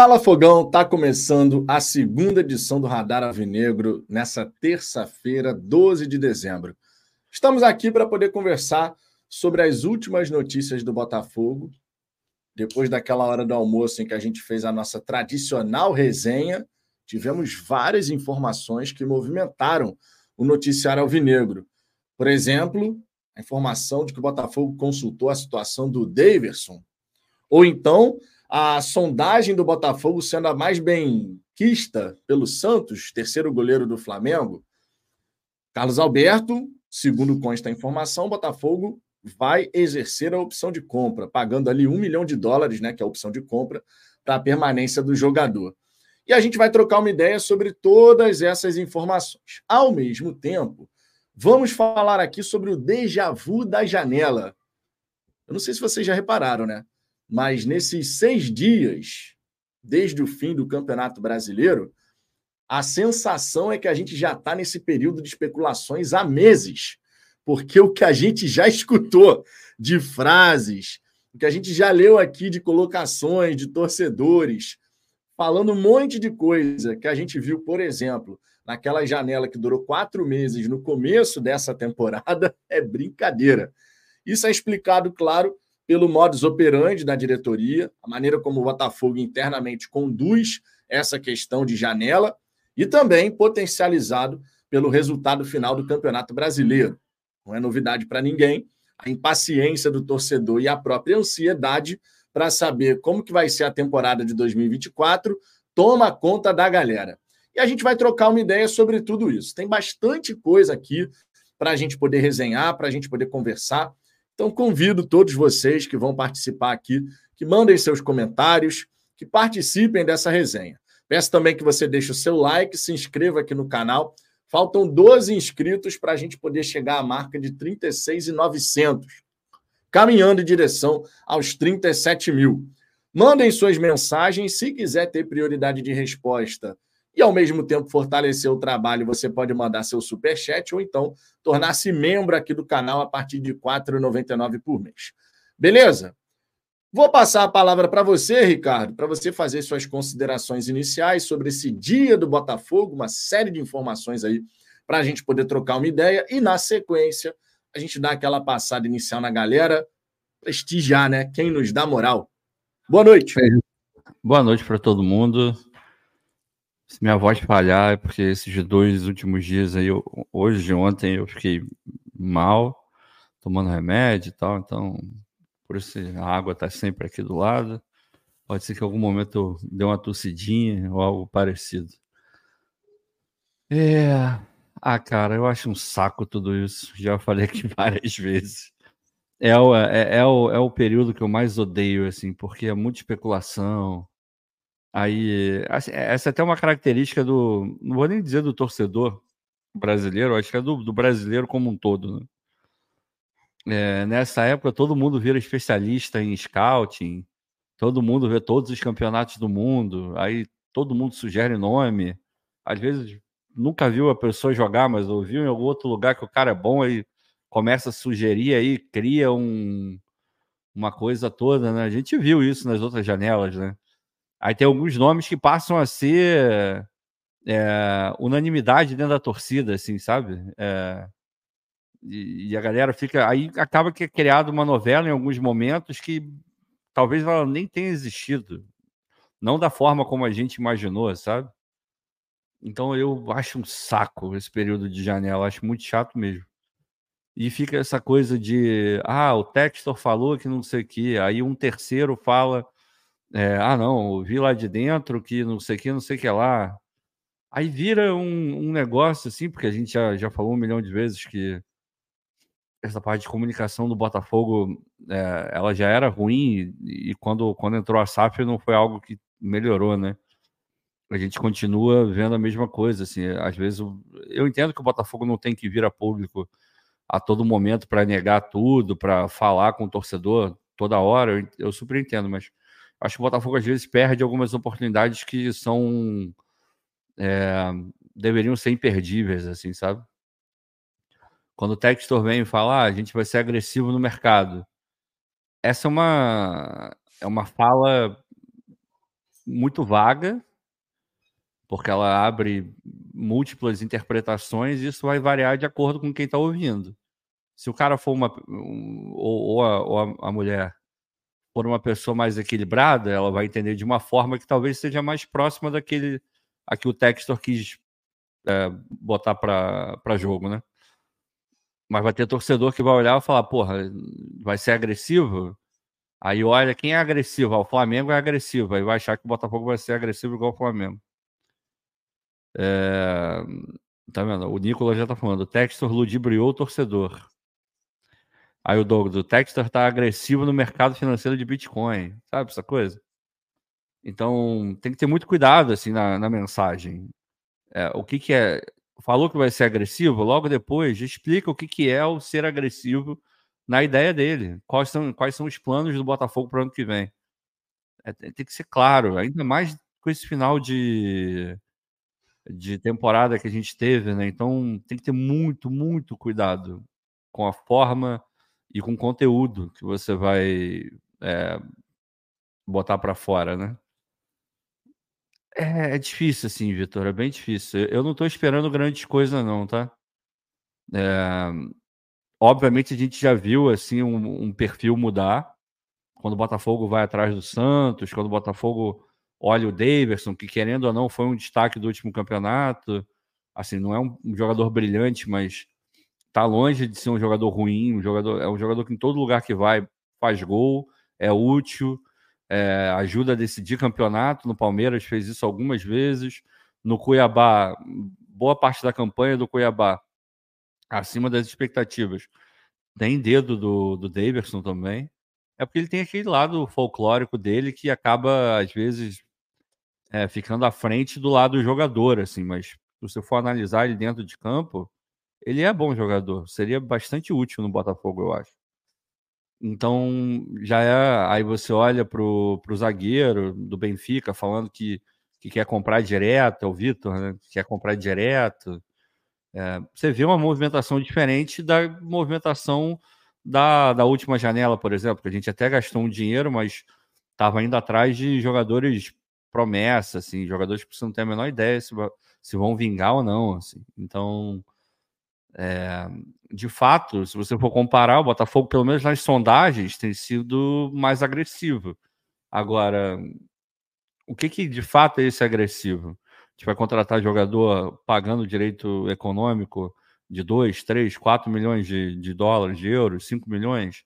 Fala Fogão, tá começando a segunda edição do Radar Alvinegro nessa terça-feira, 12 de dezembro. Estamos aqui para poder conversar sobre as últimas notícias do Botafogo, depois daquela hora do almoço em que a gente fez a nossa tradicional resenha, tivemos várias informações que movimentaram o noticiário alvinegro. Por exemplo, a informação de que o Botafogo consultou a situação do Daverson, ou então a sondagem do Botafogo sendo a mais bem quista pelo Santos, terceiro goleiro do Flamengo. Carlos Alberto, segundo consta a informação, Botafogo vai exercer a opção de compra, pagando ali um milhão de dólares, né, que é a opção de compra, para a permanência do jogador. E a gente vai trocar uma ideia sobre todas essas informações. Ao mesmo tempo, vamos falar aqui sobre o déjà vu da janela. Eu não sei se vocês já repararam, né? Mas nesses seis dias, desde o fim do Campeonato Brasileiro, a sensação é que a gente já está nesse período de especulações há meses, porque o que a gente já escutou de frases, o que a gente já leu aqui de colocações de torcedores, falando um monte de coisa que a gente viu, por exemplo, naquela janela que durou quatro meses no começo dessa temporada, é brincadeira. Isso é explicado, claro, pelo modus operandi da diretoria, a maneira como o Botafogo internamente conduz essa questão de janela e também potencializado pelo resultado final do Campeonato Brasileiro. Não é novidade para ninguém a impaciência do torcedor e a própria ansiedade para saber como que vai ser a temporada de 2024 toma conta da galera. E a gente vai trocar uma ideia sobre tudo isso. Tem bastante coisa aqui para a gente poder resenhar, para a gente poder conversar. Então, convido todos vocês que vão participar aqui, que mandem seus comentários, que participem dessa resenha. Peço também que você deixe o seu like, se inscreva aqui no canal. Faltam 12 inscritos para a gente poder chegar à marca de 36,900, caminhando em direção aos 37 mil. Mandem suas mensagens. Se quiser ter prioridade de resposta e ao mesmo tempo fortalecer o trabalho, você pode mandar seu super chat ou então tornar-se membro aqui do canal a partir de R$ 4,99 por mês. Beleza? Vou passar a palavra para você, Ricardo, para você fazer suas considerações iniciais sobre esse dia do Botafogo, uma série de informações aí para a gente poder trocar uma ideia e, na sequência, a gente dá aquela passada inicial na galera, prestigiar, né? Quem nos dá moral. Boa noite. Boa noite para todo mundo. Se minha voz falhar, é porque esses dois últimos dias aí, hoje e ontem, eu fiquei mal, tomando remédio e tal, então por isso a água está sempre aqui do lado. Pode ser que em algum momento eu dê uma tossidinha ou algo parecido. É. Ah, cara, eu acho um saco tudo isso. Já falei aqui várias vezes. É o, é, é, o, é o período que eu mais odeio, assim, porque é muita especulação, Aí, assim, essa é até uma característica do, não vou nem dizer do torcedor brasileiro, acho que é do, do brasileiro como um todo. Né? É, nessa época, todo mundo vira especialista em scouting, todo mundo vê todos os campeonatos do mundo, aí todo mundo sugere nome. Às vezes, nunca viu a pessoa jogar, mas ouviu em algum outro lugar que o cara é bom, aí começa a sugerir aí, cria um, uma coisa toda, né? A gente viu isso nas outras janelas, né? Aí tem alguns nomes que passam a ser é, unanimidade dentro da torcida, assim, sabe? É, e, e, a galera fica. Aí acaba que é criada uma novela em alguns momentos que talvez ela nem tenha existido. Não da forma como a gente imaginou, sabe? Então eu acho um saco esse período de janela, acho muito chato mesmo. E fica essa coisa de, ah, o Textor falou que não sei o quê, aí um terceiro fala é, ah, não, vi lá de dentro que não sei o que, não sei o que lá. Aí vira um, um, negócio assim, porque a gente já, já falou um milhão de vezes que essa parte de comunicação do Botafogo é, ela já era ruim e, quando, quando entrou a SAF não foi algo que melhorou, né? A gente continua vendo a mesma coisa, assim, às vezes eu entendo que o Botafogo não tem que vir a público a todo momento para negar tudo, para falar com o torcedor toda hora, eu, eu super entendo, mas acho que o Botafogo às vezes perde algumas oportunidades que são é, deveriam ser imperdíveis, assim, sabe? Quando o Textor vem e fala, ah, a gente vai ser agressivo no mercado. Essa é uma é uma fala muito vaga, porque ela abre múltiplas interpretações e isso vai variar de acordo com quem está ouvindo. Se o cara for uma. Um, ou, ou, a, ou a mulher for uma pessoa mais equilibrada, ela vai entender de uma forma que talvez seja mais próxima daquele a que o Textor quis é, botar para jogo, né? Mas vai ter torcedor que vai olhar e falar, porra, vai ser agressivo? Aí olha, quem é agressivo? Ah, o Flamengo é agressivo. Aí vai achar que o Botafogo vai ser agressivo igual o Flamengo. É... Tá vendo? O Nicolas já tá falando. O Textor ludibriou o torcedor. Aí o Douglas, o Textor tá agressivo no mercado financeiro de Bitcoin. Sabe essa coisa? Então, tem que ter muito cuidado, assim, na, na mensagem. É, o que que é... Falou que vai ser agressivo, logo depois explica o que que é o ser agressivo na ideia dele. Quais são, quais são os planos do Botafogo para o ano que vem. É, tem que ser claro, ainda mais com esse final de, de temporada que a gente teve, né? Então tem que ter muito, muito cuidado com a forma e com conteúdo que você vai é, botar para fora, né? É, é, difícil, assim, Vitor, é bem difícil. Eu não estou esperando grandes coisas, não, tá? É, obviamente a gente já viu assim um, um, perfil mudar quando o Botafogo vai atrás do Santos, quando o Botafogo olha o Daverson, que querendo ou não foi um destaque do último campeonato. Assim, não é um jogador brilhante, mas está longe de ser um jogador ruim, um jogador, é um jogador que em todo lugar que vai faz gol, é útil, é, ajuda a decidir campeonato. No Palmeiras fez isso algumas vezes. No Cuiabá, boa parte da campanha do Cuiabá acima das expectativas. Tem dedo do, do Davidson também. É porque ele tem aquele lado folclórico dele que acaba, às vezes, é, ficando à frente do lado do jogador, assim, mas se você for analisar ele dentro de campo, ele é bom jogador. Seria bastante útil no Botafogo, eu acho. Então, já é. Aí você olha pro, pro zagueiro do Benfica falando que, que quer comprar direto, é o Vitor, né? Que quer comprar direto. É, você vê uma movimentação diferente da movimentação da, da última janela, por exemplo, que a gente até gastou um dinheiro, mas estava indo atrás de jogadores promessa, assim, jogadores que não tem a menor ideia se, se vão vingar ou não. Assim. Então, é, de fato, se você for comparar, o Botafogo, pelo menos nas sondagens, tem sido mais agressivo. Agora, o que, que de fato é esse agressivo? gente vai contratar jogador pagando direito econômico de 2, 3, 4 milhões de, de dólares, de euros, 5 milhões,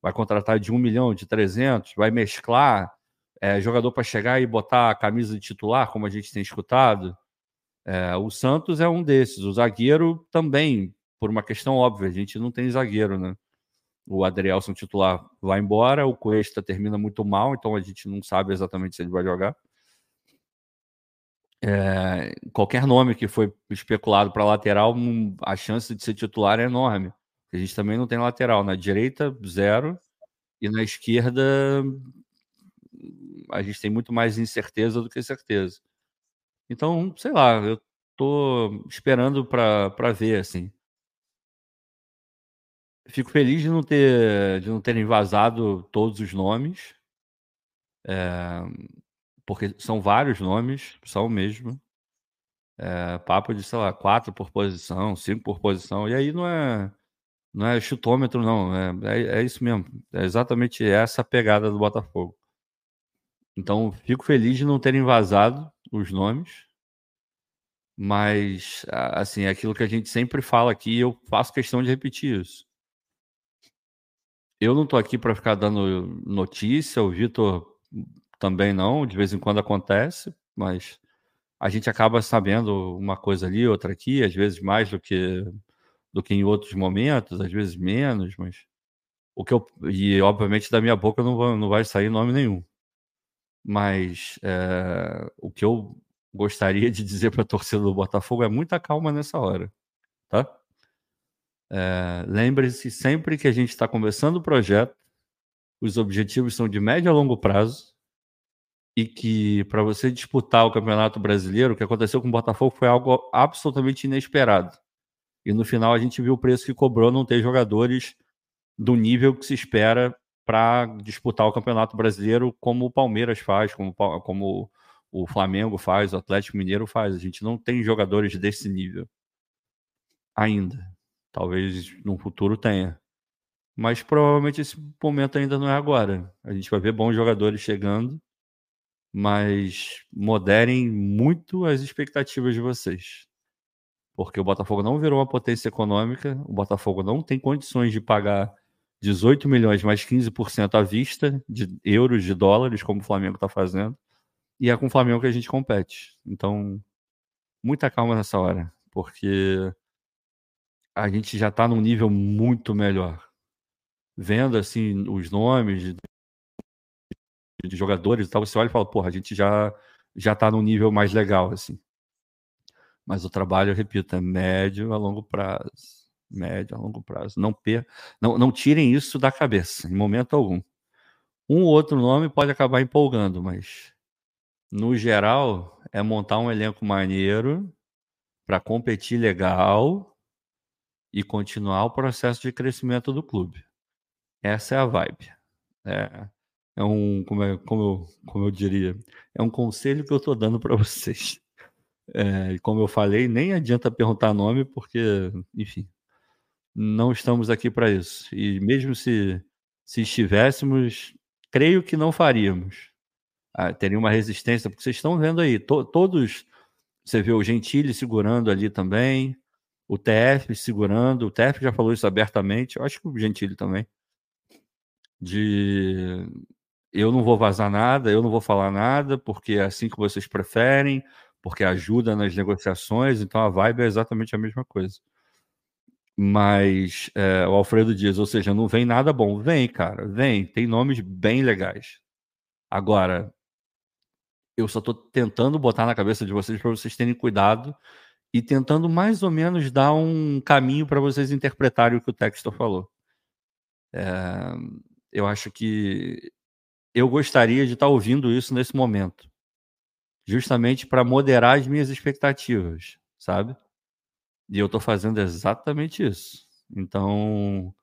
vai contratar de 1 milhão, de 300, vai mesclar é, jogador para chegar e botar a camisa de titular, como a gente tem escutado. É, o Santos é um desses, o zagueiro também, por uma questão óbvia, a gente não tem zagueiro, né? O Adrielson titular vai embora, o Cuesta termina muito mal, então a gente não sabe exatamente se ele vai jogar. É, qualquer nome que foi especulado para lateral, a chance de ser titular é enorme. A gente também não tem lateral. Na direita, zero. E na esquerda, a gente tem muito mais incerteza do que certeza. Então, sei lá, eu tô esperando para ver, assim. Fico feliz de não ter de não terem vazado todos os nomes. É, porque são vários nomes, são mesmo. É, papo de, sei lá, quatro por posição, cinco por posição, e aí não é, não é chutômetro, não, é, é, é isso mesmo, é exatamente essa a pegada do Botafogo. Então, fico feliz de não terem vazado os nomes, mas, assim, aquilo que a gente sempre fala aqui, eu faço questão de repetir isso. Eu não estou aqui para ficar dando notícia, o Vitor também não, de vez em quando acontece, mas a gente acaba sabendo uma coisa ali, outra aqui, às vezes mais do que do que em outros momentos, às vezes menos, mas o que eu e obviamente da minha boca não vai, não vai sair nome nenhum. Mas é, o que eu gostaria de dizer para a torcida do Botafogo é muita calma nessa hora, tá? É, Lembre-se sempre que a gente está começando o projeto, os objetivos são de médio a longo prazo e que para você disputar o Campeonato Brasileiro, o que aconteceu com o Botafogo foi algo absolutamente inesperado. E no final a gente viu o preço que cobrou não ter jogadores do nível que se espera para disputar o Campeonato Brasileiro, como o Palmeiras faz, como, como o Flamengo faz, o Atlético Mineiro faz. A gente não tem jogadores desse nível ainda. Talvez no futuro tenha. Mas provavelmente esse momento ainda não é agora. A gente vai ver bons jogadores chegando, mas moderem muito as expectativas de vocês. Porque o Botafogo não virou uma potência econômica, o Botafogo não tem condições de pagar 18 milhões mais 15% à vista de euros, de dólares, como o Flamengo está fazendo. E é com o Flamengo que a gente compete. Então, muita calma nessa hora, porque a gente já está num nível muito melhor. Vendo assim os nomes de, de jogadores e tal, você olha e fala, porra, a gente já já está num nível mais legal assim. Mas o trabalho, eu repito, é médio a longo prazo. Médio a longo prazo. Não, per... não, não tirem isso da cabeça, em momento algum. Um ou outro nome pode acabar empolgando, mas no geral é montar um elenco maneiro para competir legal e continuar o processo de crescimento do clube. Essa é a vibe. É, é um, como, é, como, eu, como eu diria, é um conselho que eu estou dando para vocês. É, e como eu falei, nem adianta perguntar nome, porque, enfim, não estamos aqui para isso. E mesmo se, se estivéssemos, creio que não faríamos. Ah, teria uma resistência, porque vocês estão vendo aí, to, todos. Você vê o Gentili segurando ali também, o TF segurando, o TF já falou isso abertamente, eu acho que o Gentili também. De eu não vou vazar nada, eu não vou falar nada, porque é assim que vocês preferem, porque ajuda nas negociações, então a vibe é exatamente a mesma coisa. Mas é, o Alfredo diz, ou seja, não vem nada bom. Vem, cara, vem, tem nomes bem legais. Agora, eu só estou tentando botar na cabeça de vocês para vocês terem cuidado e tentando mais ou menos dar um caminho para vocês interpretarem o que o texto falou. É, eu acho que eu gostaria de estar tá ouvindo isso nesse momento, justamente para moderar as minhas expectativas, sabe? E eu estou fazendo exatamente isso. Então,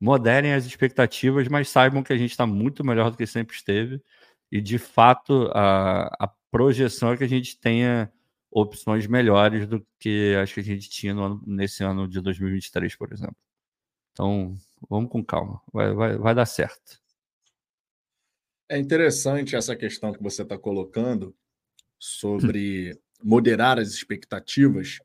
moderem as expectativas, mas saibam que a gente está muito melhor do que sempre esteve. E, de fato, a, a projeção é que a gente tenha opções melhores do que acho que a gente tinha ano, nesse ano de 2023, por exemplo. Então, vamos com calma, vai, vai, vai dar certo. É interessante essa questão que você está colocando sobre moderar as expectativas,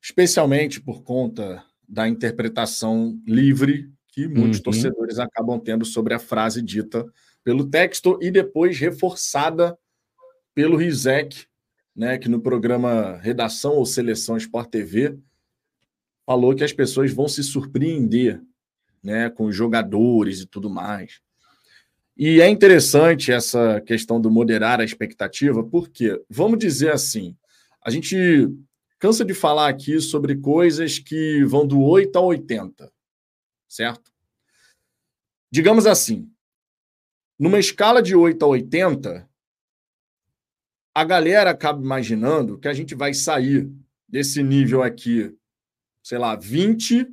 especialmente por conta da interpretação livre que muitos uhum. torcedores acabam tendo sobre a frase dita pelo texto e depois reforçada pelo Rizek né, que no programa Redação ou Seleção Sport TV falou que as pessoas vão se surpreender né, com os jogadores e tudo mais. E é interessante essa questão do moderar a expectativa, porque, vamos dizer assim, a gente cansa de falar aqui sobre coisas que vão do 8 a 80, certo? Digamos assim, numa escala de 8 a 80, a galera acaba imaginando que a gente vai sair desse nível aqui, sei lá, 20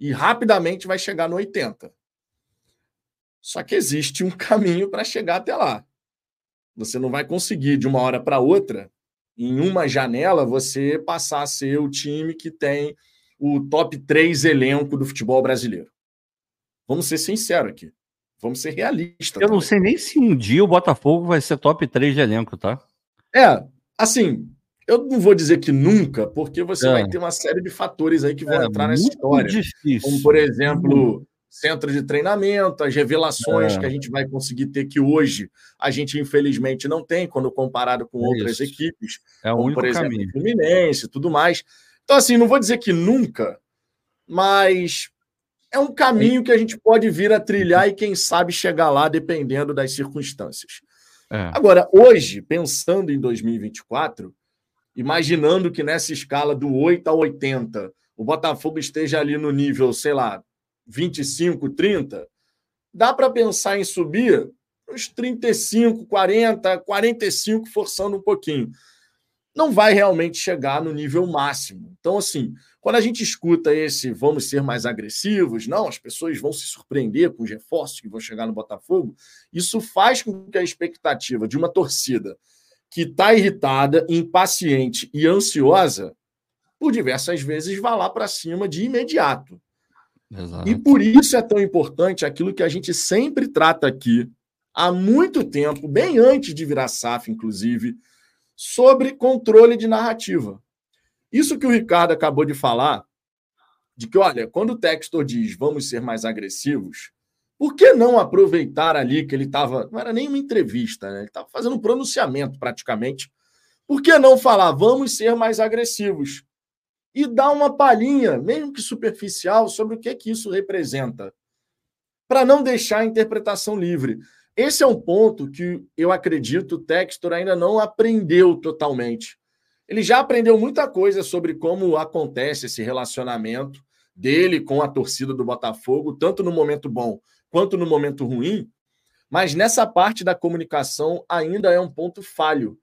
e rapidamente vai chegar no 80. Só que existe um caminho para chegar até lá. Você não vai conseguir de uma hora para outra, em uma janela, você passar a ser o time que tem o top 3 elenco do futebol brasileiro. Vamos ser sinceros aqui. Vamos ser realistas. Eu também. não sei nem se um dia o Botafogo vai ser top 3 de elenco, tá? É, assim, eu não vou dizer que nunca, porque você é. vai ter uma série de fatores aí que vão é, entrar nessa história. Difícil. Como, por exemplo, centro de treinamento, as revelações é. que a gente vai conseguir ter que hoje a gente, infelizmente, não tem quando comparado com é outras isso. equipes, é como, por exemplo, caminho. Fluminense e tudo mais. Então, assim, não vou dizer que nunca, mas é um caminho que a gente pode vir a trilhar e, quem sabe, chegar lá dependendo das circunstâncias. É. Agora, hoje, pensando em 2024, imaginando que nessa escala do 8 a 80, o Botafogo esteja ali no nível, sei lá, 25, 30, dá para pensar em subir uns 35, 40, 45, forçando um pouquinho. Não vai realmente chegar no nível máximo. Então, assim, quando a gente escuta esse vamos ser mais agressivos, não, as pessoas vão se surpreender com os reforços que vão chegar no Botafogo, isso faz com que a expectativa de uma torcida que está irritada, impaciente e ansiosa, por diversas vezes vá lá para cima de imediato. Exato. E por isso é tão importante aquilo que a gente sempre trata aqui, há muito tempo, bem antes de virar SAF, inclusive, sobre controle de narrativa. Isso que o Ricardo acabou de falar, de que, olha, quando o Textor diz vamos ser mais agressivos, por que não aproveitar ali que ele estava. Não era nem uma entrevista, né? Ele estava fazendo um pronunciamento praticamente. Por que não falar vamos ser mais agressivos? E dar uma palhinha, mesmo que superficial, sobre o que, que isso representa. Para não deixar a interpretação livre. Esse é um ponto que eu acredito o Textor ainda não aprendeu totalmente. Ele já aprendeu muita coisa sobre como acontece esse relacionamento dele com a torcida do Botafogo, tanto no momento bom quanto no momento ruim, mas nessa parte da comunicação ainda é um ponto falho.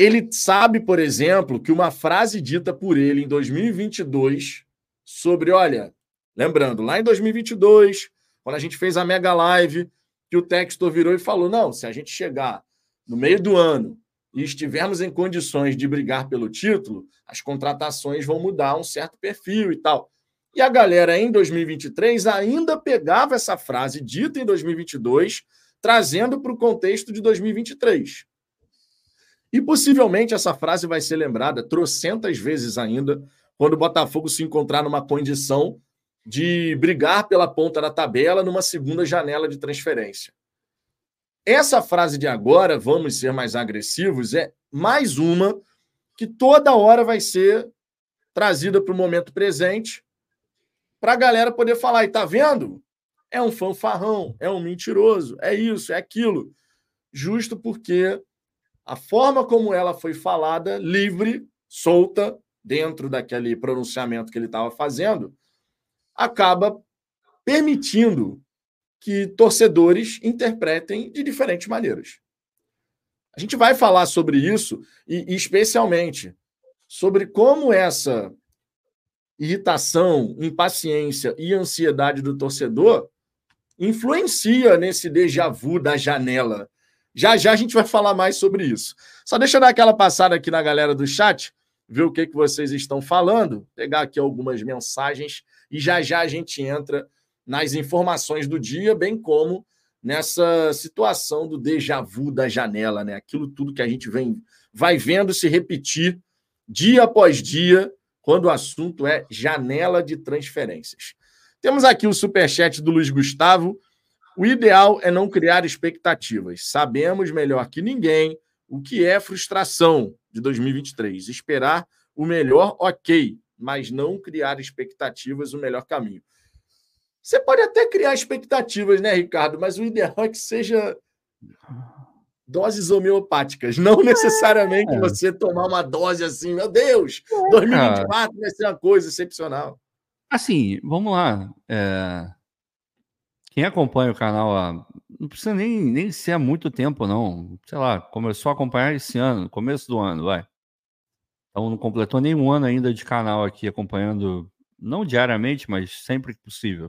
Ele sabe, por exemplo, que uma frase dita por ele em 2022 sobre, olha, lembrando, lá em 2022, quando a gente fez a mega live, que o Textor virou e falou: "Não, se a gente chegar no meio do ano e estivermos em condições de brigar pelo título, as contratações vão mudar um certo perfil e tal. E a galera em 2023 ainda pegava essa frase dita em 2022, trazendo para o contexto de 2023. E possivelmente essa frase vai ser lembrada trocentas vezes ainda quando o Botafogo se encontrar numa condição de brigar pela ponta da tabela numa segunda janela de transferência. Essa frase de agora, vamos ser mais agressivos, é mais uma que toda hora vai ser trazida para o momento presente para a galera poder falar. E tá vendo? É um fanfarrão, é um mentiroso, é isso, é aquilo. Justo porque a forma como ela foi falada, livre, solta, dentro daquele pronunciamento que ele estava fazendo, acaba permitindo que torcedores interpretem de diferentes maneiras. A gente vai falar sobre isso e, especialmente sobre como essa irritação, impaciência e ansiedade do torcedor influencia nesse déjà vu da janela. Já já a gente vai falar mais sobre isso. Só deixa eu dar aquela passada aqui na galera do chat, ver o que, que vocês estão falando, pegar aqui algumas mensagens e já já a gente entra nas informações do dia, bem como nessa situação do déjà vu da janela, né? Aquilo tudo que a gente vem vai vendo se repetir dia após dia quando o assunto é janela de transferências. Temos aqui o superchat do Luiz Gustavo. O ideal é não criar expectativas. Sabemos melhor que ninguém o que é frustração de 2023. Esperar o melhor, ok, mas não criar expectativas, o melhor caminho. Você pode até criar expectativas, né, Ricardo? Mas o ideal é que seja doses homeopáticas, não necessariamente é. você tomar uma dose assim, meu Deus, é, 2024 cara. vai ser uma coisa excepcional. Assim, vamos lá. É... Quem acompanha o canal há... não precisa nem, nem ser há muito tempo, não. Sei lá, começou a acompanhar esse ano, começo do ano, vai. Então não completou nenhum ano ainda de canal aqui acompanhando, não diariamente, mas sempre que possível.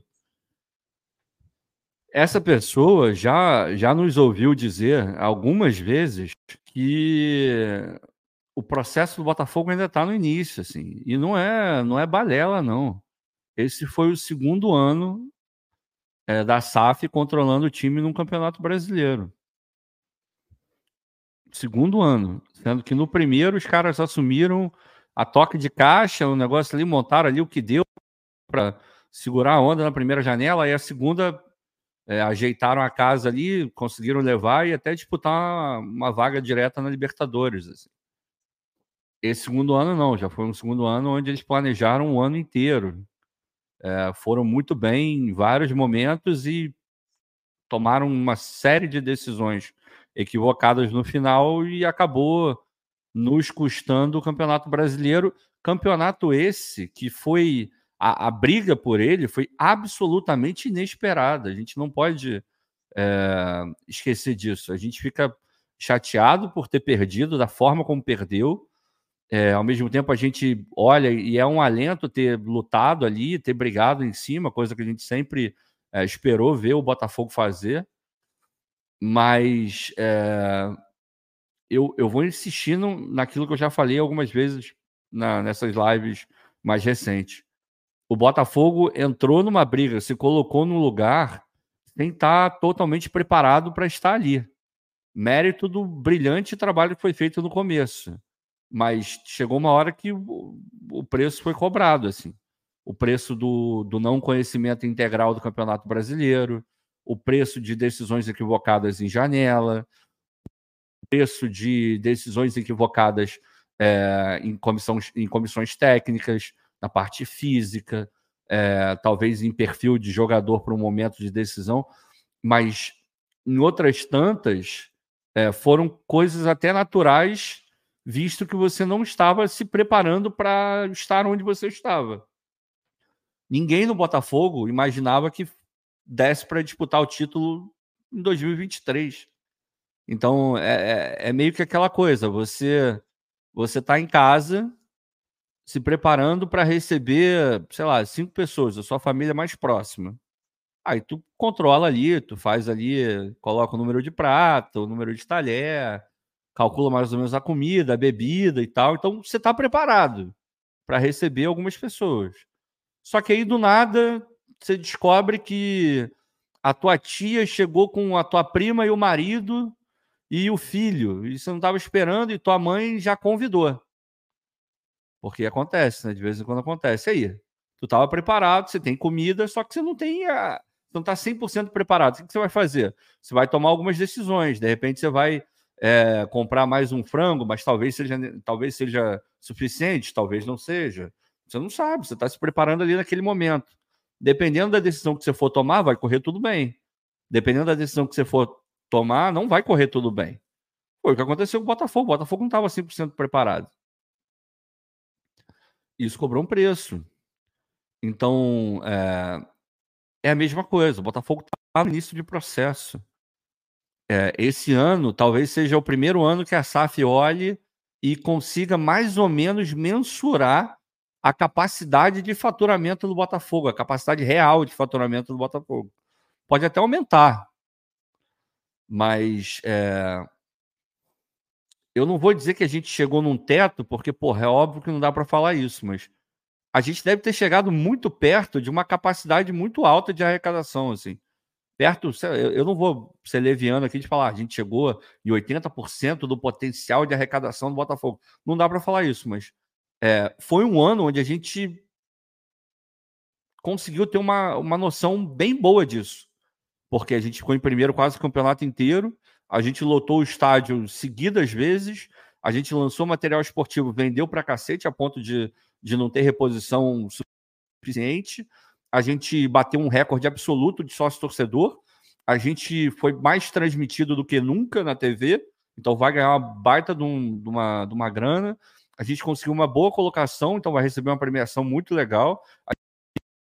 Essa pessoa já, já nos ouviu dizer algumas vezes que o processo do Botafogo ainda está no início, assim, e não é não é balela, não. Esse foi o segundo ano é, da SAF controlando o time no Campeonato Brasileiro. Segundo ano, sendo que no primeiro os caras assumiram a toque de caixa, o negócio ali, montaram ali o que deu para segurar a onda na primeira janela, e a segunda é, ajeitaram a casa ali, conseguiram levar e até disputar uma, uma vaga direta na Libertadores. Assim. Esse segundo ano não, já foi um segundo ano onde eles planejaram um ano inteiro. É, foram muito bem em vários momentos e tomaram uma série de decisões equivocadas no final e acabou nos custando o Campeonato Brasileiro. Campeonato esse que foi a, a, briga por ele foi absolutamente inesperada. A gente não pode é, esquecer disso. A gente fica chateado por ter perdido da forma como perdeu. É, ao mesmo tempo, a gente olha e é um alento ter lutado ali, ter brigado em cima, coisa que a gente sempre é, esperou ver o Botafogo fazer. Mas eu, eu vou insistindo naquilo que eu já falei algumas vezes na, nessas lives mais recentes. O Botafogo entrou numa briga, se colocou num lugar sem estar totalmente preparado para estar ali. Mérito do brilhante trabalho que foi feito no começo. Mas chegou uma hora que o, o preço foi cobrado, assim. O preço do, do não conhecimento integral do Campeonato Brasileiro, o preço de decisões equivocadas em janela, o preço de decisões equivocadas é, em, em comissões técnicas, na parte física, é, talvez em perfil de jogador para um momento de decisão, mas em outras tantas é, foram coisas até naturais, visto que você não estava se preparando para estar onde você estava. Ninguém no Botafogo imaginava que desse para disputar o título em 2023. Então é, é, é, meio que aquela coisa: você você está em casa se preparando para receber, sei lá, cinco pessoas, a sua família mais próxima. Aí tu controla ali, tu faz ali, coloca o número de prato, o número de talher, calcula mais ou menos a comida, a bebida e tal. Então você está preparado para receber algumas pessoas. Só que aí do nada você descobre que a tua tia chegou com a tua prima e o marido e o filho, e você não estava esperando, e tua mãe já convidou. Porque acontece, né? De vez em quando acontece. E aí, tu estava preparado, você tem comida, só que você não tem a... Você não está 100% preparado. O que você vai fazer? Você vai tomar algumas decisões. De repente, você vai é, comprar mais um frango, mas talvez seja, talvez seja suficiente, talvez não seja. Você não sabe, você está se preparando ali naquele momento dependendo da decisão que você for tomar, vai correr tudo bem. Dependendo da decisão que você for tomar, não vai correr tudo bem. Foi o que aconteceu com o Botafogo. O Botafogo não estava 100% preparado. Isso cobrou um preço. Então, é, é a mesma coisa. O Botafogo está no início de processo. É, esse ano talvez seja o primeiro ano que a SAF olhe e consiga mais ou menos mensurar a capacidade de faturamento do Botafogo, a capacidade real de faturamento do Botafogo. Pode até aumentar, mas é... eu não vou dizer que a gente chegou num teto, porque, porra, é óbvio que não dá para falar isso, mas a gente deve ter chegado muito perto de uma capacidade muito alta de arrecadação, assim. Perto, eu não vou ser leviano aqui de falar, a gente chegou em 80% do potencial de arrecadação do Botafogo. Não dá para falar isso, mas é, foi um ano onde a gente conseguiu ter uma, uma noção bem boa disso. Porque a gente ficou em primeiro quase o campeonato inteiro, a gente lotou o estádio seguidas vezes, a gente lançou material esportivo, vendeu para cacete a ponto de, de não ter reposição suficiente, a gente bateu um recorde absoluto de sócio-torcedor, a gente foi mais transmitido do que nunca na TV, então vai ganhar uma baita de, um, de, uma, de uma grana a gente conseguiu uma boa colocação, então vai receber uma premiação muito legal. A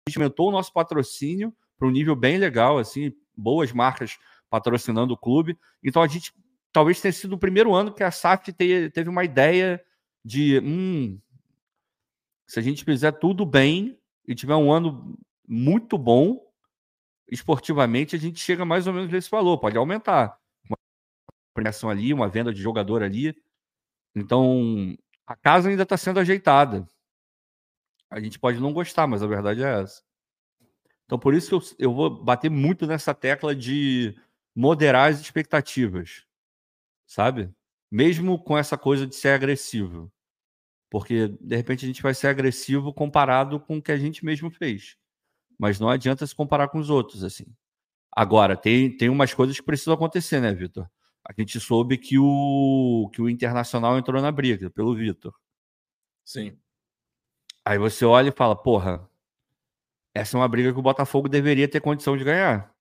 gente aumentou o nosso patrocínio para um nível bem legal, assim, boas marcas patrocinando o clube. Então a gente talvez tenha sido o primeiro ano que a SAF teve uma ideia de hum, se a gente fizer tudo bem e tiver um ano muito bom esportivamente, a gente chega mais ou menos nesse valor, pode aumentar. Uma premiação ali, uma venda de jogador ali. Então, a casa ainda está sendo ajeitada. A gente pode não gostar, mas a verdade é essa. Então, por isso que eu, eu vou bater muito nessa tecla de moderar as expectativas, sabe? Mesmo com essa coisa de ser agressivo. Porque, de repente, a gente vai ser agressivo comparado com o que a gente mesmo fez. Mas não adianta se comparar com os outros, assim. Agora, tem, tem umas coisas que precisam acontecer, né, Vitor? a gente soube que o, que o Internacional entrou na briga pelo Vitor. Sim. Aí você olha e fala, porra, essa é uma briga que o Botafogo deveria ter condição de ganhar.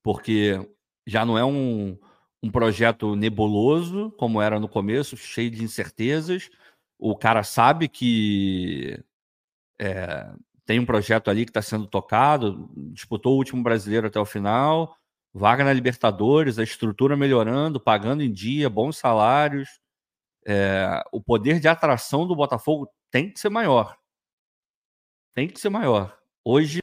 Porque já não é um, um projeto nebuloso, como era no começo, cheio de incertezas. O cara sabe que é, tem um projeto ali que está sendo tocado, disputou o último brasileiro até o final, vaga na Libertadores, a estrutura melhorando, pagando em dia, bons salários. É, o poder de atração do Botafogo tem que ser maior. Tem que ser maior. Hoje,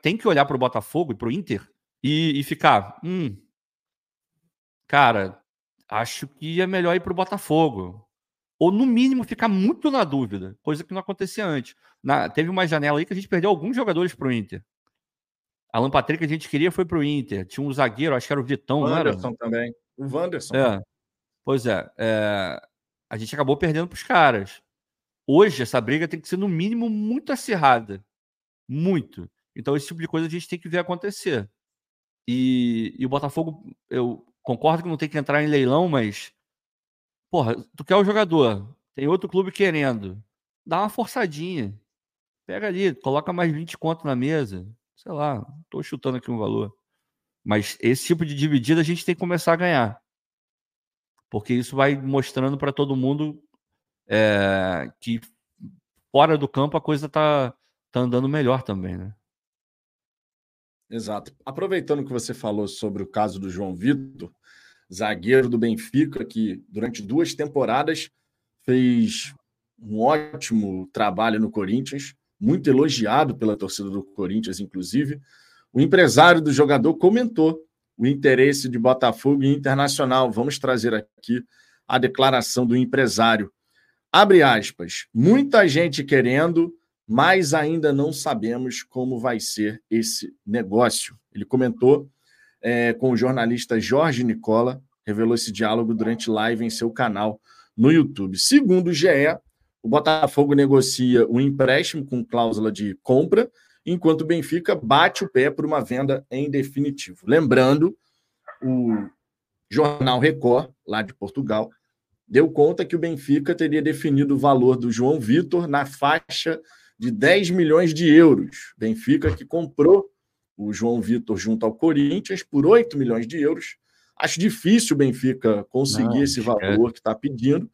tem que olhar para o Botafogo e para o Inter e, e, ficar: hum, cara, acho que é melhor ir para o Botafogo. Ou, no mínimo, ficar muito na dúvida, coisa que não acontecia antes. Na, teve uma janela aí que a gente perdeu alguns jogadores para o Inter. Alan Patrick a gente queria foi para o Inter. Tinha um zagueiro, acho que era o Vitão, o não era? também. O Wanderson. É. Pois é, é, A gente acabou perdendo para os caras. Hoje, essa briga tem que ser, no mínimo, muito acirrada. Muito. Então, esse tipo de coisa a gente tem que ver acontecer. E, e o Botafogo, eu concordo que não tem que entrar em leilão, mas. Porra, tu quer o jogador, tem outro clube querendo. Dá uma forçadinha. Pega ali, coloca mais 20 conto na mesa sei lá, estou chutando aqui um valor. Mas esse tipo de dividida a gente tem que começar a ganhar. Porque isso vai mostrando para todo mundo é, que fora do campo a coisa está tá andando melhor também, né? Exato. Aproveitando que você falou sobre o caso do João Vitor, zagueiro do Benfica, que durante duas temporadas fez um ótimo trabalho no Corinthians, muito elogiado pela torcida do Corinthians, inclusive. O empresário do jogador comentou o interesse de Botafogo e Internacional. Vamos trazer aqui a declaração do empresário. Abre aspas. Muita gente querendo, mas ainda não sabemos como vai ser esse negócio. Ele comentou é, com o jornalista Jorge Nicola, revelou esse diálogo durante live em seu canal no YouTube. Segundo o GE, o Botafogo negocia um empréstimo com cláusula de compra, enquanto o Benfica bate o pé por uma venda em definitivo. Lembrando, o jornal Record, lá de Portugal, deu conta que o Benfica teria definido o valor do João Vitor na faixa de 10 milhões de euros. Benfica que comprou o João Vitor junto ao Corinthians por 8 milhões de euros. Acho difícil o Benfica conseguir Não, esse valor é. que está pedindo.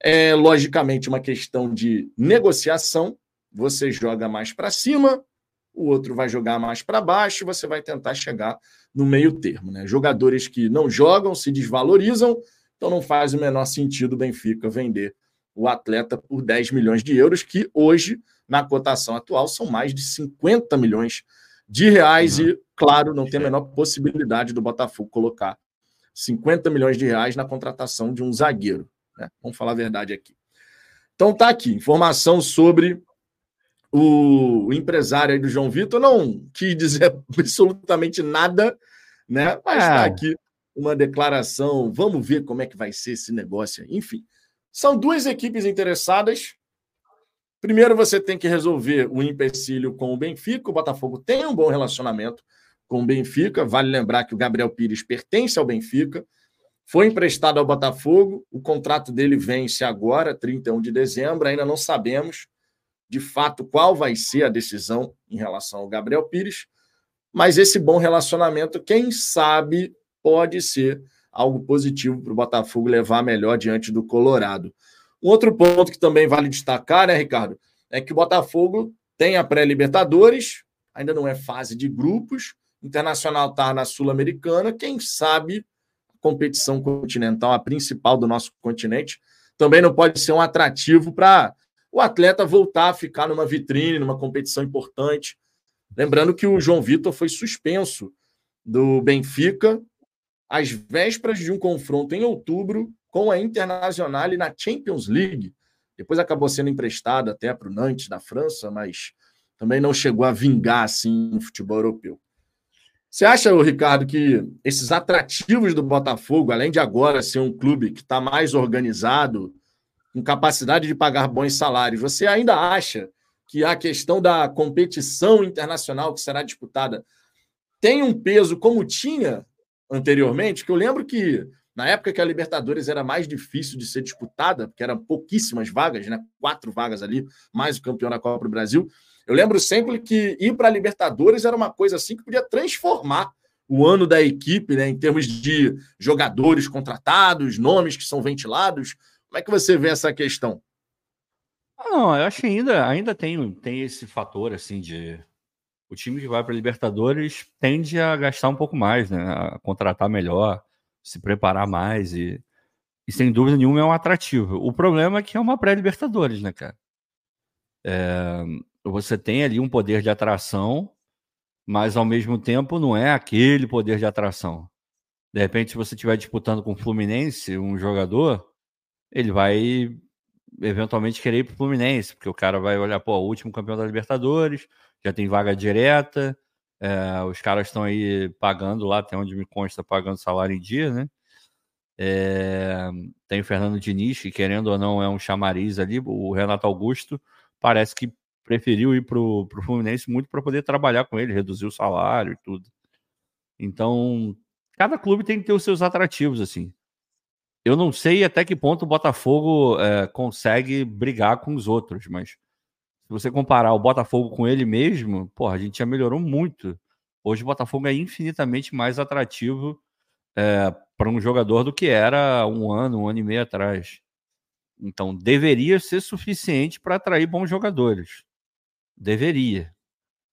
É logicamente uma questão de negociação. Você joga mais para cima, o outro vai jogar mais para baixo, você vai tentar chegar no meio termo. Né? Jogadores que não jogam se desvalorizam, então não faz o menor sentido o Benfica vender o atleta por 10 milhões de euros, que hoje, na cotação atual, são mais de 50 milhões de reais. Uhum. E, claro, não tem a menor possibilidade do Botafogo colocar 50 milhões de reais na contratação de um zagueiro. Né? Vamos falar a verdade aqui. Então tá aqui, informação sobre o, empresário aí do João Vitor. Não quis dizer absolutamente nada, né? Mas está é. aqui uma declaração. Vamos ver como é que vai ser esse negócio. Enfim, são duas equipes interessadas. Primeiro, você tem que resolver o empecilho com o Benfica. O Botafogo tem um bom relacionamento com o Benfica. Vale lembrar que o Gabriel Pires pertence ao Benfica. Foi emprestado ao Botafogo, o contrato dele vence agora, 31 de dezembro, ainda não sabemos de fato qual vai ser a decisão em relação ao Gabriel Pires, mas esse bom relacionamento, quem sabe, pode ser algo positivo para o Botafogo levar melhor diante do Colorado. Um outro ponto que também vale destacar, né, Ricardo, é que o Botafogo tem a pré-Libertadores, ainda não é fase de grupos, Internacional está na Sul-Americana, quem sabe competição continental, a principal do nosso continente, também não pode ser um atrativo para o atleta voltar a ficar numa vitrine, numa competição importante. Lembrando que o João Vitor foi suspenso do Benfica às vésperas de um confronto em outubro com a Internacional na Champions League. Depois acabou sendo emprestado até para o Nantes da França, mas também não chegou a vingar assim no futebol europeu. Você acha, Ricardo, que esses atrativos do Botafogo, além de agora ser um clube que está mais organizado, com capacidade de pagar bons salários, você ainda acha que a questão da competição internacional que será disputada tem um peso como tinha anteriormente? Que eu lembro que na época que a Libertadores era mais difícil de ser disputada, porque eram pouquíssimas vagas, né? quatro vagas ali, mais o campeão da Copa do Brasil. Eu lembro sempre que ir para a Libertadores era uma coisa assim que podia transformar o ano da equipe, né, em termos de jogadores contratados, nomes que são ventilados. Como é que você vê essa questão? Não, eu acho que ainda, ainda tem, tem esse fator assim de o time que vai para a Libertadores tende a gastar um pouco mais, né? A contratar melhor, se preparar mais e, e sem dúvida nenhuma é um atrativo. O problema é que é uma pré-Libertadores, né, cara? É, você tem ali um poder de atração, mas ao mesmo tempo não é aquele poder de atração. De repente, se você estiver disputando com o Fluminense um jogador, ele vai eventualmente querer ir para o Fluminense, porque o cara vai olhar, pô, o último campeão da Libertadores, já tem vaga direta, é, os caras estão aí pagando lá, até onde me consta, pagando salário em dia, né? É, tem o Fernando Diniz, que querendo ou não é um chamariz ali, o Renato Augusto parece que preferiu ir para o Fluminense muito para poder trabalhar com ele, reduzir o salário e tudo. Então, cada clube tem que ter os seus atrativos, assim. Eu não sei até que ponto o Botafogo é, consegue brigar com os outros, mas se você comparar o Botafogo com ele mesmo, porra, a gente já melhorou muito. Hoje o Botafogo é infinitamente mais atrativo é, para um jogador do que era um ano, um ano e meio atrás. Então deveria ser suficiente para atrair bons jogadores. Deveria.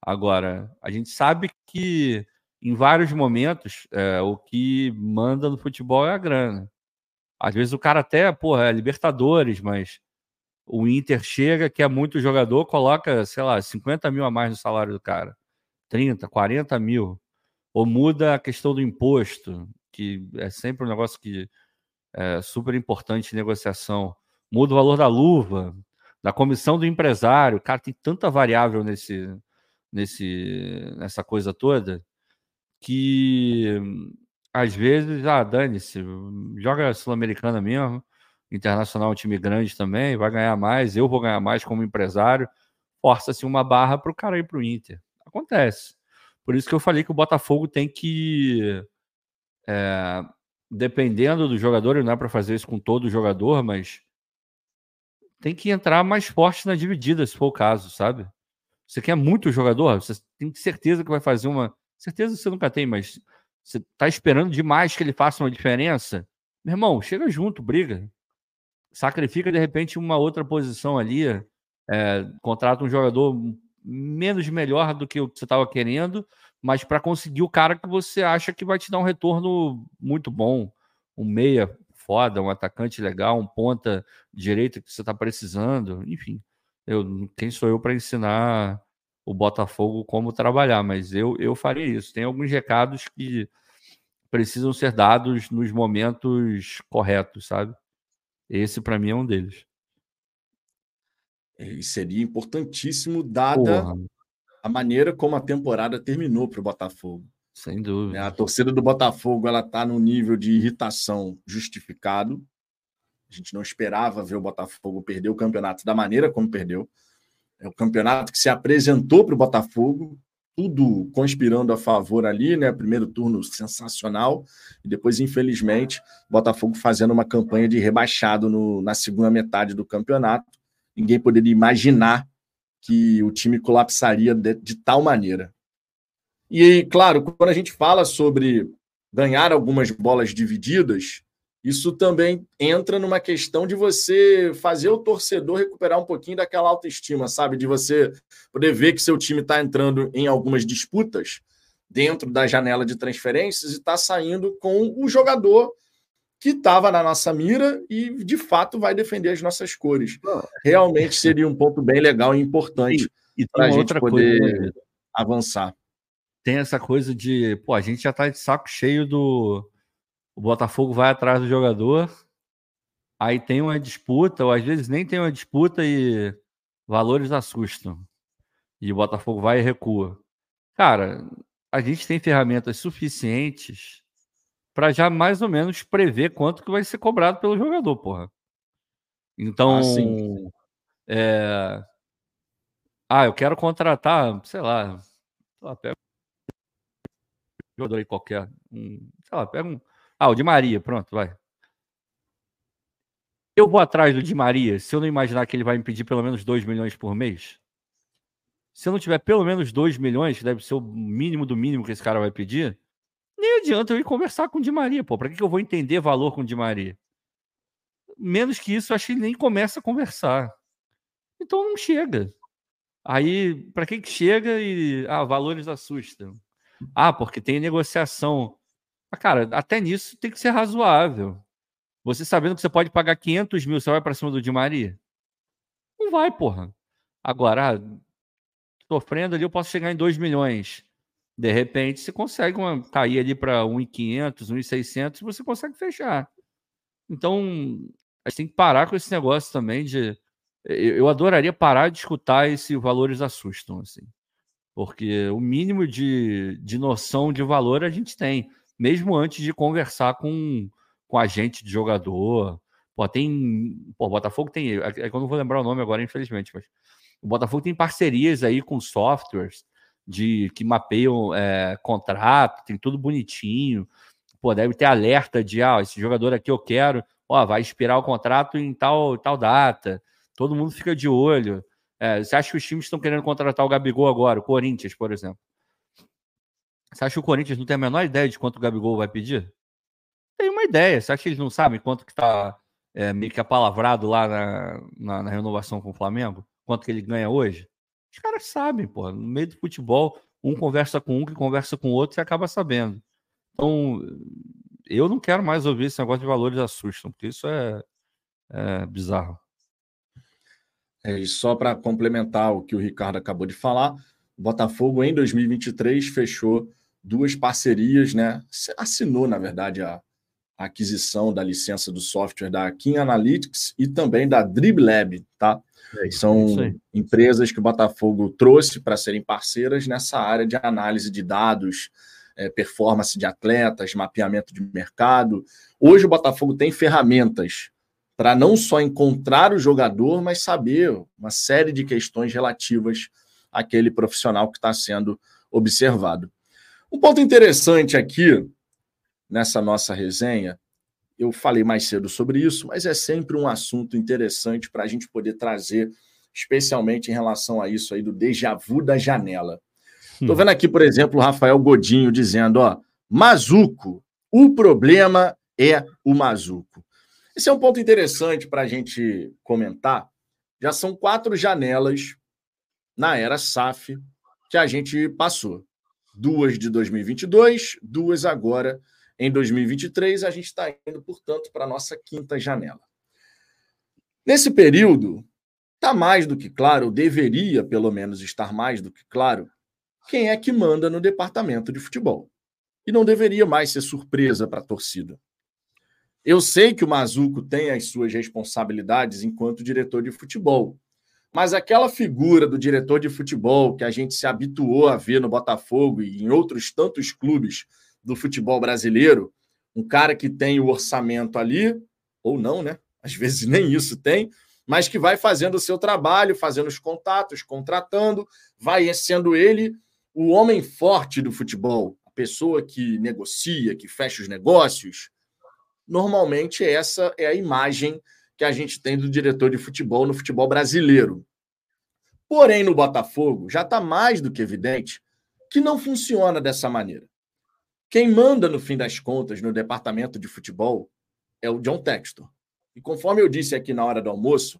Agora, a gente sabe que em vários momentos é, o que manda no futebol é a grana. Às vezes o cara até, porra, é Libertadores, mas o Inter chega, que é muito jogador, coloca, sei lá, 50 mil a mais no salário do cara. 30, 40 mil. Ou muda a questão do imposto, que é sempre um negócio que é super importante em negociação. Muda o valor da luva, da comissão do empresário. Cara, tem tanta variável nesse, nesse, nessa coisa toda que às vezes, ah, dane-se, joga Sul-Americana mesmo, Internacional é um time grande também, vai ganhar mais, eu vou ganhar mais como empresário, força-se uma barra para o cara ir para o Inter. Acontece. Por isso que eu falei que o Botafogo tem que, é, dependendo do jogador, não é para fazer isso com todo jogador, mas tem que entrar mais forte na dividida, se for o caso, sabe? Você quer muito jogador, você tem certeza que vai fazer uma. Certeza você nunca tem, mas você tá esperando demais que ele faça uma diferença? Meu irmão, chega junto, briga. Sacrifica de repente uma outra posição ali, é, contrata um jogador menos melhor do que o que você estava querendo, mas para conseguir o cara que você acha que vai te dar um retorno muito bom. Um meia foda, um atacante legal, um ponta direita que você está precisando, enfim. Eu, quem sou eu para ensinar o Botafogo como trabalhar, mas eu, eu faria isso. Tem alguns recados que precisam ser dados nos momentos corretos, sabe? Esse, para mim, é um deles. E seria importantíssimo, dada Porra. a maneira como a temporada terminou para o Botafogo. Sem dúvida. A torcida do Botafogo ela está no nível de irritação justificado. A gente não esperava ver o Botafogo perder o campeonato da maneira como perdeu. É o campeonato que se apresentou para o Botafogo, tudo conspirando a favor ali, né? Primeiro turno sensacional, e depois, infelizmente, Botafogo fazendo uma campanha de rebaixado no, na segunda metade do campeonato. Ninguém poderia imaginar que o time colapsaria de, de tal maneira. E, claro, quando a gente fala sobre ganhar algumas bolas divididas, isso também entra numa questão de você fazer o torcedor recuperar um pouquinho daquela autoestima, sabe? De você poder ver que seu time está entrando em algumas disputas dentro da janela de transferências e está saindo com o jogador que estava na nossa mira e de fato vai defender as nossas cores. Realmente seria um ponto bem legal e importante para a gente poder coisa, né? avançar. Tem essa coisa de, pô, a gente já está de saco cheio do o Botafogo vai atrás do jogador, aí tem uma disputa, ou às vezes nem tem uma disputa e valores assustam. E o Botafogo vai e recua. Cara, a gente tem ferramentas suficientes para já mais ou menos prever quanto que vai ser cobrado pelo jogador, porra. Então, ah, é... ah eu quero contratar, sei lá, pega um jogador aí qualquer, um, sei lá, pega um ah, o Di Maria, pronto, vai. Eu vou atrás do Di Maria se eu não imaginar que ele vai me pedir pelo menos 2 milhões por mês. Se eu não tiver pelo menos 2 milhões, que deve ser o mínimo do mínimo que esse cara vai pedir, nem adianta eu ir conversar com o Di Maria, pô. Pra que, eu vou entender valor com o Di Maria? Menos que isso, acho que ele nem começa a conversar. Então não chega. Aí, para que que chega e. Ah, valores assustam. Ah, porque tem negociação. Mas, cara, até nisso tem que ser razoável. Você sabendo que você pode pagar 500 mil, você vai para cima do Di Maria? Não vai, porra. Agora, ah, sofrendo ali, eu posso chegar em 2 milhões. De repente, você consegue uma, cair ali para 1,500, 1,600, você consegue fechar. Então, a gente tem que parar com esse negócio também de. Eu adoraria parar de escutar esse valores assustam, assim. Porque o mínimo de, de noção de valor a gente tem, mesmo antes de conversar com, com agente de jogador. Pô, tem. Pô, Botafogo tem. É, é que eu não vou lembrar o nome agora, infelizmente, mas o Botafogo tem parcerias aí com softwares de que mapeiam é, contrato, tem tudo bonitinho. Pô, deve ter alerta de, ah, esse jogador aqui eu quero, ó, vai expirar o contrato em tal, tal data. Todo mundo fica de olho. É, você acha que os times estão querendo contratar o Gabigol agora, o Corinthians, por exemplo? Você acha que o Corinthians não tem a menor ideia de quanto o Gabigol vai pedir? Tem uma ideia. Você acha que eles não sabem quanto que está é, meio que apalavrado lá na, na, na, renovação com o Flamengo? Quanto que ele ganha hoje? Os caras sabem, pô. No meio do futebol, um conversa com um que conversa com o outro e acaba sabendo. Então, eu não quero mais ouvir esse negócio de valores assustam, porque isso é, é bizarro. É, e só para complementar o que o Ricardo acabou de falar, Botafogo em 2023 fechou duas parcerias, né? Assinou, na verdade, a, a aquisição da licença do software da Kim Analytics e também da DribLab, tá? É São empresas que o Botafogo trouxe para serem parceiras nessa área de análise de dados, é, performance de atletas, mapeamento de mercado. Hoje o Botafogo tem ferramentas para não só encontrar o jogador, mas saber uma série de questões relativas àquele profissional que está sendo observado. Um ponto interessante aqui nessa nossa resenha, eu falei mais cedo sobre isso, mas é sempre um assunto interessante para a gente poder trazer, especialmente em relação a isso aí do déjà vu da janela. Estou hum. vendo aqui, por exemplo, o Rafael Godinho dizendo: ó, Mazuco, o problema é o Mazuco. Esse é um ponto interessante para a gente comentar. Já são quatro janelas na era SAF que a gente passou. Duas de 2022, duas agora em 2023. A gente está indo, portanto, para a nossa quinta janela. Nesse período, está mais do que claro, deveria pelo menos estar mais do que claro, quem é que manda no departamento de futebol. E não deveria mais ser surpresa para a torcida. Eu sei que o Mazuco tem as suas responsabilidades enquanto diretor de futebol, mas aquela figura do diretor de futebol que a gente se habituou a ver no Botafogo e em outros tantos clubes do futebol brasileiro, um cara que tem o orçamento ali, ou não, né? Às vezes nem isso tem, mas que vai fazendo o seu trabalho, fazendo os contatos, contratando, vai sendo ele o homem forte do futebol, a pessoa que negocia, que fecha os negócios, normalmente essa é a imagem que a gente tem do diretor de futebol no futebol brasileiro. Porém, no Botafogo, já está mais do que evidente que não funciona dessa maneira. Quem manda, no fim das contas, no departamento de futebol é o John Textor. E conforme eu disse aqui na hora do almoço,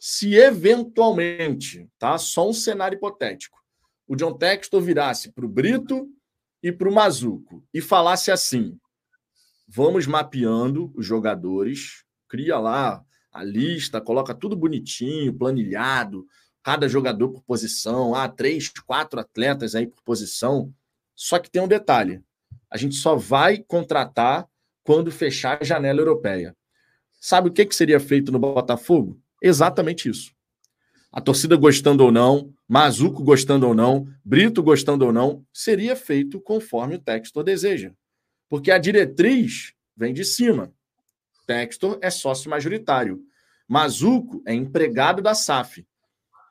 se eventualmente, tá? Só um cenário hipotético, o John Textor virasse para o Brito e para o Mazuco e falasse assim: vamos mapeando os jogadores, cria lá a lista, coloca tudo bonitinho, planilhado, cada jogador por posição, ah, três, quatro atletas aí por posição. Só que tem um detalhe: a gente só vai contratar quando fechar a janela europeia. Sabe o que, que seria feito no Botafogo? Exatamente isso. A torcida gostando ou não, Mazuco gostando ou não, Brito gostando ou não, seria feito conforme o texto deseja. Porque a diretriz vem de cima. Textor é sócio majoritário. Mazuco é empregado da SAF.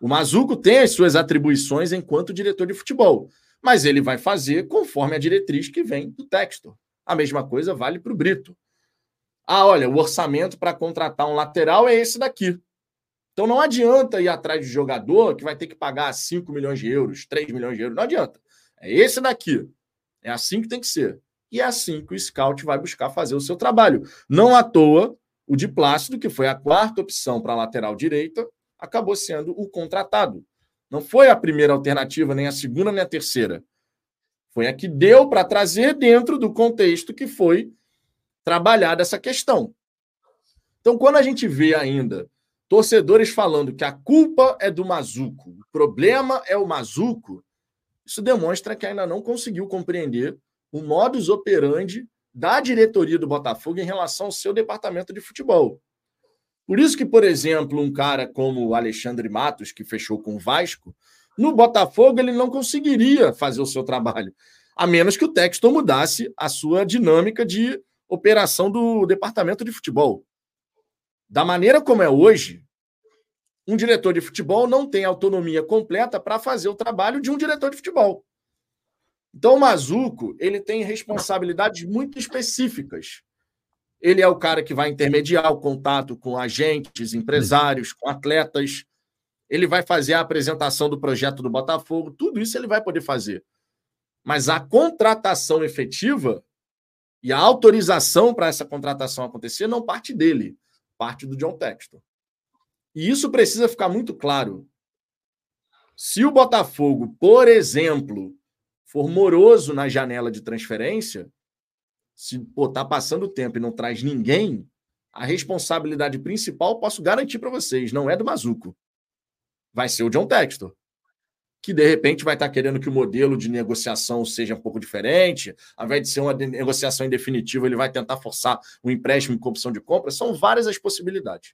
O Mazuco tem as suas atribuições enquanto diretor de futebol, mas ele vai fazer conforme a diretriz que vem do Textor. A mesma coisa vale para o Brito. Ah, olha, o orçamento para contratar um lateral é esse daqui. Então não adianta ir atrás de jogador que vai ter que pagar 5 milhões de euros, 3 milhões de euros. Não adianta. É esse daqui. É assim que tem que ser. E é assim que o scout vai buscar fazer o seu trabalho. Não à toa, o de Plácido, que foi a quarta opção para a lateral direita, acabou sendo o contratado. Não foi a primeira alternativa, nem a segunda, nem a terceira. Foi a que deu para trazer dentro do contexto que foi trabalhada essa questão. Então, quando a gente vê ainda torcedores falando que a culpa é do Mazuco, o problema é o Mazuco, Isso demonstra que ainda não conseguiu compreender o modus operandi da diretoria do Botafogo em relação ao seu departamento de futebol. Por isso que, por exemplo, um cara como o Alexandre Matos, que fechou com o Vasco, no Botafogo ele não conseguiria fazer o seu trabalho, a menos que o Texton mudasse a sua dinâmica de operação do departamento de futebol. Da maneira como é hoje, um diretor de futebol não tem autonomia completa para fazer o trabalho de um diretor de futebol. Então, o Mazuco ele tem responsabilidades muito específicas. Ele é o cara que vai intermediar o contato com agentes, empresários, com atletas. Ele vai fazer a apresentação do projeto do Botafogo. Tudo isso ele vai poder fazer. Mas a contratação efetiva e a autorização para essa contratação acontecer não parte dele, parte do John Textor. E isso precisa ficar muito claro. Se o Botafogo, por exemplo, for moroso na janela de transferência, se pô, tá passando o tempo e não traz ninguém, a responsabilidade principal, posso garantir para vocês, não é do Mazuco. Vai ser o John Textor. Que de repente vai estar tá querendo que o modelo de negociação seja um pouco diferente, ao invés de ser uma negociação em ele vai tentar forçar um empréstimo com opção de compra. São várias as possibilidades.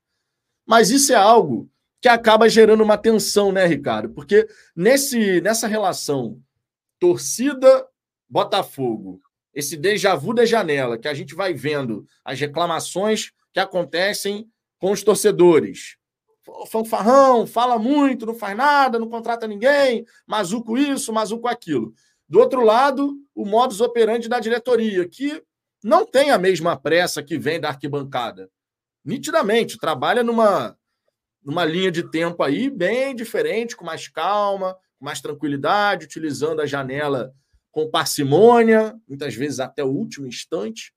Mas isso é algo que acaba gerando uma tensão, né, Ricardo? Porque nesse, nessa relação torcida Botafogo, esse déjà vu da janela, que a gente vai vendo as reclamações que acontecem com os torcedores. Fanfarrão, fala muito, não faz nada, não contrata ninguém, mazuco isso, mazuco aquilo. Do outro lado, o modus operandi da diretoria, que não tem a mesma pressa que vem da arquibancada. Nitidamente, trabalha numa, numa linha de tempo aí bem diferente, com mais calma, mais tranquilidade, utilizando a janela com parcimônia, muitas vezes até o último instante.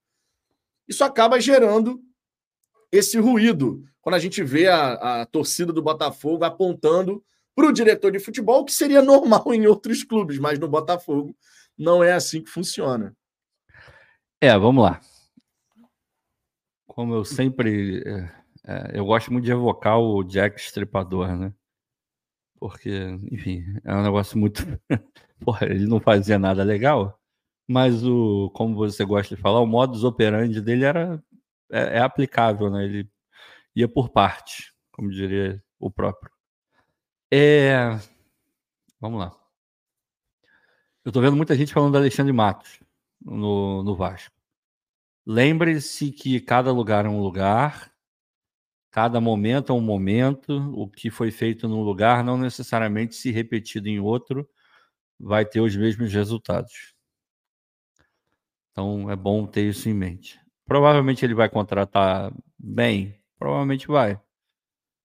Isso acaba gerando esse ruído quando a gente vê a, a torcida do Botafogo apontando para o diretor de futebol, que seria normal em outros clubes, mas no Botafogo não é assim que funciona. É, vamos lá. Como eu sempre. É, eu gosto muito de evocar o Jack Stripador, né? Porque, enfim, é um negócio muito. Porra, ele não fazia nada legal, mas o, como você gosta de falar, o modus operandi dele era é, é aplicável, né? Ele ia por parte, como diria o próprio. É... Vamos lá. Eu tô vendo muita gente falando do Alexandre Matos no, no Vasco. Lembre-se que cada lugar é um lugar Cada momento é um momento, o que foi feito num lugar não necessariamente se repetido em outro vai ter os mesmos resultados. Então é bom ter isso em mente. Provavelmente ele vai contratar bem, provavelmente vai.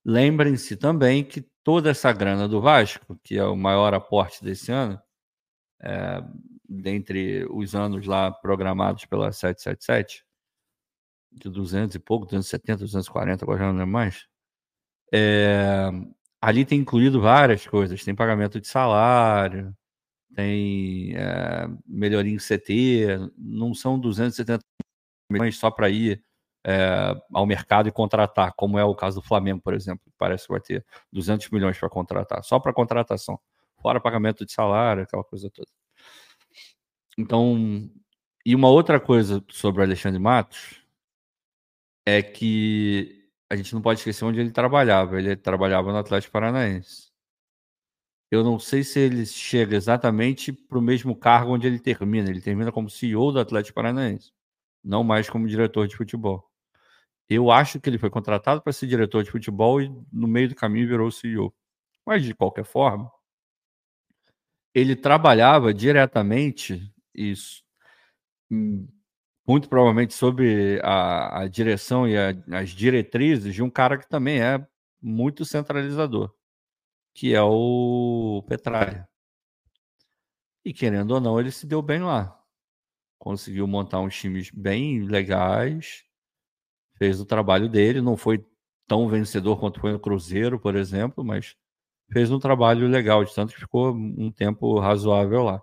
Lembrem-se também que toda essa grana do Vasco, que é o maior aporte desse ano, é, dentre os anos lá programados pela 777, de 200 e pouco, 270, 240, agora já não lembro mais. É, ali tem incluído várias coisas. Tem pagamento de salário, tem é, melhoria em CT, não são 270 milhões só para ir é, ao mercado e contratar, como é o caso do Flamengo, por exemplo. Parece que vai ter 200 milhões para contratar, só para contratação, fora pagamento de salário, aquela coisa toda. Então, e uma outra coisa sobre o Alexandre Matos, é que a gente não pode esquecer onde ele trabalhava. Ele trabalhava no Atlético Paranaense. Eu não sei se ele chega exatamente para o mesmo cargo onde ele termina. Ele termina como CEO do Atlético Paranaense, não mais como diretor de futebol. Eu acho que ele foi contratado para ser diretor de futebol e no meio do caminho virou CEO. Mas de qualquer forma, ele trabalhava diretamente isso muito provavelmente sob a, a direção e a, as diretrizes de um cara que também é muito centralizador, que é o Petralha. E querendo ou não, ele se deu bem lá. Conseguiu montar uns times bem legais, fez o trabalho dele, não foi tão vencedor quanto foi no Cruzeiro, por exemplo, mas fez um trabalho legal, de tanto que ficou um tempo razoável lá.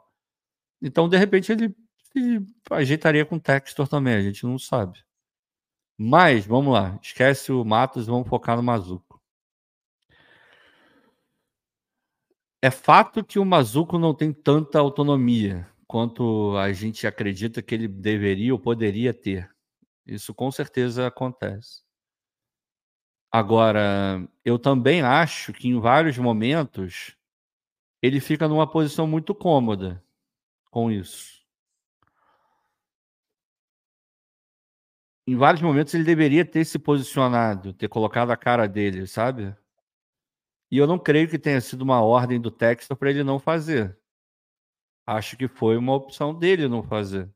Então, de repente, ele e ajeitaria com o Textor também, a gente não sabe. Mas, vamos lá, esquece o Matos, vamos focar no Mazuco. É fato que o Mazuco não tem tanta autonomia quanto a gente acredita que ele deveria ou poderia ter. Isso com certeza acontece. Agora, eu também acho que em vários momentos ele fica numa posição muito cômoda com isso. Em vários momentos ele deveria ter se posicionado, ter colocado a cara dele, sabe? E eu não creio que tenha sido uma ordem do Textor para ele não fazer. Acho que foi uma opção dele não fazer.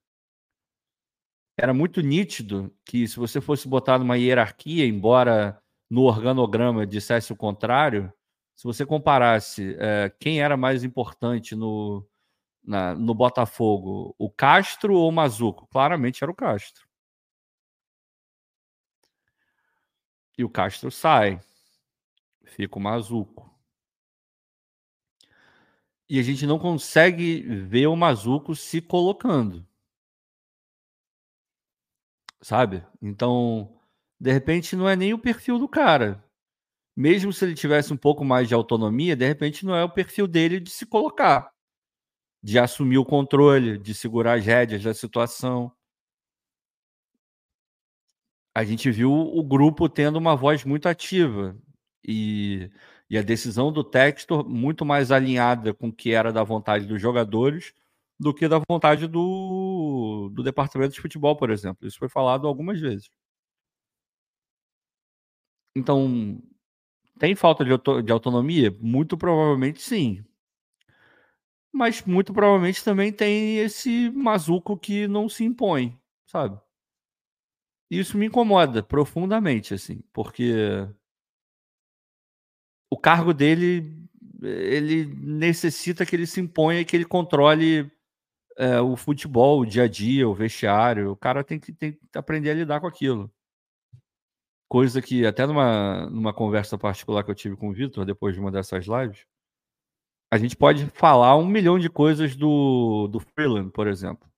Era muito nítido que se você fosse botar numa hierarquia, embora no organograma dissesse o contrário, se você comparasse é, quem era mais importante no, na, no Botafogo, o Castro ou o Mazuco? Claramente era o Castro. E o Castro sai. Fica o Mazuco. E a gente não consegue ver o Mazuco se colocando. Sabe? Então, de repente, não é nem o perfil do cara. Mesmo se ele tivesse um pouco mais de autonomia, de repente não é o perfil dele de se colocar, de assumir o controle, de segurar as rédeas da situação. A gente viu o grupo tendo uma voz muito ativa. E e a decisão do Textor muito mais alinhada com o que era da vontade dos jogadores do que da vontade do, do departamento de futebol, por exemplo. Isso foi falado algumas vezes. Então, tem falta de, de autonomia? Muito provavelmente sim. Mas muito provavelmente também tem esse mazuco que não se impõe, sabe? Isso me incomoda profundamente, assim, porque o cargo dele ele necessita que ele se imponha que ele controle é, o futebol, o dia a dia, o vestiário. O cara tem que, tem que aprender a lidar com aquilo. Coisa que até numa, numa conversa particular que eu tive com o Vitor, depois de uma dessas lives, a gente pode falar um milhão de coisas do, do Freeland, por exemplo.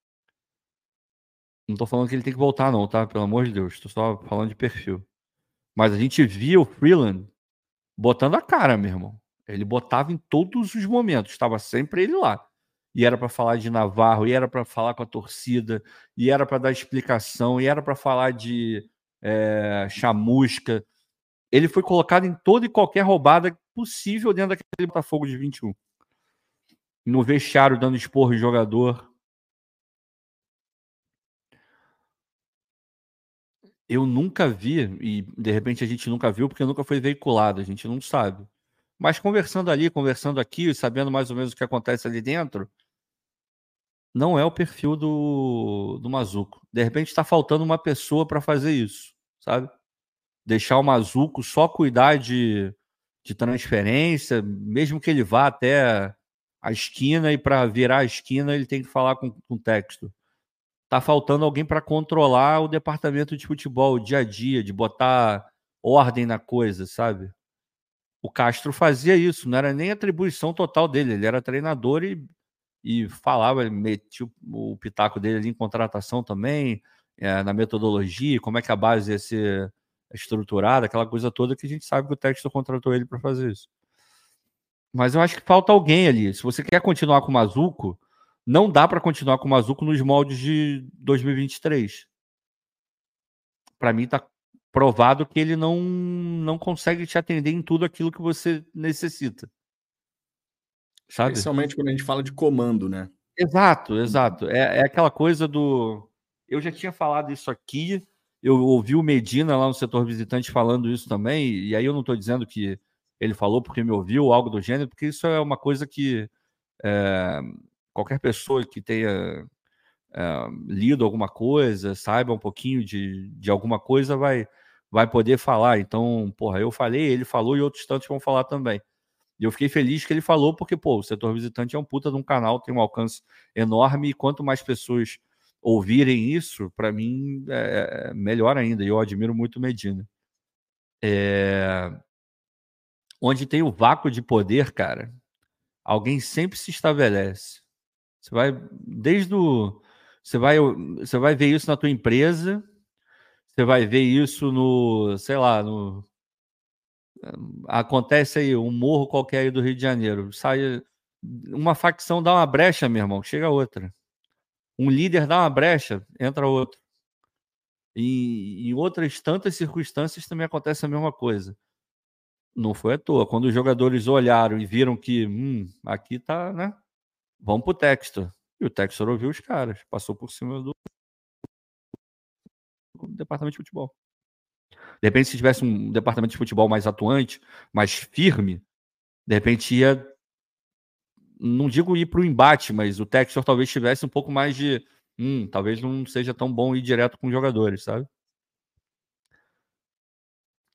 Não estou falando que ele tem que voltar, não, tá? Pelo amor de Deus. Estou só falando de perfil. Mas a gente via o Freeland botando a cara, meu irmão. Ele botava em todos os momentos, estava sempre ele lá. E era para falar de Navarro, e era para falar com a torcida, e era para dar explicação, e era para falar de é, chamusca. Ele foi colocado em toda e qualquer roubada possível dentro daquele Botafogo de 21. No vestiário, dando esporro em jogador. Eu nunca vi, e de repente a gente nunca viu porque nunca foi veiculado, a gente não sabe. Mas conversando ali, conversando aqui, sabendo mais ou menos o que acontece ali dentro, não é o perfil do, do Mazuco. De repente está faltando uma pessoa para fazer isso, sabe? Deixar o Mazuco só cuidar de, de transferência, mesmo que ele vá até a esquina e para virar a esquina ele tem que falar com, com texto tá faltando alguém para controlar o departamento de futebol, o dia a dia, de botar ordem na coisa, sabe? O Castro fazia isso, não era nem atribuição total dele, ele era treinador e, e falava, metia o, pitaco dele ali em contratação também, é, na metodologia, como é que a base ia ser estruturada, aquela coisa toda que a gente sabe que o Textor contratou ele para fazer isso. Mas eu acho que falta alguém ali. Se você quer continuar com o Mazuco, não dá para continuar com o Mazuco nos moldes de 2023. Para mim está provado que ele não não consegue te atender em tudo aquilo que você necessita. Sabe? Especialmente quando a gente fala de comando, né? Exato, exato. É, é aquela coisa do. Eu já tinha falado isso aqui, eu ouvi o Medina lá no setor visitante falando isso também, e aí eu não estou dizendo que ele falou porque me ouviu, algo do gênero, porque isso é uma coisa que é, qualquer pessoa que tenha é, lido alguma coisa, saiba um pouquinho de, de alguma coisa, vai, vai poder falar. Então, porra, eu falei, ele falou e outros tantos vão falar também. E eu fiquei feliz que ele falou, porque, pô, o setor visitante é um puta de um canal, tem um alcance enorme, e quanto mais pessoas ouvirem isso, para mim é, é melhor ainda. E eu admiro muito Medina. É... Onde tem o vácuo de poder, cara, alguém sempre se estabelece. Você vai desde o você vai você vai ver isso na tua empresa, você vai ver isso no, sei lá, no Acontece aí, um morro qualquer aí do Rio de Janeiro. Sai uma facção, dá uma brecha, meu irmão, chega outra. Um líder dá uma brecha, entra outro. E em outras tantas circunstâncias também acontece a mesma coisa. Não foi à toa. Quando os jogadores olharam e viram que, hum, aqui tá, né? Vamos pro Textor. E o Textor ouviu os caras, passou por cima do departamento de futebol. De repente, se tivesse um departamento de futebol mais atuante, mais firme, de repente ia. Não digo ir para o embate, mas o Textor talvez tivesse um pouco mais de. Hum, talvez não seja tão bom ir direto com os jogadores, sabe?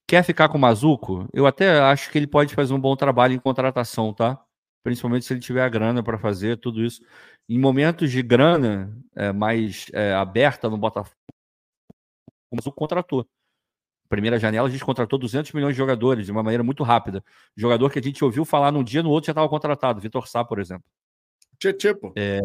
Quer ficar com o Mazuco? Eu até acho que ele pode fazer um bom trabalho em contratação, tá? Principalmente se ele tiver a grana para fazer tudo isso. Em momentos de grana é, mais é, aberta no Botafogo, o contratou primeira janela, a gente contratou 200 milhões de jogadores de uma maneira muito rápida. Jogador que a gente ouviu falar num dia, no outro já estava contratado. Vitor Sá, por exemplo. Tietê, pô. É,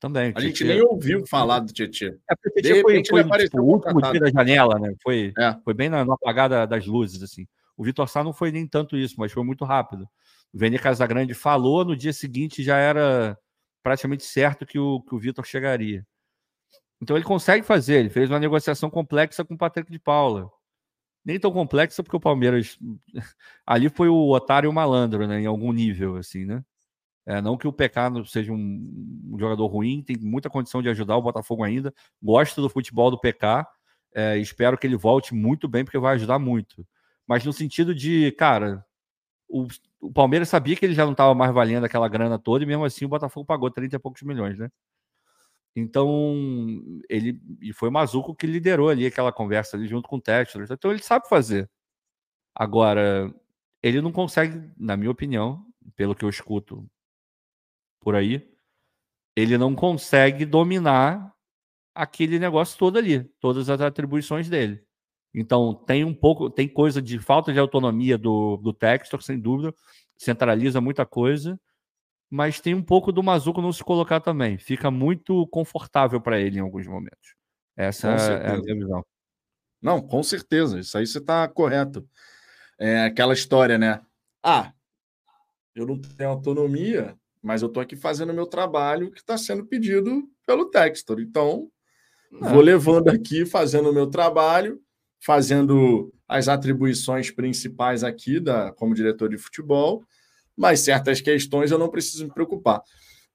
também. A gente nem ouviu falar do Tietê. É porque Tietê foi, foi tipo, o último dia da janela, né? Foi, é. foi bem no apagar das luzes, assim. O Vitor Sá não foi nem tanto isso, mas foi muito rápido. O Vene Casagrande falou, no dia seguinte já era praticamente certo que o, que o Vitor chegaria. Então ele consegue fazer, ele fez uma negociação complexa com o Patrick de Paula nem tão complexa, porque o Palmeiras ali foi o otário e o malandro, né? Em algum nível, assim, né? É, não que o Pecado seja um, um, jogador ruim, tem muita condição de ajudar o Botafogo ainda. Gosto do futebol do PK. É, espero que ele volte muito bem, porque vai ajudar muito. Mas no sentido de, cara, o, o Palmeiras sabia que ele já não estava mais valendo aquela grana toda, e mesmo assim o Botafogo pagou 30 e poucos milhões, né? Então, ele e foi o Mazuco que liderou ali aquela conversa ali junto com o Textor. Então, ele sabe fazer. Agora, ele não consegue, na minha opinião, pelo que eu escuto por aí, ele não consegue dominar aquele negócio todo ali, todas as atribuições dele. Então, tem um pouco, tem coisa de falta de autonomia do, do Textor, sem dúvida, centraliza muita coisa mas tem um pouco do Mazuco não se colocar também. Fica muito confortável para ele em alguns momentos. Essa é a minha visão. Não, com certeza. Isso aí você está correto. É aquela história, né? Ah, eu não tenho autonomia, mas eu estou aqui fazendo o meu trabalho que está sendo pedido pelo Textor. Então, é. vou levando aqui, fazendo o meu trabalho, fazendo as atribuições principais aqui da, como diretor de futebol mas certas questões eu não preciso me preocupar.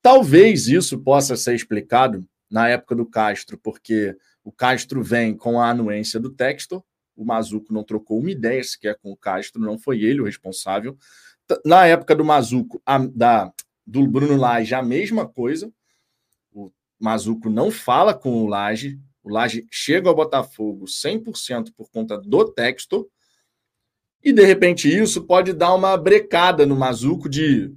Talvez isso possa ser explicado na época do Castro, porque o Castro vem com a anuência do Textor, o Mazuco não trocou uma ideia sequer com o Castro, não foi ele o responsável. Na época do Mazuco, a, da, do Bruno Lage, a mesma coisa. O Mazuco não fala com o Lage, o Lage chega ao Botafogo 100% por conta do Textor, e de repente isso pode dar uma brecada no Mazuco de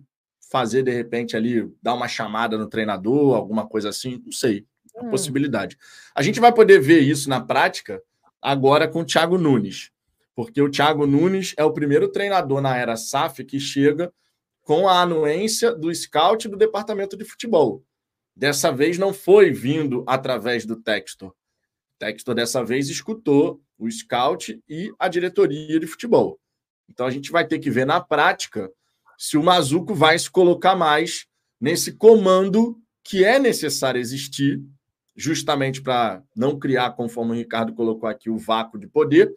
fazer de repente ali, dar uma chamada no treinador, alguma coisa assim, não sei, a hum. possibilidade. A gente vai poder ver isso na prática agora com o Thiago Nunes, porque o Thiago Nunes é o primeiro treinador na era SAF que chega com a anuência do scout do departamento de futebol. Dessa vez não foi vindo através do Textor. O Textor dessa vez escutou o scout e a diretoria de futebol. Então a gente vai ter que ver na prática se o Mazuco vai se colocar mais nesse comando que é necessário existir, justamente para não criar, conforme o Ricardo colocou aqui, o vácuo de poder.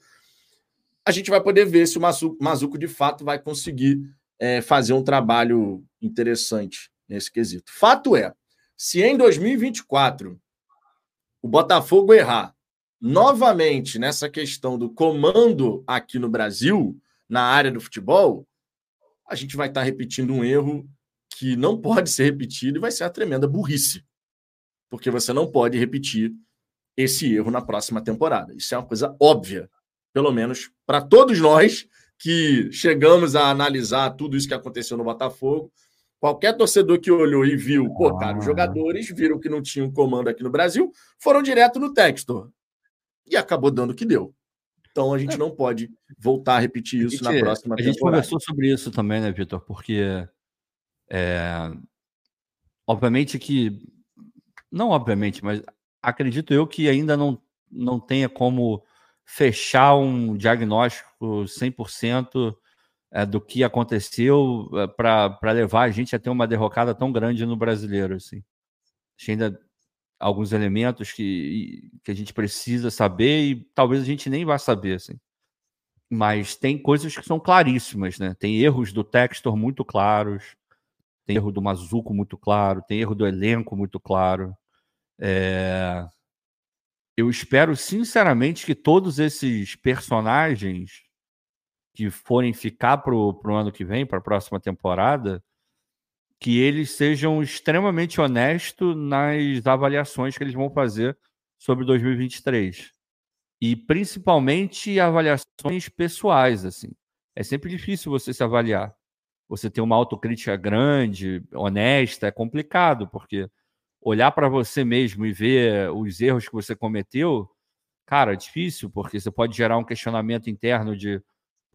A gente vai poder ver se o Mazuco de fato vai conseguir é, fazer um trabalho interessante nesse quesito. Fato é, se em 2024 o Botafogo errar novamente nessa questão do comando aqui no Brasil, na área do futebol, a gente vai estar repetindo um erro que não pode ser repetido e vai ser a tremenda burrice. Porque você não pode repetir esse erro na próxima temporada. Isso é uma coisa óbvia, pelo menos para todos nós que chegamos a analisar tudo isso que aconteceu no Botafogo. Qualquer torcedor que olhou e viu, pô, cara, os ah. jogadores viram que não tinham comando aqui no Brasil, foram direto no texto. E acabou dando o que deu. Então a gente é. não pode voltar a repetir isso a gente, na próxima a temporada. A gente conversou sobre isso também, né, Vitor? Porque é, obviamente que não obviamente, mas acredito eu que ainda não, não tenha como fechar um diagnóstico 100% é, do que aconteceu é, para levar a gente a ter uma derrocada tão grande no brasileiro. Assim. Acho ainda alguns elementos que, que a gente precisa saber e talvez a gente nem vá saber. Assim. Mas tem coisas que são claríssimas, né? Tem erros do Textor muito claros, tem erro do Mazuco muito claro, tem erro do elenco muito claro. É... Eu espero sinceramente que todos esses personagens que forem ficar para o ano que vem, para a próxima temporada, que eles sejam extremamente honestos nas avaliações que eles vão fazer sobre 2023. E principalmente avaliações pessoais, assim. É sempre difícil você se avaliar. Você ter uma autocrítica grande, honesta, é complicado, porque olhar para você mesmo e ver os erros que você cometeu, cara, é difícil, porque você pode gerar um questionamento interno de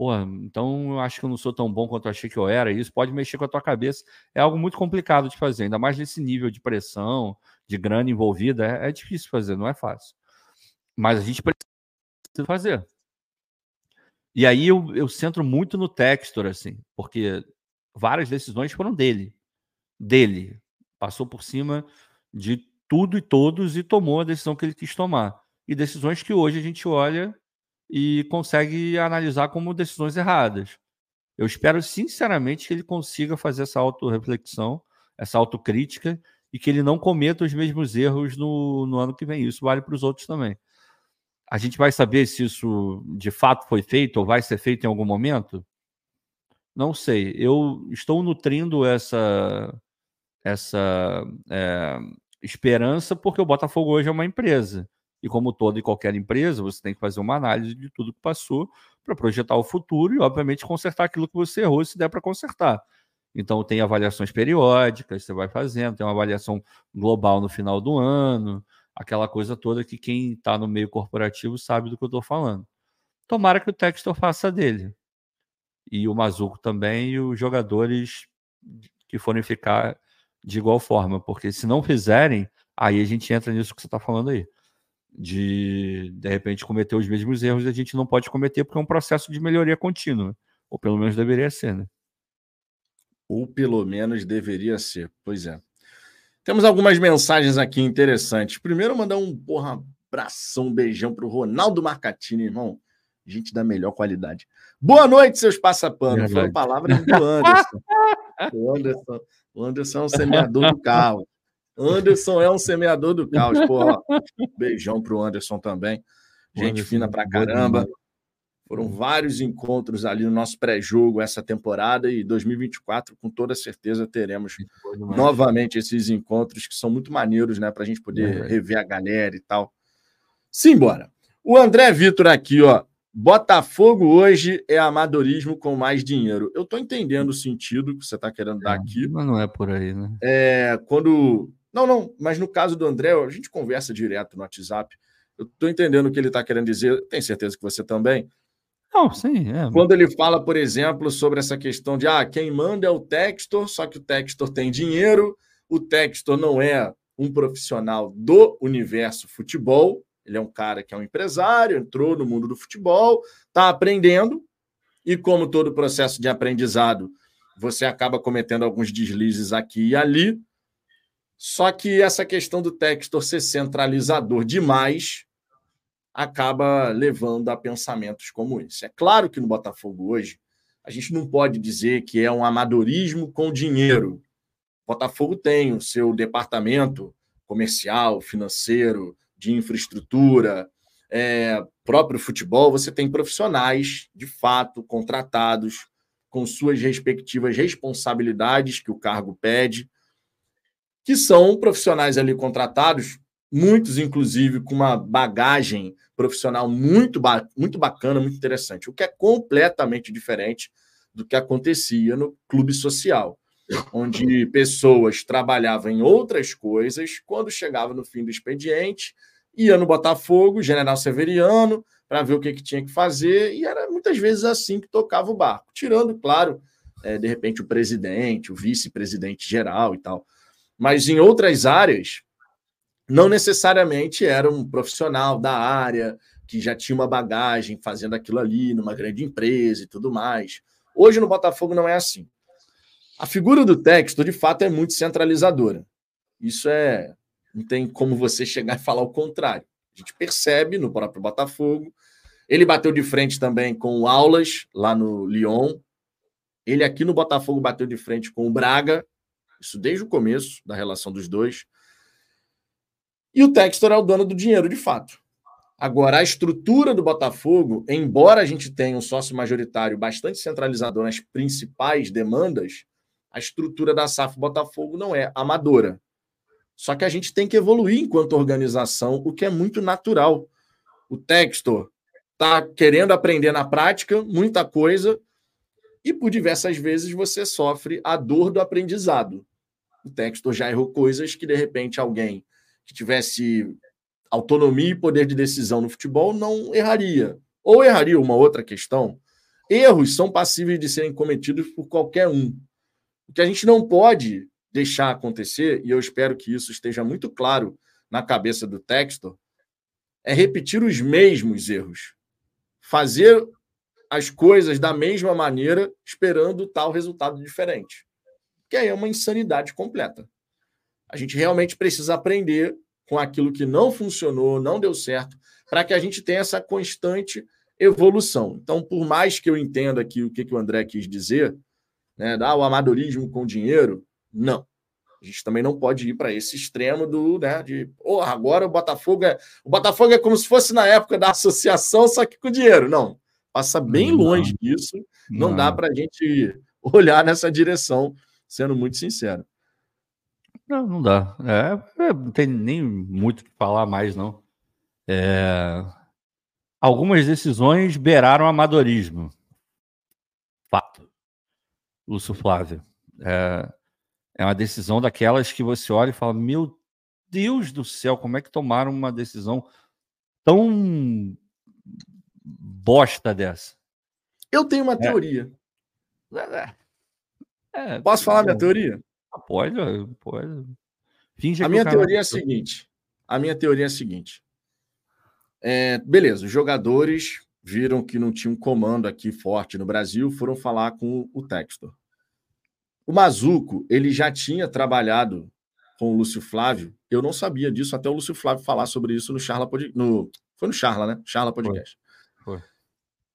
pô, então eu acho que eu não sou tão bom quanto eu achei que eu era. Isso pode mexer com a tua cabeça. É algo muito complicado de fazer, ainda mais nesse nível de pressão, de grana envolvida. É, é difícil fazer, não é fácil. Mas a gente precisa fazer. E aí eu, eu centro muito no Textor, assim, porque várias decisões foram dele. Dele. Passou por cima de tudo e todos e tomou a decisão que ele quis tomar. E decisões que hoje a gente olha e consegue analisar como decisões erradas. Eu espero sinceramente que ele consiga fazer essa autorreflexão, essa autocrítica e que ele não cometa os mesmos erros no, no ano que vem. Isso vale para os outros também. A gente vai saber se isso de fato foi feito ou vai ser feito em algum momento? Não sei. Eu estou nutrindo essa essa é, esperança porque o Botafogo hoje é uma empresa. E como toda e qualquer empresa, você tem que fazer uma análise de tudo que passou para projetar o futuro e, obviamente, consertar aquilo que você errou, se der para consertar. Então, tem avaliações periódicas, você vai fazendo, tem uma avaliação global no final do ano, aquela coisa toda que quem está no meio corporativo sabe do que eu estou falando. Tomara que o Textor faça dele. E o Mazuco também, e os jogadores que forem ficar de igual forma, porque se não fizerem, aí a gente entra nisso que você está falando aí de de repente cometer os mesmos erros a gente não pode cometer porque é um processo de melhoria contínua, ou pelo menos deveria ser, né? Ou pelo menos deveria ser, pois é. Temos algumas mensagens aqui interessantes. Primeiro, mandar um porra, abração, um beijão para o Ronaldo Marcatini, irmão. Gente da melhor qualidade. Boa noite, seus passapanos. Foi a palavra do Anderson. o Anderson. O Anderson é um semeador do carro. Anderson é um semeador do caos. Pô, beijão pro Anderson também. Gente Anderson, fina pra caramba. Foram vários encontros ali no nosso pré-jogo essa temporada e 2024, com toda certeza, teremos novamente esses encontros que são muito maneiros, né? Para a gente poder é. rever a galera e tal. Simbora. O André Vitor aqui, ó. Botafogo hoje é amadorismo com mais dinheiro. Eu estou entendendo o sentido que você está querendo dar é, aqui. Mas não é por aí, né? É, quando não, não, mas no caso do André, a gente conversa direto no WhatsApp. Eu estou entendendo o que ele está querendo dizer, tenho certeza que você também. Não, sim. É. Quando ele fala, por exemplo, sobre essa questão de ah, quem manda é o Textor, só que o Textor tem dinheiro, o Textor não é um profissional do universo futebol, ele é um cara que é um empresário, entrou no mundo do futebol, está aprendendo, e como todo processo de aprendizado, você acaba cometendo alguns deslizes aqui e ali. Só que essa questão do Textor ser centralizador demais acaba levando a pensamentos como esse. É claro que no Botafogo hoje a gente não pode dizer que é um amadorismo com dinheiro. O Botafogo tem o seu departamento comercial, financeiro, de infraestrutura, é, próprio futebol, você tem profissionais, de fato, contratados, com suas respectivas responsabilidades que o cargo pede que são profissionais ali contratados, muitos, inclusive, com uma bagagem profissional muito, ba muito bacana, muito interessante, o que é completamente diferente do que acontecia no clube social, onde pessoas trabalhavam em outras coisas, quando chegava no fim do expediente, ia no Botafogo, General Severiano, para ver o que, que tinha que fazer, e era muitas vezes assim que tocava o barco, tirando, claro, é, de repente o presidente, o vice-presidente geral e tal mas em outras áreas, não necessariamente era um profissional da área que já tinha uma bagagem fazendo aquilo ali numa grande empresa e tudo mais. Hoje no Botafogo não é assim. A figura do texto, de fato, é muito centralizadora. Isso é. Não tem como você chegar e falar o contrário. A gente percebe no próprio Botafogo. Ele bateu de frente também com o Aulas, lá no Lyon. Ele aqui no Botafogo bateu de frente com o Braga. Isso desde o começo da relação dos dois. E o Textor é o dono do dinheiro, de fato. Agora, a estrutura do Botafogo, embora a gente tenha um sócio majoritário bastante centralizador nas principais demandas, a estrutura da SAF Botafogo não é amadora. Só que a gente tem que evoluir enquanto organização, o que é muito natural. O Textor está querendo aprender na prática muita coisa e por diversas vezes você sofre a dor do aprendizado. O Textor já errou coisas que de repente alguém que tivesse autonomia e poder de decisão no futebol não erraria. Ou erraria uma outra questão. Erros são passíveis de serem cometidos por qualquer um. O que a gente não pode deixar acontecer, e eu espero que isso esteja muito claro na cabeça do Textor, é repetir os mesmos erros. Fazer as coisas da mesma maneira, esperando tal resultado diferente. Que aí é uma insanidade completa. A gente realmente precisa aprender com aquilo que não funcionou, não deu certo, para que a gente tenha essa constante evolução. Então, por mais que eu entenda aqui o que, que o André quis dizer, né? Ah, o amadorismo com dinheiro. Não. A gente também não pode ir para esse extremo do, né, de, oh, agora o Botafogo é, o Botafogo é como se fosse na época da associação, só que com dinheiro. Não. Passa bem não, longe disso. Não, não dá para a gente olhar nessa direção, sendo muito sincero. Não, não dá. É, é, não tem nem muito o que falar mais, não. É... Algumas decisões beiraram amadorismo. Fato. Lúcio Flávio. É, é uma decisão daquelas que você olha e fala: Meu Deus do céu, como é que tomaram uma decisão tão bosta dessa? Eu tenho uma é. teoria. É, é, Posso falar minha teoria? Ah, pode, pode. Finge a minha teoria é a seguinte. A minha teoria é a seguinte. É, beleza, os jogadores viram que não tinha um comando aqui forte no Brasil, foram falar com o Textor. O Mazuco, ele já tinha trabalhado com o Lúcio Flávio. Eu não sabia disso até o Lúcio Flávio falar sobre isso no Charla Podcast. No... Foi no Charla, né? Charla Podcast. Foi. Foi.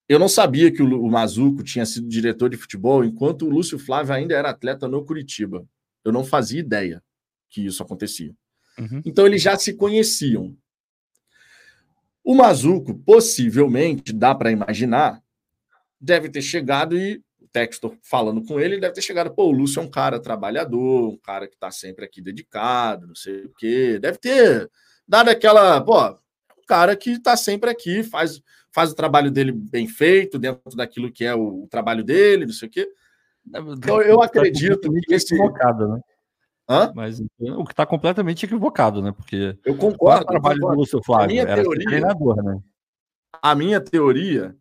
Eu não sabia que o Mazuco tinha sido diretor de futebol enquanto o Lúcio Flávio ainda era atleta no Curitiba. Eu não fazia ideia que isso acontecia. Uhum. Então eles já se conheciam. O Mazuco, possivelmente, dá para imaginar, deve ter chegado e o Textor falando com ele, deve ter chegado, pô, o Lúcio é um cara trabalhador, um cara que está sempre aqui dedicado, não sei o quê. Deve ter dado aquela, pô, cara que está sempre aqui, faz, faz o trabalho dele bem feito, dentro daquilo que é o, o trabalho dele, não sei o quê. Então, eu acredito que esse... Equivocado, né? Hã? Mas o que está completamente equivocado, né? Porque eu concordo. O trabalho concordo. do Lúcio Flávio a minha era teoria, treinador, né? A minha teoria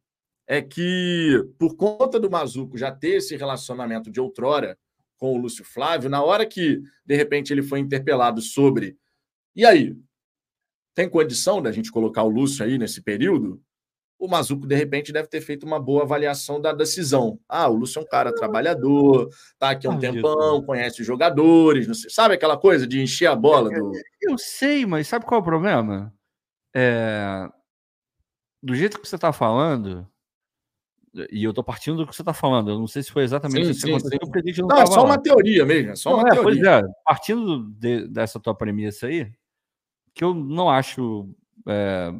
é que, por conta do Mazuco já ter esse relacionamento de outrora com o Lúcio Flávio, na hora que, de repente, ele foi interpelado sobre. E aí? Tem condição da gente colocar o Lúcio aí nesse período? o Mazuco, de repente, deve ter feito uma boa avaliação da decisão. Ah, o Lúcio é um cara trabalhado, tá aqui há um tempão, conhece os jogadores, não sei, sabe aquela coisa de encher a bola do. Eu sei, mas sabe qual é o problema? É... Do jeito que você está falando, e eu tô partindo do que você está falando, eu não sei se foi exatamente isso que aconteceu, porque a gente não, não é só uma teoria mesmo, é só não, uma é, teoria. Pois é, partindo de, dessa tua premissa aí, que eu não acho. É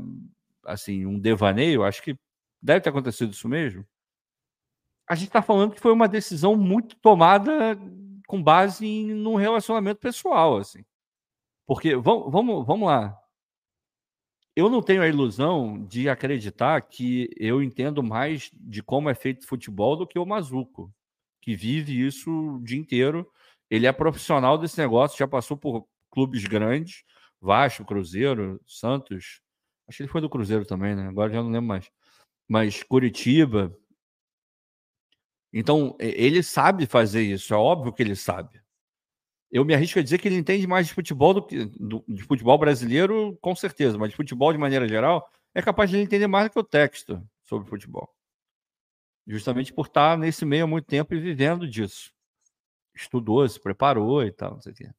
assim, um devaneio, acho que deve ter acontecido isso mesmo. A gente está falando que foi uma decisão muito tomada com base em num relacionamento pessoal, assim. Porque, vamos, vamos, vamos lá. Eu não tenho a ilusão de acreditar que eu entendo mais de como é feito futebol do que o Mazuco, que vive isso o dia inteiro. Ele é profissional desse negócio, já passou por clubes grandes, Vasco, Cruzeiro, Santos, Acho que ele foi do Cruzeiro também, né? Agora já não lembro mais. Mas Curitiba. Então, ele sabe fazer isso, é óbvio que ele sabe. Eu me arrisco a dizer que ele entende mais de futebol do que do, de futebol brasileiro, com certeza, mas de futebol de maneira geral, é capaz de ele entender mais do que o texto sobre futebol. Justamente por estar nesse meio há muito tempo e vivendo disso. Estudou, se preparou e tal, não sei o.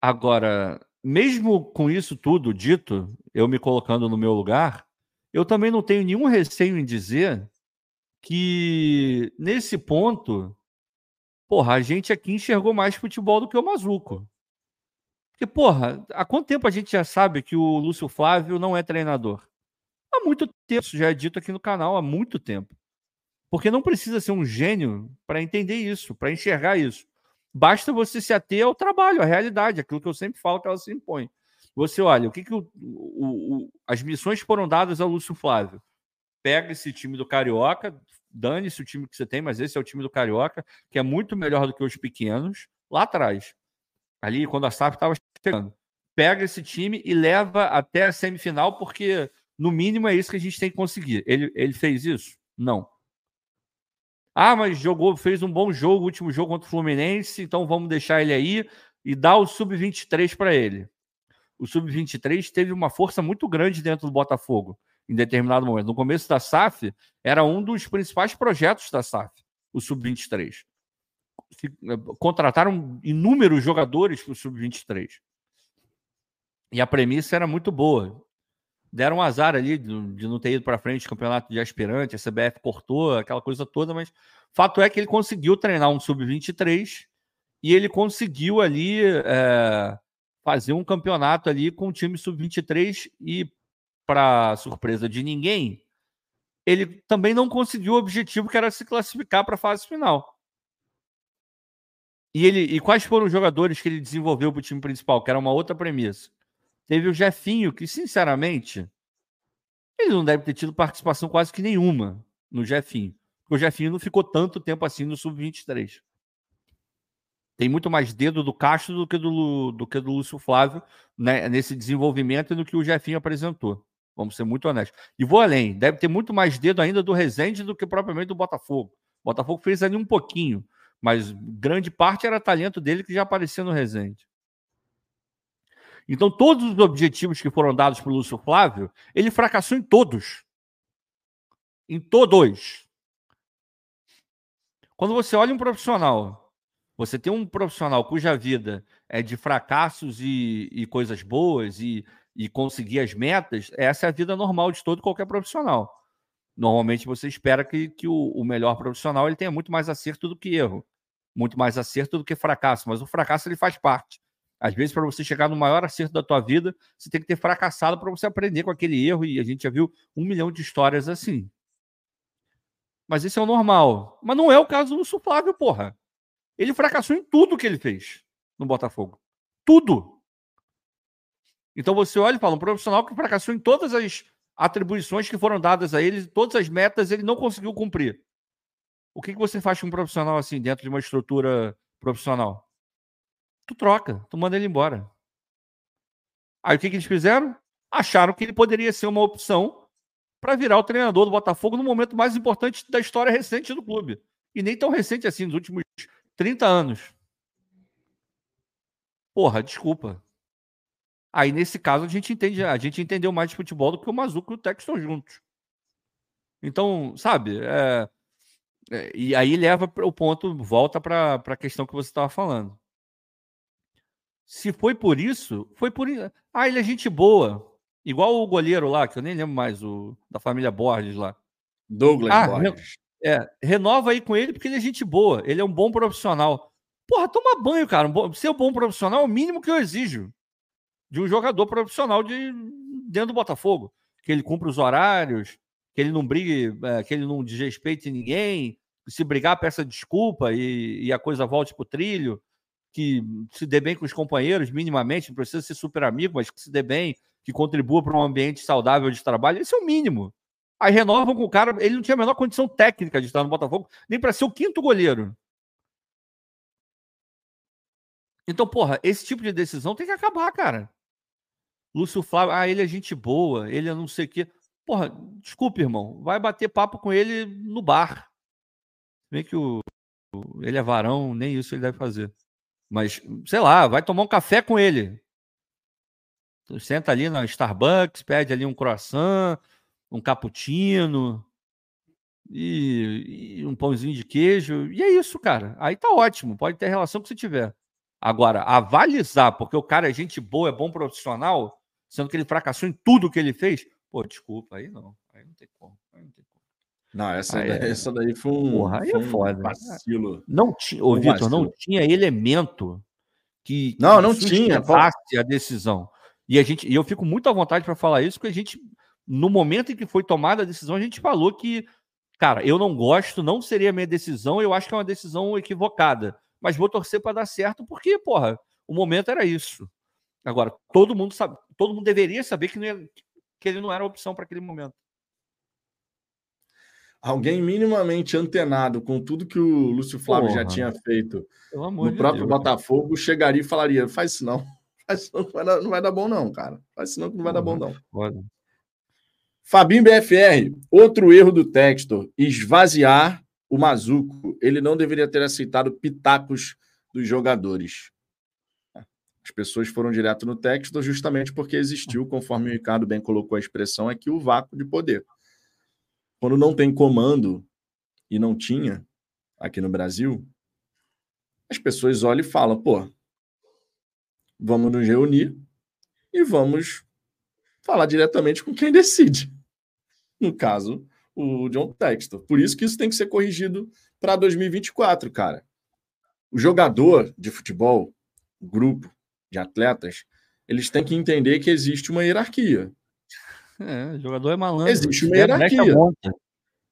Agora, mesmo com isso tudo dito, eu me colocando no meu lugar, eu também não tenho nenhum receio em dizer que nesse ponto, porra, a gente aqui enxergou mais futebol do que o Mazuco. Porque, porra, há quanto tempo a gente já sabe que o Lúcio Flávio não é treinador? Há muito tempo, isso já é dito aqui no canal, há muito tempo. Porque não precisa ser um gênio para entender isso, para enxergar isso. Basta você se ater ao trabalho, à realidade, aquilo que eu sempre falo que ela se impõe. Você olha, o que, que o, o, o, as missões foram dadas ao Lúcio Flávio? Pega esse time do Carioca, dane-se o time que você tem, mas esse é o time do Carioca, que é muito melhor do que os pequenos, lá atrás. Ali, quando a SAF estava chegando. Pega esse time e leva até a semifinal, porque no mínimo é isso que a gente tem que conseguir. Ele, ele fez isso? Não. Ah, mas jogou, fez um bom jogo, último jogo contra o Fluminense, então vamos deixar ele aí e dar o sub-23 para ele. O sub-23 teve uma força muito grande dentro do Botafogo em determinado momento. No começo da SAF, era um dos principais projetos da SAF, o sub-23. Eh, contrataram inúmeros jogadores para o sub-23. E a premissa era muito boa deram um azar ali de, não ter ido para frente campeonato de aspirante, a CBF cortou aquela coisa toda, mas fato é que ele conseguiu treinar um sub-23 e ele conseguiu ali é, fazer um campeonato ali com o time sub-23 e para surpresa de ninguém, ele também não conseguiu o objetivo que era se classificar para a fase final. E, ele, e quais foram os jogadores que ele desenvolveu para o time principal, que era uma outra premissa? Teve o Jefinho, que, sinceramente, ele não deve ter tido participação quase que nenhuma no Jefinho. Porque o Jefinho não ficou tanto tempo assim no Sub-23. Tem muito mais dedo do Castro do que do, do, que do Lúcio Flávio né, nesse desenvolvimento do que o Jefinho apresentou. Vamos ser muito honestos. E vou além, deve ter muito mais dedo ainda do Rezende do que propriamente do Botafogo. O Botafogo fez ali um pouquinho, mas grande parte era talento dele que já aparecia no Rezende. Então, todos os objetivos que foram dados para o Lúcio Flávio, ele fracassou em todos. Em todos. Quando você olha um profissional, você tem um profissional cuja vida é de fracassos e, e coisas boas e, e conseguir as metas, essa é a vida normal de todo qualquer profissional. Normalmente você espera que, que o, o melhor profissional ele tenha muito mais acerto do que erro, muito mais acerto do que fracasso, mas o fracasso ele faz parte. Às vezes, para você chegar no maior acerto da tua vida, você tem que ter fracassado para você aprender com aquele erro. E a gente já viu um milhão de histórias assim. Mas isso é o normal. Mas não é o caso do Lúcio Flávio, porra. Ele fracassou em tudo que ele fez no Botafogo. Tudo. Então você olha e fala, um profissional que fracassou em todas as atribuições que foram dadas a ele, todas as metas ele não conseguiu cumprir. O que, que você faz com um profissional assim, dentro de uma estrutura profissional? Tu troca, tu manda ele embora. Aí o que, que eles fizeram? Acharam que ele poderia ser uma opção para virar o treinador do Botafogo no momento mais importante da história recente do clube. E nem tão recente assim, nos últimos 30 anos. Porra, desculpa. Aí, nesse caso, a gente entende, a gente entendeu mais de futebol do que o Mazuco e o Texton juntos. Então, sabe, é, é, e aí leva o ponto, volta para a questão que você estava falando. Se foi por isso, foi por. Ah, ele é gente boa. Igual o goleiro lá, que eu nem lembro mais, o da família Borges lá. Douglas ah, Borges. É, renova aí com ele porque ele é gente boa. Ele é um bom profissional. Porra, toma banho, cara. Ser um bom profissional é o mínimo que eu exijo de um jogador profissional de dentro do Botafogo. Que ele cumpra os horários, que ele não brigue, é, que ele não desrespeite ninguém. Se brigar, peça desculpa e, e a coisa volte pro trilho que se dê bem com os companheiros, minimamente, não precisa ser super amigo, mas que se dê bem, que contribua para um ambiente saudável de trabalho, esse é o mínimo. Aí renovam com o cara, ele não tinha a menor condição técnica de estar no Botafogo, nem para ser o quinto goleiro. Então, porra, esse tipo de decisão tem que acabar, cara. Lúcio Flávio, ah, ele é gente boa, ele é não sei o quê. Porra, desculpe, irmão, vai bater papo com ele no bar. Vê que o, ele é varão, nem isso ele deve fazer. Mas, sei lá, vai tomar um café com ele. Senta ali na Starbucks, pede ali um croissant, um cappuccino. e, e, um pãozinho de queijo, e é isso, cara. Aí tá ótimo, pode ter relação que você tiver. Agora, avalizar, porque o cara é gente boa, é bom profissional, sendo que ele fracassou em tudo que ele fez, pô, desculpa, aí não. Aí não tem como. Aí não tem como. Não, essa, daí, é... essa daí foi um, Porra, foi é foda. um vacilo. Não tinha, ô, um Vitor, não tinha elemento que, que não, não tinha a decisão. E a gente, e eu fico muito à vontade para falar isso, porque a gente, no momento em que foi tomada a decisão, a gente falou que, cara, eu não gosto, não seria a minha decisão, eu acho que é uma decisão equivocada, mas vou torcer para dar certo, porque, porra, o momento era isso. Agora, todo mundo sabe, todo mundo deveria saber que, ia, que ele não era opção para aquele momento alguém minimamente antenado com tudo que o Lúcio Flávio Porra. já tinha feito no próprio Deus, Botafogo chegaria e falaria: faz isso não. Faz isso não, não vai, dar, não vai dar bom, não, cara. Faz isso não que não vai dar bom, não. Pode. Fabinho BFR, outro erro do Textor, esvaziar o Mazuco. Ele não deveria ter aceitado pitacos dos jogadores. As pessoas foram direto no Textor justamente porque existiu, conforme o Ricardo bem colocou a expressão, aqui o vácuo de poder. Quando não tem comando, e não tinha aqui no Brasil, as pessoas olham e falam: pô, vamos nos reunir e vamos falar diretamente com quem decide. No caso, o John Textor. Por isso que isso tem que ser corrigido para 2024, cara. O jogador de futebol, o grupo de atletas, eles têm que entender que existe uma hierarquia. É, jogador é malandro. Existe uma hierarquia.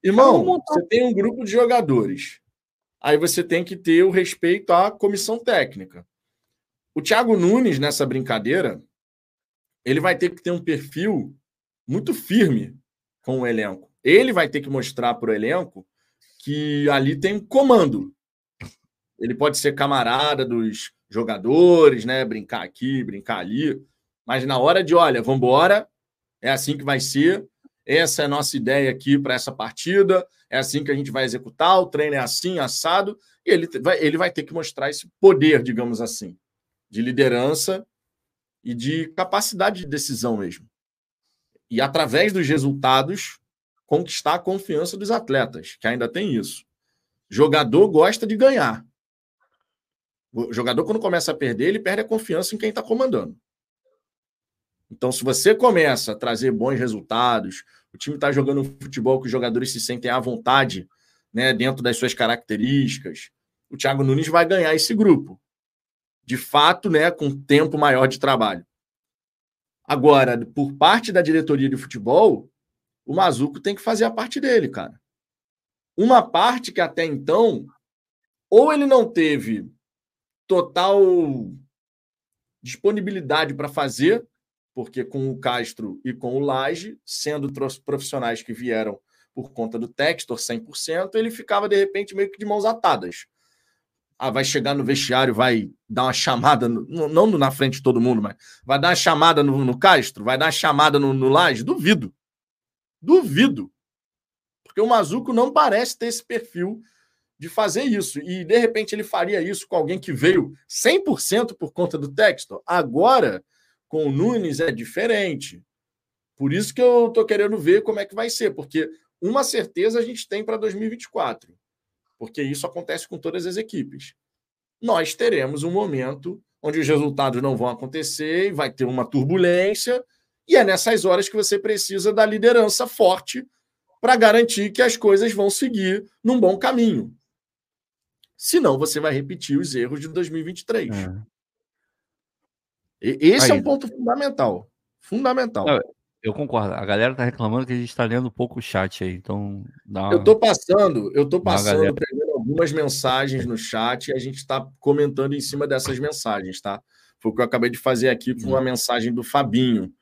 Irmão, você tem um grupo de jogadores. Aí você tem que ter o respeito à comissão técnica. O Thiago Nunes, nessa brincadeira, ele vai ter que ter um perfil muito firme com o elenco. Ele vai ter que mostrar para o elenco que ali tem um comando. Ele pode ser camarada dos jogadores, né? Brincar aqui, brincar ali. Mas na hora de, olha, vamos embora, é assim que vai ser. Essa é a nossa ideia aqui para essa partida. É assim que a gente vai executar. O treino é assim, assado. E ele vai, ele vai ter que mostrar esse poder, digamos assim, de liderança e de capacidade de decisão mesmo. E através dos resultados, conquistar a confiança dos atletas, que ainda tem isso. Jogador gosta de ganhar. O jogador, quando começa a perder, ele perde a confiança em quem está comandando. Então, se você começa a trazer bons resultados, o time está jogando um futebol que os jogadores se sentem à vontade, né, dentro das suas características, o Thiago Nunes vai ganhar esse grupo. De fato, né, com tempo maior de trabalho. Agora, por parte da diretoria de futebol, o Mazuco tem que fazer a parte dele, cara. Uma parte que até então, ou ele não teve total disponibilidade para fazer, porque com o Castro e com o Laje, sendo profissionais que vieram por conta do Textor 100%, ele ficava de repente meio que de mãos atadas. Ah, vai chegar no vestiário, vai dar uma chamada, no, não na frente de todo mundo, mas vai dar uma chamada no, no Castro, vai dar uma chamada no, no Laje? Duvido. Duvido. Porque o Mazuco não parece ter esse perfil de fazer isso. E, de repente, ele faria isso com alguém que veio 100% por conta do Textor. Agora, com o Nunes é diferente. Por isso que eu estou querendo ver como é que vai ser, porque uma certeza a gente tem para 2024, porque isso acontece com todas as equipes. Nós teremos um momento onde os resultados não vão acontecer vai ter uma turbulência, e é nessas horas que você precisa da liderança forte para garantir que as coisas vão seguir num bom caminho. Senão você vai repetir os erros de 2023. É. Esse Aí. é um ponto fundamental. Fundamental. Não, eu concordo. A galera tá reclamando que a gente está lendo pouco o chat aí, então uma... Eu tô passando, eu tô passando, pegando algumas mensagens no chat e a gente está comentando em cima dessas mensagens, tá? Foi o que eu acabei de fazer aqui com uma mensagem do Fabinho.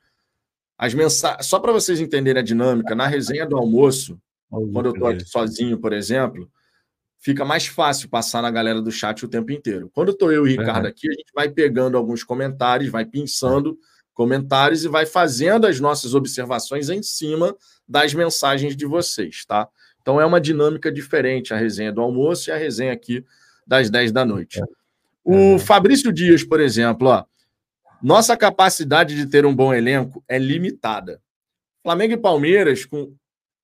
As mensagens, só para vocês entenderem a dinâmica, na resenha do almoço, quando eu tô aqui sozinho, por exemplo, fica mais fácil passar na galera do chat o tempo inteiro. Quando estou eu e o Ricardo aqui, a gente vai pegando alguns comentários, vai pensando comentários e vai fazendo as nossas observações em cima das mensagens de vocês, tá? Então é uma dinâmica diferente a resenha do almoço e a resenha aqui das 10 da noite. O Fabrício Dias, por exemplo, ó, nossa capacidade de ter um bom elenco é limitada. Flamengo e Palmeiras, com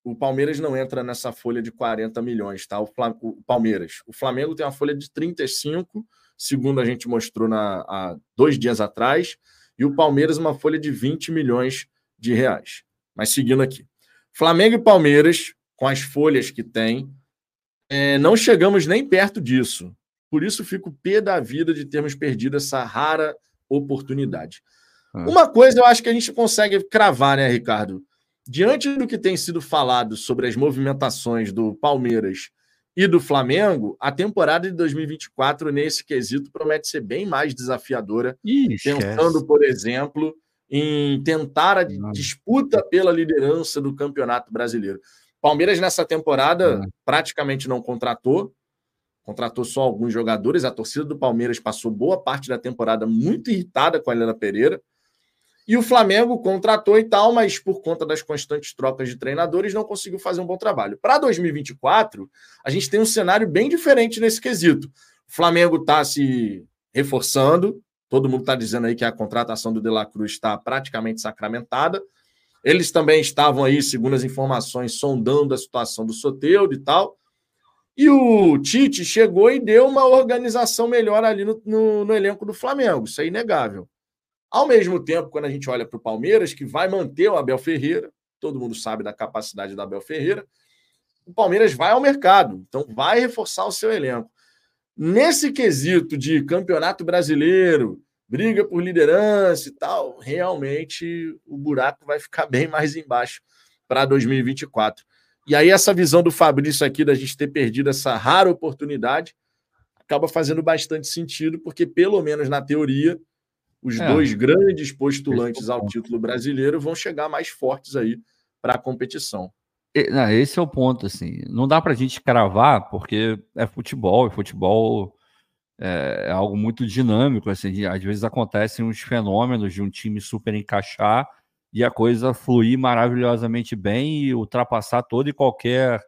o Palmeiras não entra nessa folha de 40 milhões, tá? O, o Palmeiras. O Flamengo tem uma folha de 35, segundo a gente mostrou na, há dois dias atrás, e o Palmeiras uma folha de 20 milhões de reais. Mas seguindo aqui. Flamengo e Palmeiras, com as folhas que tem, é, não chegamos nem perto disso. Por isso fico pé da vida de termos perdido essa rara oportunidade. Ah. Uma coisa eu acho que a gente consegue cravar, né, Ricardo? Diante do que tem sido falado sobre as movimentações do Palmeiras e do Flamengo, a temporada de 2024, nesse quesito, promete ser bem mais desafiadora. Ih, pensando, por exemplo, em tentar a disputa pela liderança do Campeonato Brasileiro. Palmeiras, nessa temporada, praticamente não contratou, contratou só alguns jogadores. A torcida do Palmeiras passou boa parte da temporada muito irritada com a Helena Pereira. E o Flamengo contratou e tal, mas por conta das constantes trocas de treinadores não conseguiu fazer um bom trabalho. Para 2024, a gente tem um cenário bem diferente nesse quesito. O Flamengo está se reforçando, todo mundo está dizendo aí que a contratação do De La Cruz está praticamente sacramentada. Eles também estavam aí, segundo as informações, sondando a situação do Soteudo e tal. E o Tite chegou e deu uma organização melhor ali no, no, no elenco do Flamengo, isso é inegável. Ao mesmo tempo, quando a gente olha para o Palmeiras, que vai manter o Abel Ferreira, todo mundo sabe da capacidade do Abel Ferreira, o Palmeiras vai ao mercado, então vai reforçar o seu elenco. Nesse quesito de campeonato brasileiro, briga por liderança e tal, realmente o buraco vai ficar bem mais embaixo para 2024. E aí, essa visão do Fabrício aqui da gente ter perdido essa rara oportunidade acaba fazendo bastante sentido, porque, pelo menos na teoria, os é. dois grandes postulantes ao título brasileiro vão chegar mais fortes aí para a competição. Esse é o ponto, assim. Não dá para a gente cravar, porque é futebol, e futebol é, é algo muito dinâmico. Assim, às vezes acontecem uns fenômenos de um time super encaixar e a coisa fluir maravilhosamente bem e ultrapassar toda e qualquer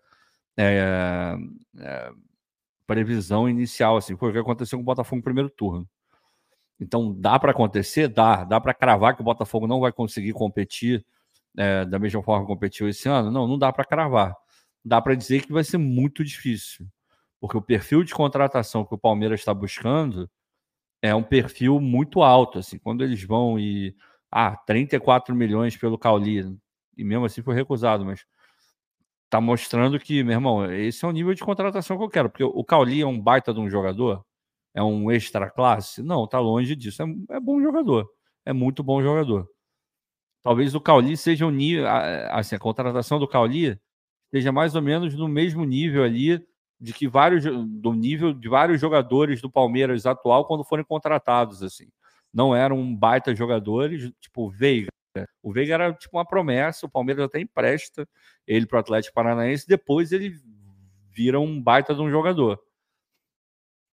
é, é, previsão inicial, assim, foi o que aconteceu com o Botafogo no primeiro turno. Então, dá para acontecer? Dá. Dá para cravar que o Botafogo não vai conseguir competir é, da mesma forma que competiu esse ano? Não, não dá para cravar. Dá para dizer que vai ser muito difícil, porque o perfil de contratação que o Palmeiras está buscando é um perfil muito alto. Assim, quando eles vão e ah, 34 milhões pelo Cauli, e mesmo assim foi recusado, mas tá mostrando que, meu irmão, esse é o nível de contratação que eu quero, porque o Cauli é um baita de um jogador, é um extra classe? Não, tá longe disso, é, é bom jogador, é muito bom jogador. Talvez o Cauli seja um nível, assim, a contratação do Cauli seja mais ou menos no mesmo nível ali de que vários do nível de vários jogadores do Palmeiras atual quando forem contratados assim não eram baita jogadores, tipo o Veiga. O Veiga era tipo uma promessa, o Palmeiras até empresta ele para o Atlético Paranaense, depois ele vira um baita de um jogador.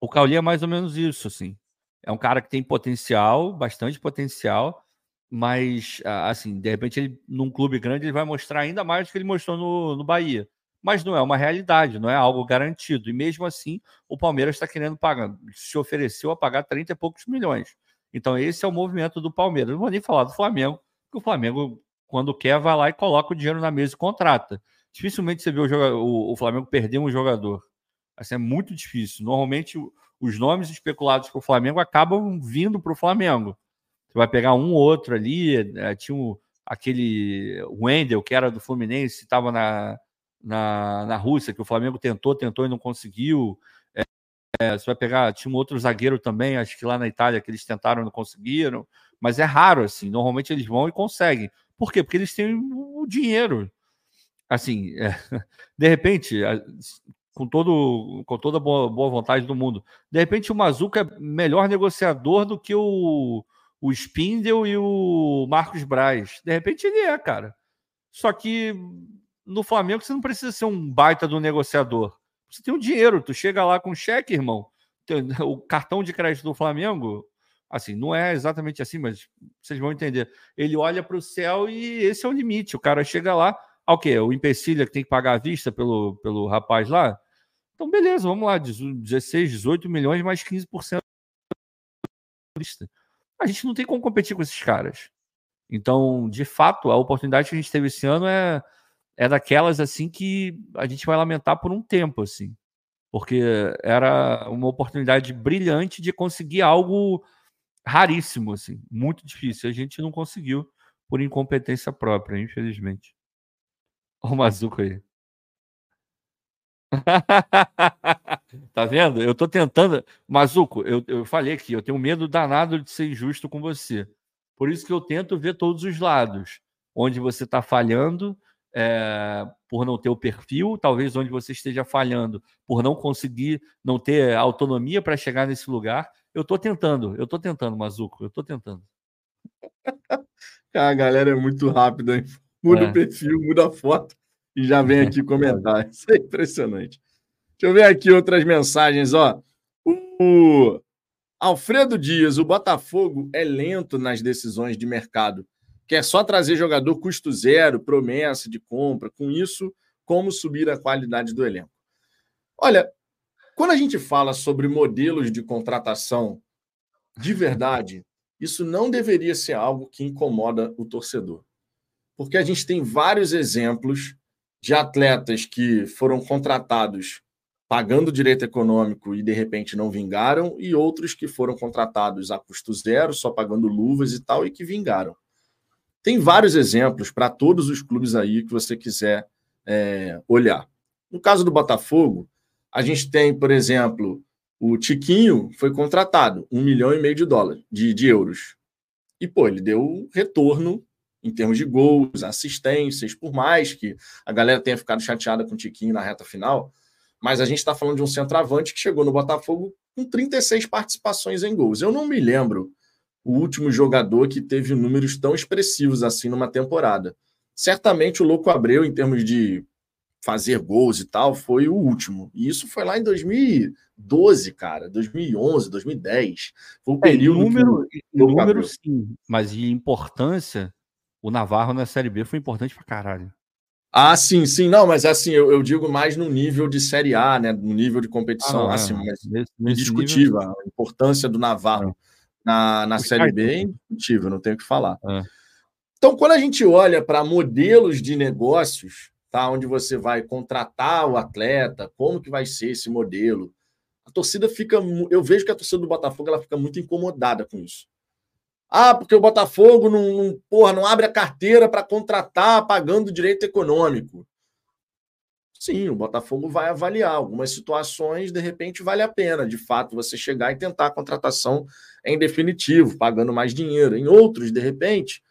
O Cauli é mais ou menos isso, assim. É um cara que tem potencial, bastante potencial, mas, assim, de repente, ele, num clube grande, ele vai mostrar ainda mais do que ele mostrou no, no Bahia. Mas não é uma realidade, não é algo garantido. E mesmo assim, o Palmeiras está querendo pagar, se ofereceu a pagar 30 e poucos milhões. Então, esse é o movimento do Palmeiras. Não vou nem falar do Flamengo, porque o Flamengo, quando quer, vai lá e coloca o dinheiro na mesa e contrata. Dificilmente você vê o, jogador, o, o Flamengo perder um jogador. Assim, é muito difícil. Normalmente, os nomes especulados para o Flamengo acabam vindo para o Flamengo. Você vai pegar um ou outro ali. É, tinha um, aquele Wendel, que era do Fluminense, estava na, na, na Rússia, que o Flamengo tentou, tentou e não conseguiu. É, você vai pegar, tinha um outro zagueiro também, acho que lá na Itália, que eles tentaram não conseguiram, mas é raro, assim. Normalmente eles vão e conseguem. Por quê? Porque eles têm o dinheiro. Assim, é, de repente, com, todo, com toda boa, boa vontade do mundo, de repente o Mazuca é melhor negociador do que o, o Spindel e o Marcos Braz. De repente ele é, cara. Só que no Flamengo você não precisa ser um baita do negociador. Você tem o dinheiro, tu chega lá com cheque, irmão. O cartão de crédito do Flamengo, assim, não é exatamente assim, mas vocês vão entender. Ele olha para o céu e esse é o limite. O cara chega lá, ah, o quê? O empecilho que tem que pagar à vista pelo, pelo rapaz lá? Então, beleza, vamos lá, 16, 18 milhões mais 15% vista. A gente não tem como competir com esses caras. Então, de fato, a oportunidade que a gente teve esse ano é é daquelas assim que a gente vai lamentar por um tempo, assim, porque era uma oportunidade brilhante de conseguir algo raríssimo, assim, muito difícil. A gente não conseguiu por incompetência própria, infelizmente. Olha o Mazuco aí. tá vendo? Eu tô tentando. Mazuco, eu, eu falei aqui, eu tenho medo danado de ser injusto com você. Por isso que eu tento ver todos os lados. Onde você está falhando é, por não ter o perfil, talvez onde você esteja falhando por não conseguir, não ter autonomia para chegar nesse lugar. Eu estou tentando, eu estou tentando, Mazuco, eu estou tentando. a galera é muito rápida, hein? Muda é. o perfil, muda a foto e já vem aqui comentar. Isso é impressionante. Deixa eu ver aqui outras mensagens, ó. O Alfredo Dias, o Botafogo é lento nas decisões de mercado. Quer só trazer jogador custo zero, promessa de compra. Com isso, como subir a qualidade do elenco? Olha, quando a gente fala sobre modelos de contratação de verdade, isso não deveria ser algo que incomoda o torcedor. Porque a gente tem vários exemplos de atletas que foram contratados pagando direito econômico e de repente não vingaram, e outros que foram contratados a custo zero, só pagando luvas e tal, e que vingaram. Tem vários exemplos para todos os clubes aí que você quiser é, olhar. No caso do Botafogo, a gente tem, por exemplo, o Tiquinho foi contratado, um milhão e meio de dólares, de, de euros. E, pô, ele deu retorno em termos de gols, assistências, por mais que a galera tenha ficado chateada com o Tiquinho na reta final, mas a gente está falando de um centroavante que chegou no Botafogo com 36 participações em gols. Eu não me lembro o último jogador que teve números tão expressivos assim numa temporada. Certamente o Louco Abreu, em termos de fazer gols e tal, foi o último. E isso foi lá em 2012, cara, 2011, 2010. Foi o é, período. É, número, que número sim, mas de importância, o Navarro na Série B foi importante pra caralho. Ah, sim, sim. Não, mas assim, eu, eu, digo mais no nível de Série A, né? No nível de competição, ah, assim, mas nesse, indiscutível. Nível... A importância do Navarro é. na, na Série B é indiscutível, não tenho o que falar. É. Então, quando a gente olha para modelos de negócios, tá? Onde você vai contratar o atleta, como que vai ser esse modelo, a torcida fica. Eu vejo que a torcida do Botafogo ela fica muito incomodada com isso. Ah, porque o Botafogo não, não, porra, não abre a carteira para contratar pagando direito econômico. Sim, o Botafogo vai avaliar algumas situações, de repente vale a pena, de fato, você chegar e tentar a contratação em definitivo, pagando mais dinheiro. Em outros, de repente,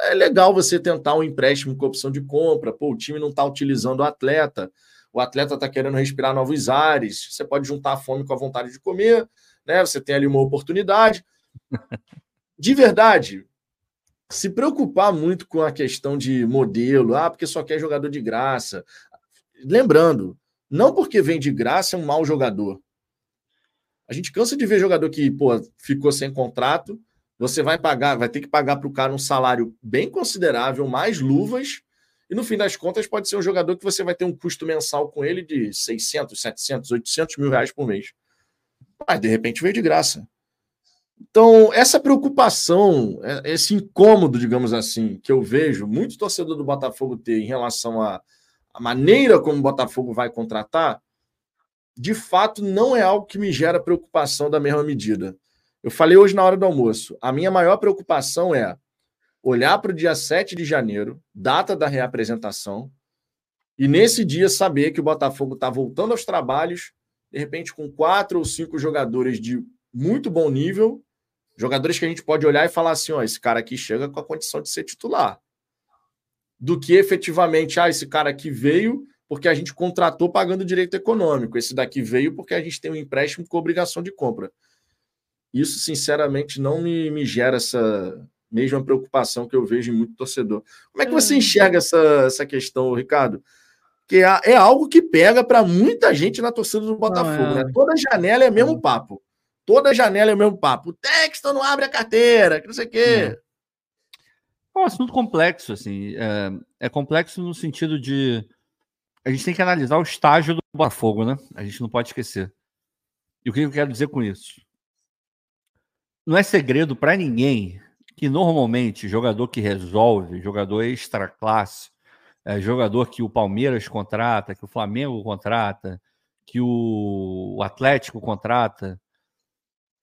é legal você tentar um empréstimo com opção de compra. Pô, o time não está utilizando o atleta, o atleta está querendo respirar novos ares. Você pode juntar a fome com a vontade de comer, né? Você tem ali uma oportunidade. de verdade, se preocupar muito com a questão de modelo, ah, porque só quer jogador de graça. Lembrando, não porque vem de graça é um mau jogador. A gente cansa de ver jogador que, pô, ficou sem contrato, você vai pagar, vai ter que pagar para o cara um salário bem considerável, mais luvas, e no fim das contas pode ser um jogador que você vai ter um custo mensal com ele de 600, 700, 800 mil reais por mês. Mas de repente veio de graça. Então, essa preocupação, é, esse incômodo, digamos assim, que eu vejo muito torcedor do Botafogo ter em relação à, à maneira como o Botafogo vai contratar, de fato não é algo que me gera preocupação da mesma medida. Eu falei hoje na hora do almoço, a minha maior preocupação é olhar para o dia 7 de janeiro, data da reapresentação, e nesse dia saber que o Botafogo está voltando aos trabalhos, de repente com quatro ou cinco jogadores de muito bom nível Jogadores que a gente pode olhar e falar assim: ó, esse cara aqui chega com a condição de ser titular. Do que efetivamente, ah, esse cara aqui veio porque a gente contratou pagando direito econômico. Esse daqui veio porque a gente tem um empréstimo com obrigação de compra. Isso, sinceramente, não me, me gera essa mesma preocupação que eu vejo em muito torcedor. Como é que você é. enxerga essa, essa questão, Ricardo? Que é, é algo que pega para muita gente na torcida do Botafogo. Não, é... Né? Toda janela é mesmo papo. Toda janela é o mesmo papo. O texto não abre a carteira, que não sei o quê. É um assunto complexo, assim. É, é, complexo no sentido de. A gente tem que analisar o estágio do Botafogo, né? A gente não pode esquecer. E o que eu quero dizer com isso? Não é segredo para ninguém que normalmente jogador que resolve, jogador extra classe, é, jogador que o Palmeiras contrata, que o Flamengo contrata, que o Atlético contrata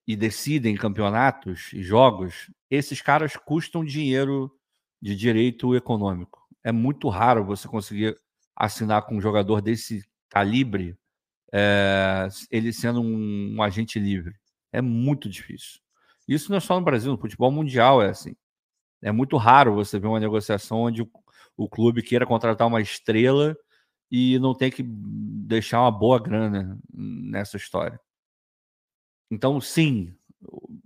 e decidem campeonatos e jogos, esses caras custam dinheiro de direito econômico. É muito raro você conseguir assinar com um jogador desse calibre, é, ele sendo um, um agente livre. É muito difícil. Isso não é só no Brasil, no futebol mundial é assim. É muito raro você ver uma negociação onde o, o clube queira contratar uma estrela e não tem que deixar uma boa grana nessa história. Então, sim,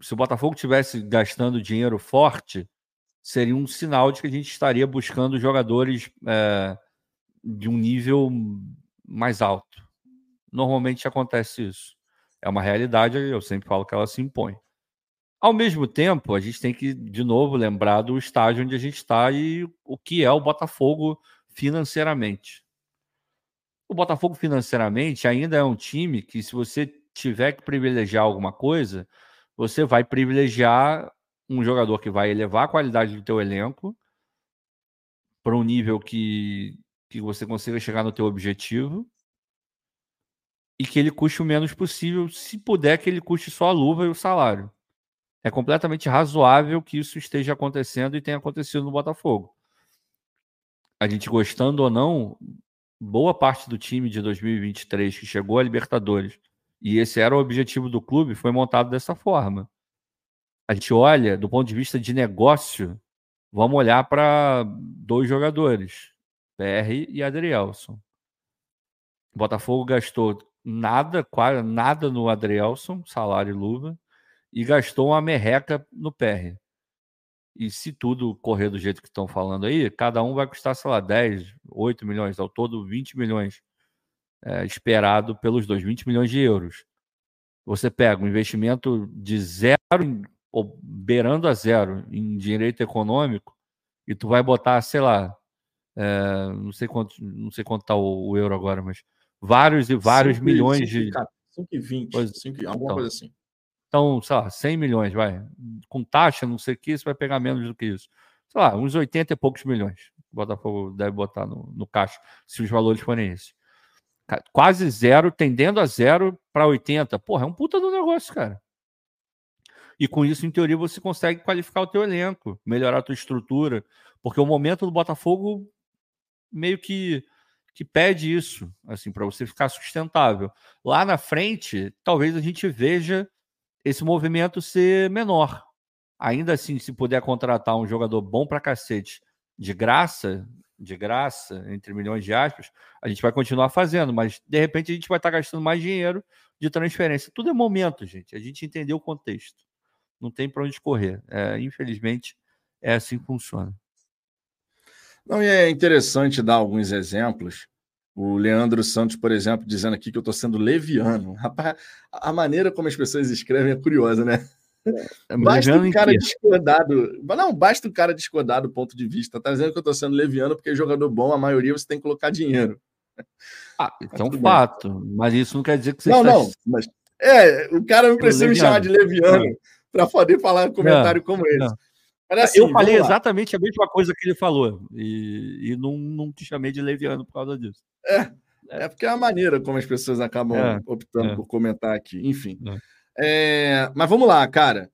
se o Botafogo tivesse gastando dinheiro forte, seria um sinal de que a gente estaria buscando jogadores é, de um nível mais alto. Normalmente acontece isso. É uma realidade, eu sempre falo que ela se impõe. Ao mesmo tempo, a gente tem que, de novo, lembrar do estágio onde a gente está e o que é o Botafogo financeiramente. O Botafogo financeiramente ainda é um time que, se você tiver que privilegiar alguma coisa, você vai privilegiar um jogador que vai elevar a qualidade do teu elenco para um nível que, que você consiga chegar no teu objetivo e que ele custe o menos possível, se puder que ele custe só a luva e o salário é completamente razoável que isso esteja acontecendo e tenha acontecido no Botafogo. A gente gostando ou não, boa parte do time de 2023 que chegou à Libertadores e esse era o objetivo do clube foi montado dessa forma. A gente olha do ponto de vista de negócio, vamos olhar para dois jogadores, PR e Adrielson. O Botafogo gastou nada, quase nada no Adrielson, salário e luva e gastou uma merreca no PR. E se tudo correr do jeito que estão falando aí, cada um vai custar, sei lá, 10, 8 milhões, ao todo 20 milhões é, esperado pelos dois, 20 milhões de euros. Você pega um investimento de zero, ou beirando a zero em direito econômico, e tu vai botar, sei lá, é, não sei quanto não sei quanto está o, o, euro agora, mas vários e vários cinco, milhões cinco, de. 5,20, alguma então, coisa assim. Então, sei lá, 100 milhões, vai. Com taxa, não sei o que, você vai pegar menos do que isso. Sei lá, uns 80 e poucos milhões. O Botafogo deve botar no, no caixa, se os valores forem esses. Quase zero, tendendo a zero para 80. Porra, é um puta do negócio, cara. E com isso, em teoria, você consegue qualificar o teu elenco, melhorar a tua estrutura, porque o momento do Botafogo meio que que pede isso, assim, para você ficar sustentável. Lá na frente, talvez a gente veja esse movimento ser menor. Ainda assim, se puder contratar um jogador bom para cacete de graça, de graça, entre milhões de aspas, a gente vai continuar fazendo, mas de repente a gente vai estar gastando mais dinheiro de transferência. Tudo é momento, gente. A gente entendeu o contexto. Não tem para onde correr. É, infelizmente, é assim que funciona. Não, e é interessante dar alguns exemplos o Leandro Santos, por exemplo, dizendo aqui que eu estou sendo leviano. Rapaz, a maneira como as pessoas escrevem é curiosa, né? É, basta o cara discordar do... Não, basta o cara discordar do ponto de vista. Tá dizendo que eu estou sendo leviano porque jogador bom, a maioria você tem que colocar dinheiro. Ah, é um fato. Bem. Mas isso não quer dizer que você Não, está... não. Mas, é, o cara não precisa me chamar de leviano para poder falar um comentário não, como esse. Não. Assim, eu falei exatamente a mesma coisa que ele falou e, e não, não te chamei de leviano por causa disso. É, é, é porque é a maneira como as pessoas acabam é, optando é. por comentar aqui. Enfim. É. mas vamos lá, cara.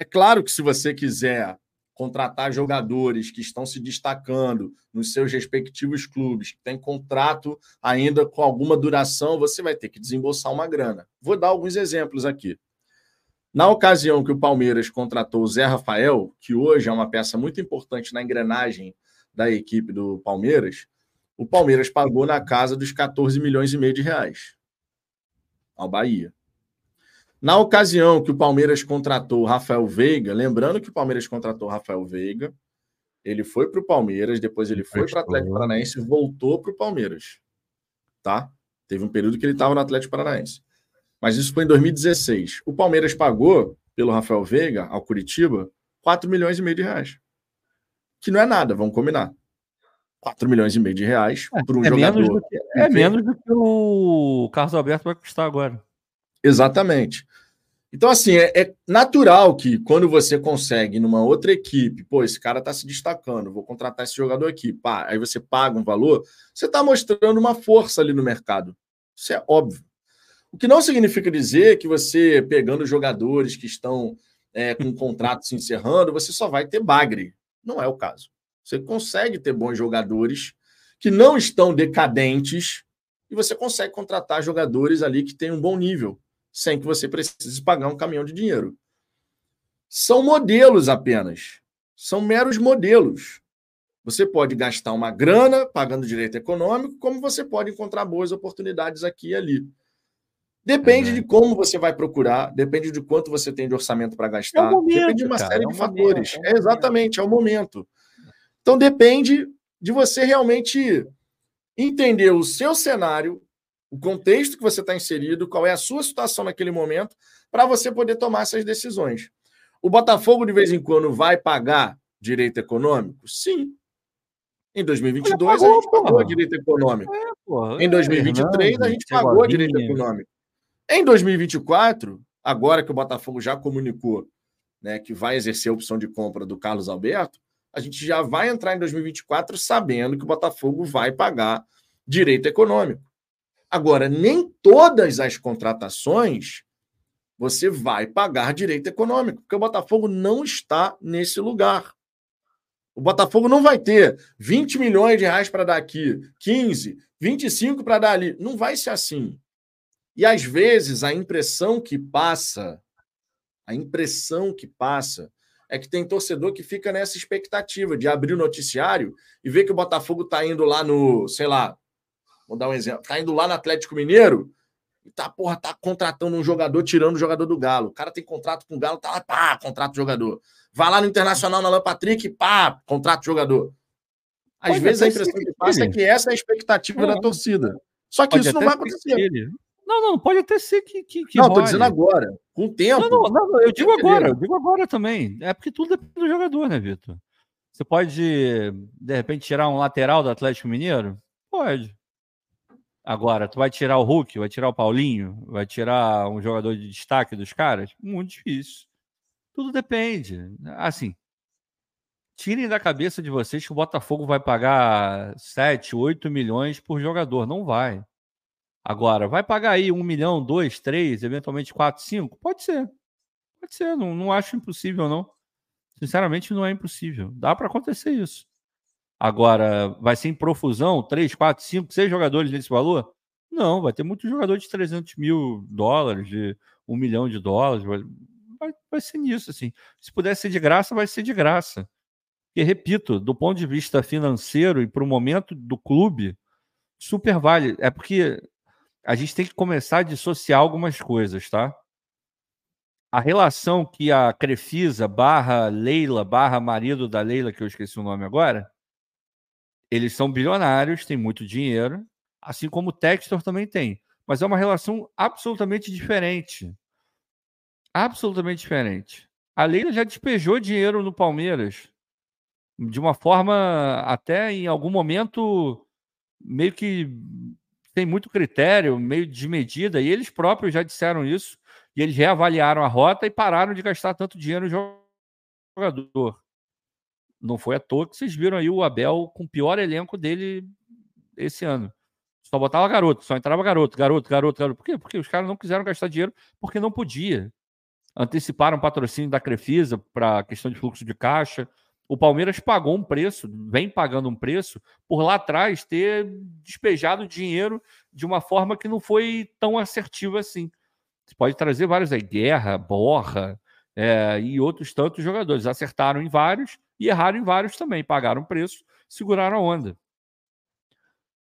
É claro que se você quiser contratar jogadores que estão se destacando nos seus respectivos clubes, que têm contrato ainda com alguma duração, você vai ter que desembolsar uma grana. Vou dar alguns exemplos aqui. Na ocasião que o Palmeiras contratou o Zé Rafael, que hoje é uma peça muito importante na engrenagem da equipe do Palmeiras, o Palmeiras pagou na casa dos 14 milhões e meio de reais ao Bahia. Na ocasião que o Palmeiras contratou o Rafael Veiga, lembrando que o Palmeiras contratou o Rafael Veiga, ele foi para o Palmeiras, depois ele foi para o Atlético Paranaense e voltou para o Palmeiras. Tá? Teve um período que ele estava no Atlético Paranaense mas isso foi em 2016. O Palmeiras pagou pelo Rafael Veiga ao Curitiba 4 milhões e meio de reais. Que não é nada, vamos combinar. 4 milhões e meio de reais é, para um é jogador. Menos que, é menos do que o Carlos Alberto vai custar agora. Exatamente. Então, assim, é, é, natural que quando você consegue numa outra equipe, pô, esse cara está se destacando, vou contratar esse jogador aqui, pá, aí você paga um valor, você está mostrando uma força ali no mercado. Isso é óbvio. O que não significa dizer que você, pegando jogadores que estão é, com contratos se encerrando, você só vai ter bagre. Não é o caso. Você consegue ter bons jogadores que não estão decadentes e você consegue contratar jogadores ali que têm um bom nível sem que você precise pagar um caminhão de dinheiro. São modelos apenas. São meros modelos. Você pode gastar uma grana pagando direito econômico, como você pode encontrar boas oportunidades aqui e ali. Depende é, de como você vai procurar, depende de quanto você tem de orçamento para gastar, é momento, depende de uma cara, série é de fatores. Momento, é, é exatamente, é o momento. Então depende de você realmente entender o seu cenário, o contexto que você está inserido, qual é a sua situação naquele momento, para você poder tomar essas decisões. O Botafogo, de vez em quando, vai pagar direito econômico? Sim. Em 2022, pagou, a gente pagou direito econômico. É, porra, em 2023, é, a gente pagou direito econômico. Em 2024, agora que o Botafogo já comunicou né, que vai exercer a opção de compra do Carlos Alberto, a gente já vai entrar em 2024 sabendo que o Botafogo vai pagar direito econômico. Agora, nem todas as contratações você vai pagar direito econômico, porque o Botafogo não está nesse lugar. O Botafogo não vai ter 20 milhões de reais para dar aqui, 15, 25 para dar ali. Não vai ser assim. E às vezes a impressão que passa, a impressão que passa é que tem torcedor que fica nessa expectativa de abrir o noticiário e ver que o Botafogo está indo lá no, sei lá, Vou dar um exemplo. Tá indo lá no Atlético Mineiro e tá, porra, tá contratando um jogador, tirando o jogador do Galo. O cara tem contrato com o Galo, tá lá, pá, contrato jogador. Vai lá no Internacional na Patrick, pá, contrato jogador. Às Pode vezes a impressão que passa é que essa é a expectativa da torcida. Só que isso não vai acontecer. Não, não, pode até ser que. que, que não, role. tô dizendo agora, com o tempo. Não, não, não eu digo agora, eu digo agora também. É porque tudo depende do jogador, né, Vitor? Você pode, de repente, tirar um lateral do Atlético Mineiro? Pode. Agora, tu vai tirar o Hulk, vai tirar o Paulinho, vai tirar um jogador de destaque dos caras? Muito difícil. Tudo depende. Assim, tirem da cabeça de vocês que o Botafogo vai pagar 7, 8 milhões por jogador. Não vai. Agora, vai pagar aí 1 milhão, 2, 3, eventualmente 4, 5? Pode ser. Pode ser. Não, não acho impossível, não. Sinceramente, não é impossível. Dá para acontecer isso. Agora, vai ser em profusão, 3, 4, 5, 6 jogadores nesse valor? Não, vai ter muito jogador de 300 mil dólares, de 1 milhão de dólares. Vai, vai, ser nisso, assim. Se puder ser de graça, vai ser de graça. E repito, do ponto de vista financeiro e para o momento do clube, super vale. É porque a gente tem que começar a dissociar algumas coisas, tá? A relação que a Crefisa barra Leila barra marido da Leila, que eu esqueci o nome agora, eles são bilionários, têm muito dinheiro, assim como o Textor também tem. Mas é uma relação absolutamente diferente. Absolutamente diferente. A Leila já despejou dinheiro no Palmeiras de uma forma até em algum momento meio que tem muito critério, meio desmedida, e eles próprios já disseram isso, e eles reavaliaram a rota e pararam de gastar tanto dinheiro no jogador. Não foi à toa que vocês viram aí o Abel com o pior elenco dele esse ano. Só botava garoto, só entrava garoto, garoto, garoto, garoto. Por quê? Porque os caras não quiseram gastar dinheiro porque não podia. Anteciparam patrocínio da Crefisa para questão de fluxo de caixa. O Palmeiras pagou um preço, vem pagando um preço, por lá atrás ter despejado dinheiro de uma forma que não foi tão assertiva assim. Você pode trazer vários aí, Guerra, Borra é, e outros tantos jogadores. Acertaram em vários, e erraram em vários também, pagaram preço, seguraram a onda.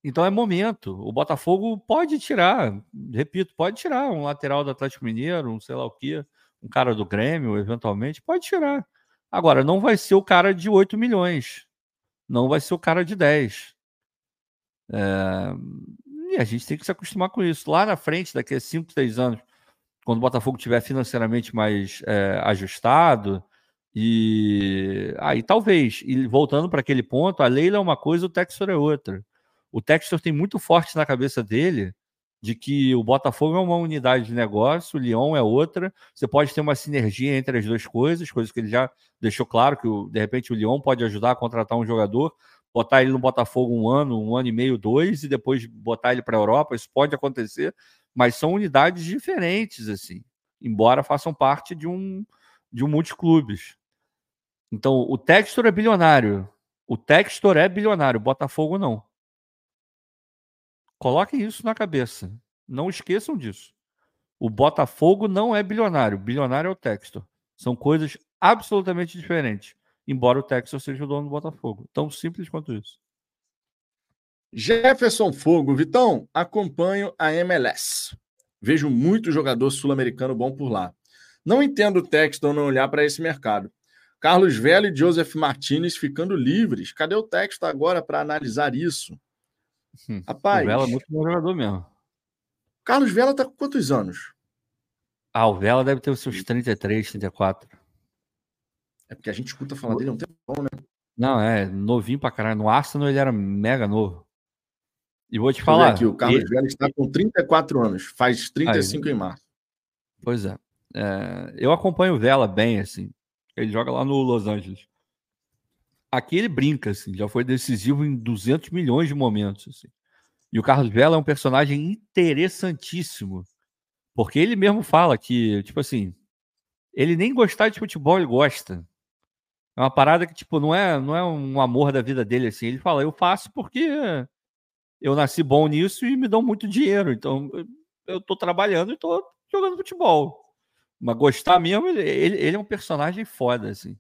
Então é momento. O Botafogo pode tirar, repito, pode tirar um lateral do Atlético Mineiro, um sei lá o quê, um cara do Grêmio, eventualmente, pode tirar. Agora, não vai ser o cara de 8 milhões, não vai ser o cara de 10. É... E a gente tem que se acostumar com isso. Lá na frente, daqui a 5, 6 anos, quando o Botafogo estiver financeiramente mais é, ajustado, e aí talvez, e voltando para aquele ponto, a Leila é uma coisa, o Textor é outra. O Textor tem muito forte na cabeça dele de que o Botafogo é uma unidade de negócio, o Lyon é outra. Você pode ter uma sinergia entre as duas coisas, coisas que ele já deixou claro que de repente o Lyon pode ajudar a contratar um jogador, botar ele no Botafogo um ano, um ano e meio, dois, e depois botar ele para a Europa. Isso pode acontecer, mas são unidades diferentes, assim, embora façam parte de um de um multiclubes. Então, o Textor é bilionário. O Textor é bilionário, Botafogo não. Coloquem isso na cabeça. Não esqueçam disso. O Botafogo não é bilionário. Bilionário é o Textor. São coisas absolutamente diferentes. Embora o Textor seja o dono do Botafogo. Tão simples quanto isso. Jefferson Fogo. Vitão, acompanho a MLS. Vejo muito jogador sul-americano bom por lá. Não entendo o Textor não olhar para esse mercado. Carlos Vela e Joseph Martinez ficando livres. Cadê o Textor agora para analisar isso? Hum, Rapaz. O Vela é muito bom jogador mesmo. Carlos Vela tá com quantos anos? Ah, o Vela deve ter os seus 33, 34. É porque a gente escuta falar dele há um tempo, né? Não, é novinho pra caralho. No Arsenal ele era mega novo. E vou te falar. Aqui, o Carlos ele... Vela está com 34 anos, faz 35 Aí, em março. Pois é. é. Eu acompanho o Vela bem, assim. Ele joga lá no Los Angeles aqui ele brinca, assim, já foi decisivo em 200 milhões de momentos. Assim. E o Carlos Vela é um personagem interessantíssimo, porque ele mesmo fala que, tipo assim, ele nem gostar de futebol, ele gosta. É uma parada que, tipo, não é, não é um amor da vida dele, assim. Ele fala, eu faço porque eu nasci bom nisso e me dão muito dinheiro. Então, eu tô trabalhando e tô jogando futebol. Mas gostar mesmo, ele, ele, é um personagem foda, assim.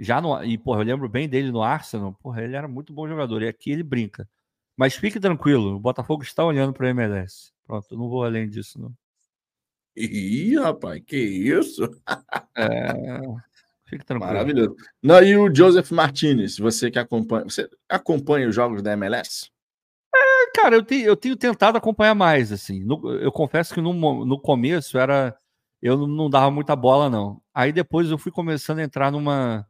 Já no, e, porra, eu lembro bem dele no Arsenal. Porra, ele era muito bom jogador. E aqui ele brinca. Mas fique tranquilo, o Botafogo está olhando para o MLS. Pronto, não vou além disso, não. Ih, rapaz, que isso? é, fique tranquilo. Maravilhoso. Não, e o Joseph Martinez, você que acompanha. Você acompanha os jogos da MLS? É, cara, eu tenho, eu tenho tentado acompanhar mais, assim. No, eu confesso que no, no começo era. Eu não dava muita bola, não. Aí depois eu fui começando a entrar numa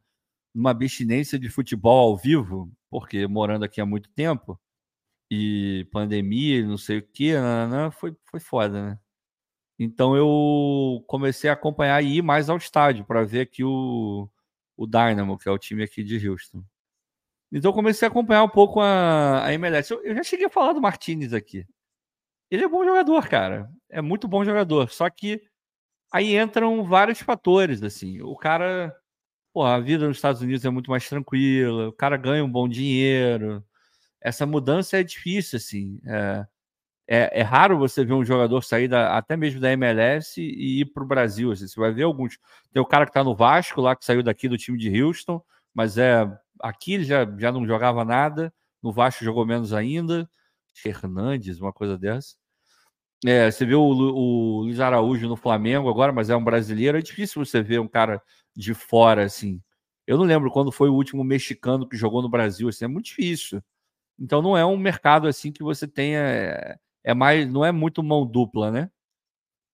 uma abstinência de futebol ao vivo, porque morando aqui há muito tempo, e pandemia, não sei o que, foi, foi foda, né? Então eu comecei a acompanhar e ir mais ao estádio para ver aqui o, o Dynamo, que é o time aqui de Houston. Então comecei a acompanhar um pouco a, a MLS. Eu, eu já cheguei a falar do Martinez aqui. Ele é bom jogador, cara. É muito bom jogador. Só que aí entram vários fatores, assim. O cara pô, a vida nos Estados Unidos é muito mais tranquila, o cara ganha um bom dinheiro. Essa mudança é difícil, assim. É, é, é raro você ver um jogador sair da, até mesmo da MLS e ir para o Brasil. Assim, você vai ver alguns. Tem o cara que está no Vasco, lá que saiu daqui do time de Houston, mas é aqui ele já, já não jogava nada, no Vasco jogou menos ainda. Fernandes, uma coisa dessa. É, você vê o, o Luiz Araújo no Flamengo agora, mas é um brasileiro. É difícil você ver um cara de fora, assim. Eu não lembro quando foi o último mexicano que jogou no Brasil, assim, é muito difícil. Então não é um mercado assim que você tenha. É, é mais, não é muito mão dupla, né?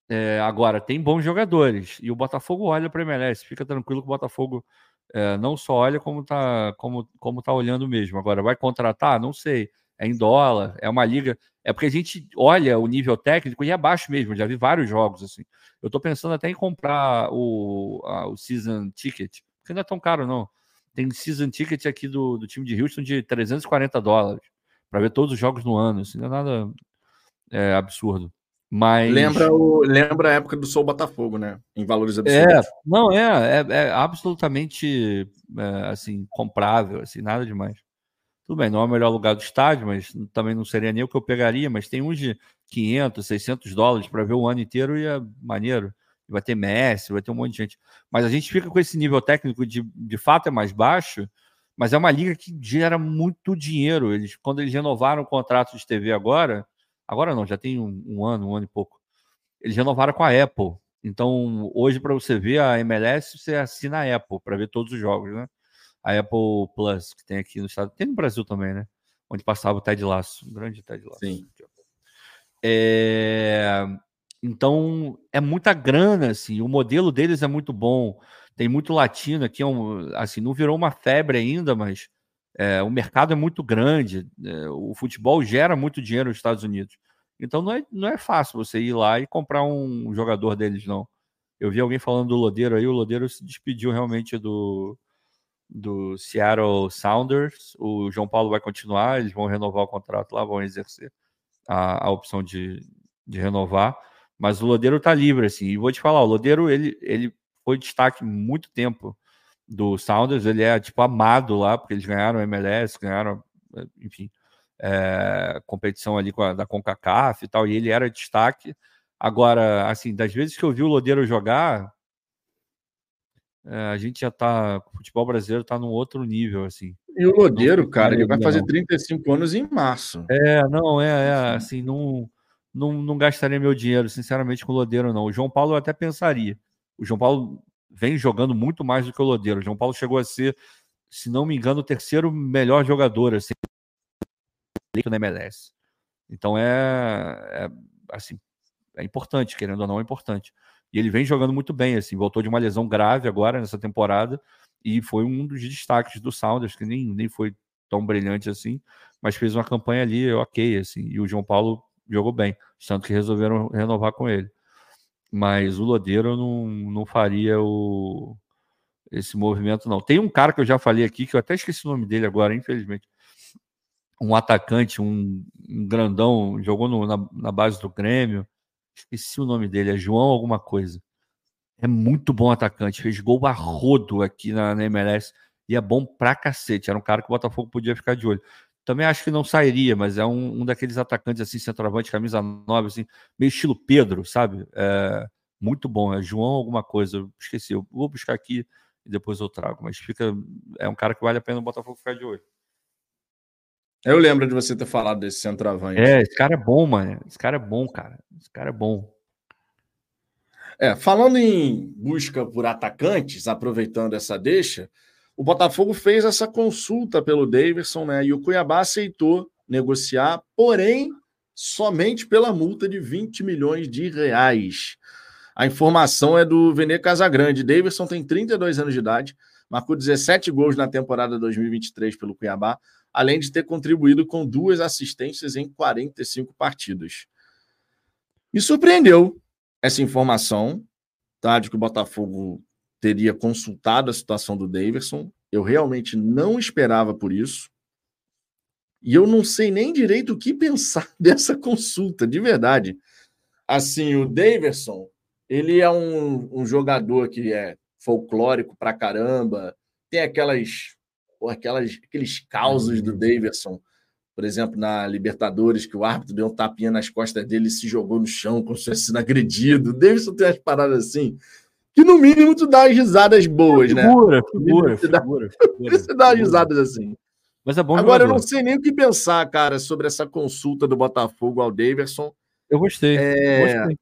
É, agora, tem bons jogadores. E o Botafogo olha para o MLS. Fica tranquilo que o Botafogo é, não só olha como tá, como, como tá olhando mesmo. Agora, vai contratar? Não sei. É em dólar, é uma liga. É porque a gente olha o nível técnico e é baixo mesmo. Já vi vários jogos assim. Eu estou pensando até em comprar o, a, o Season Ticket, porque não é tão caro, não. Tem Season Ticket aqui do, do time de Houston de 340 dólares para ver todos os jogos no ano. Isso não é nada é, absurdo. Mas... Lembra, o, lembra a época do Sou Botafogo, né? Em valores absurdos. É, não, é, é, é absolutamente é, assim, comprável, assim, nada demais. Tudo bem, não é o melhor lugar do estádio, mas também não seria nem o que eu pegaria, mas tem uns de 500, 600 dólares para ver o ano inteiro e é maneiro. Vai ter Messi, vai ter um monte de gente. Mas a gente fica com esse nível técnico de, de fato é mais baixo, mas é uma liga que gera muito dinheiro. Eles, quando eles renovaram o contrato de TV agora, agora não, já tem um, um ano, um ano e pouco, eles renovaram com a Apple. Então, hoje, para você ver a MLS, você assina a Apple para ver todos os jogos, né? A Apple Plus, que tem aqui no estado, tem no Brasil também, né? Onde passava o Ted Laço, um grande Ted Laço. Sim. É... Então, é muita grana, assim, o modelo deles é muito bom, tem muito latino aqui, é um, assim, não virou uma febre ainda, mas é, o mercado é muito grande, é, o futebol gera muito dinheiro nos Estados Unidos. Então não é, não é fácil você ir lá e comprar um jogador deles, não. Eu vi alguém falando do Lodeiro aí, o Lodeiro se despediu realmente do, do Seattle Sounders. O João Paulo vai continuar, eles vão renovar o contrato lá, vão exercer a, a opção de, de renovar. Mas o Lodeiro tá livre, assim. E vou te falar, o Lodeiro, ele, ele foi destaque muito tempo do Sounders, ele é, tipo, amado lá, porque eles ganharam MLS, ganharam, enfim, é, competição ali com a, da CONCACAF e tal, e ele era destaque. Agora, assim, das vezes que eu vi o Lodeiro jogar, é, a gente já tá. O futebol brasileiro tá num outro nível, assim. E o Lodeiro, cara, ele vai fazer 35 anos em março. É, não, é, é assim, não, não, não gastaria meu dinheiro, sinceramente, com o Lodeiro, não. O João Paulo eu até pensaria. O João Paulo vem jogando muito mais do que o Lodeiro. O João Paulo chegou a ser, se não me engano, o terceiro melhor jogador, assim, na MLS. Então é, é assim, é importante, querendo ou não, é importante. E ele vem jogando muito bem, assim, voltou de uma lesão grave agora nessa temporada e foi um dos destaques do Sounders, que nem, nem foi tão brilhante assim, mas fez uma campanha ali ok, assim, e o João Paulo jogou bem, tanto que resolveram renovar com ele. Mas o Lodeiro não, não faria o, esse movimento, não. Tem um cara que eu já falei aqui, que eu até esqueci o nome dele agora, infelizmente. Um atacante, um, um grandão, jogou no, na, na base do Grêmio, Esqueci o nome dele, é João alguma coisa. É muito bom atacante, fez gol a rodo aqui na, na MLS e é bom pra cacete. Era um cara que o Botafogo podia ficar de olho. Também acho que não sairia, mas é um, um daqueles atacantes assim, centroavante, camisa nova, assim, meio estilo Pedro, sabe? É, muito bom. É João alguma coisa, eu esqueci. Eu vou buscar aqui e depois eu trago. Mas fica. É um cara que vale a pena o Botafogo ficar de olho. Eu lembro de você ter falado desse centroavante. É, esse cara é bom, mano. Esse cara é bom, cara. Esse cara é bom. É, falando em busca por atacantes, aproveitando essa deixa, o Botafogo fez essa consulta pelo Davidson, né? E o Cuiabá aceitou negociar, porém, somente pela multa de 20 milhões de reais. A informação é do Vene Casagrande. Davidson tem 32 anos de idade, marcou 17 gols na temporada 2023 pelo Cuiabá, além de ter contribuído com duas assistências em 45 partidas. Me surpreendeu essa informação, tá, de que o Botafogo teria consultado a situação do Davidson. Eu realmente não esperava por isso. E eu não sei nem direito o que pensar dessa consulta, de verdade. Assim, o Davidson, ele é um, um jogador que é folclórico pra caramba, tem aquelas aquelas, aqueles causos do uhum. Davidson, por exemplo, na Libertadores, que o árbitro deu um tapinha nas costas dele e se jogou no chão como se tivesse sido agredido. Davidson tem umas paradas assim, que no mínimo tu dá as risadas boas, né? Figura, figura, figura. Você dá as risadas assim. Mas é bom Agora, jogador. eu não sei nem o que pensar, cara, sobre essa consulta do Botafogo ao Davidson. Eu gostei. É... gostei.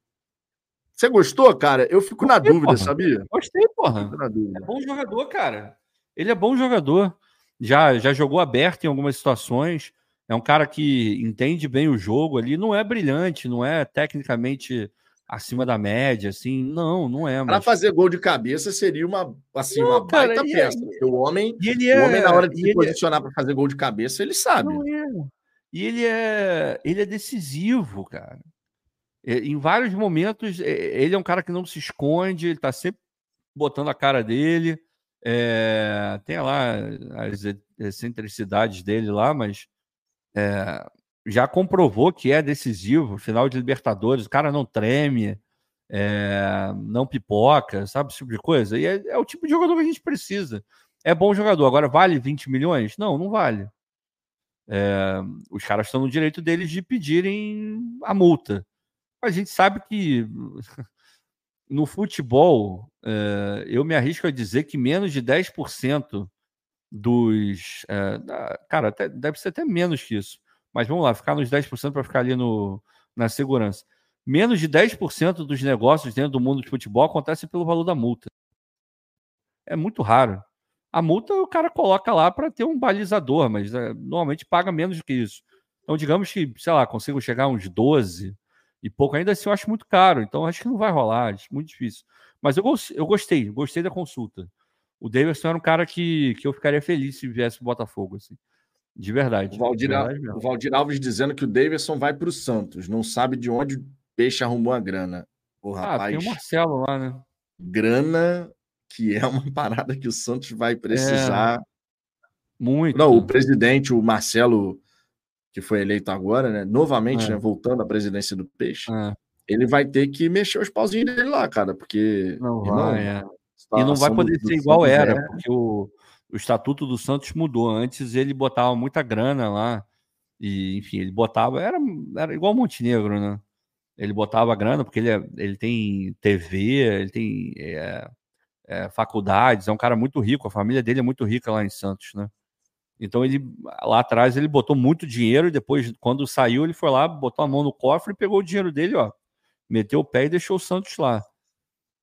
Você gostou, cara? Eu fico gostei, na dúvida, porra. sabia? Gostei, porra. É bom jogador, cara. Ele é bom jogador já, já jogou aberto em algumas situações. É um cara que entende bem o jogo ali. Não é brilhante, não é tecnicamente acima da média, assim. Não, não é. Mas... Para fazer gol de cabeça seria uma, assim, não, uma cara, baita peça. É... O homem, é... o homem, na hora de se é posicionar é... para fazer gol de cabeça, ele sabe. Não é. E ele é, ele é decisivo, cara. Em vários momentos, ele é um cara que não se esconde, ele está sempre botando a cara dele. É, tem lá as excentricidades dele lá, mas é, já comprovou que é decisivo. Final de Libertadores, o cara não treme, é, não pipoca, sabe? Esse tipo de coisa. E é, é, o tipo de jogador que a gente precisa. É bom jogador. Agora, vale 20 milhões? Não, não vale. os caras estão no direito deles de pedirem a multa. A gente sabe que no futebol, eu me arrisco a dizer que menos de 10% dos. É, cara, até, deve ser até menos que isso. Mas vamos lá, ficar nos 10% para ficar ali no, na segurança. Menos de 10% dos negócios dentro do mundo de futebol acontece pelo valor da multa. É muito raro. A multa o cara coloca lá para ter um balizador, mas é, normalmente paga menos do que isso. Então, digamos que, sei lá, consigo chegar a uns 12, e pouco. Ainda assim, eu acho muito caro, então acho que não vai rolar, acho muito difícil. Mas eu, eu gostei, gostei da consulta. O Davidson era um cara que, que eu ficaria feliz se viesse o Botafogo. Assim. De verdade. O Valdir, verdade o Valdir Alves dizendo que o Davidson vai para o Santos, não sabe de onde o peixe arrumou a grana. O rapaz. Ah, tem o Marcelo lá, né? Grana que é uma parada que o Santos vai precisar. É, muito. Não, o presidente, o Marcelo, que foi eleito agora, né? Novamente, é. né, voltando à presidência do Peixe, é. ele vai ter que mexer os pauzinhos dele lá, cara, porque. Não vai, é. E não vai poder ser igual Santos era, é porque o, o estatuto do Santos mudou. Antes ele botava muita grana lá. E, enfim, ele botava. Era, era igual o Montenegro, né? Ele botava grana porque ele, é, ele tem TV, ele tem é, é, faculdades, é um cara muito rico, a família dele é muito rica lá em Santos, né? Então ele lá atrás ele botou muito dinheiro e depois quando saiu ele foi lá, botou a mão no cofre e pegou o dinheiro dele, ó, meteu o pé e deixou o Santos lá.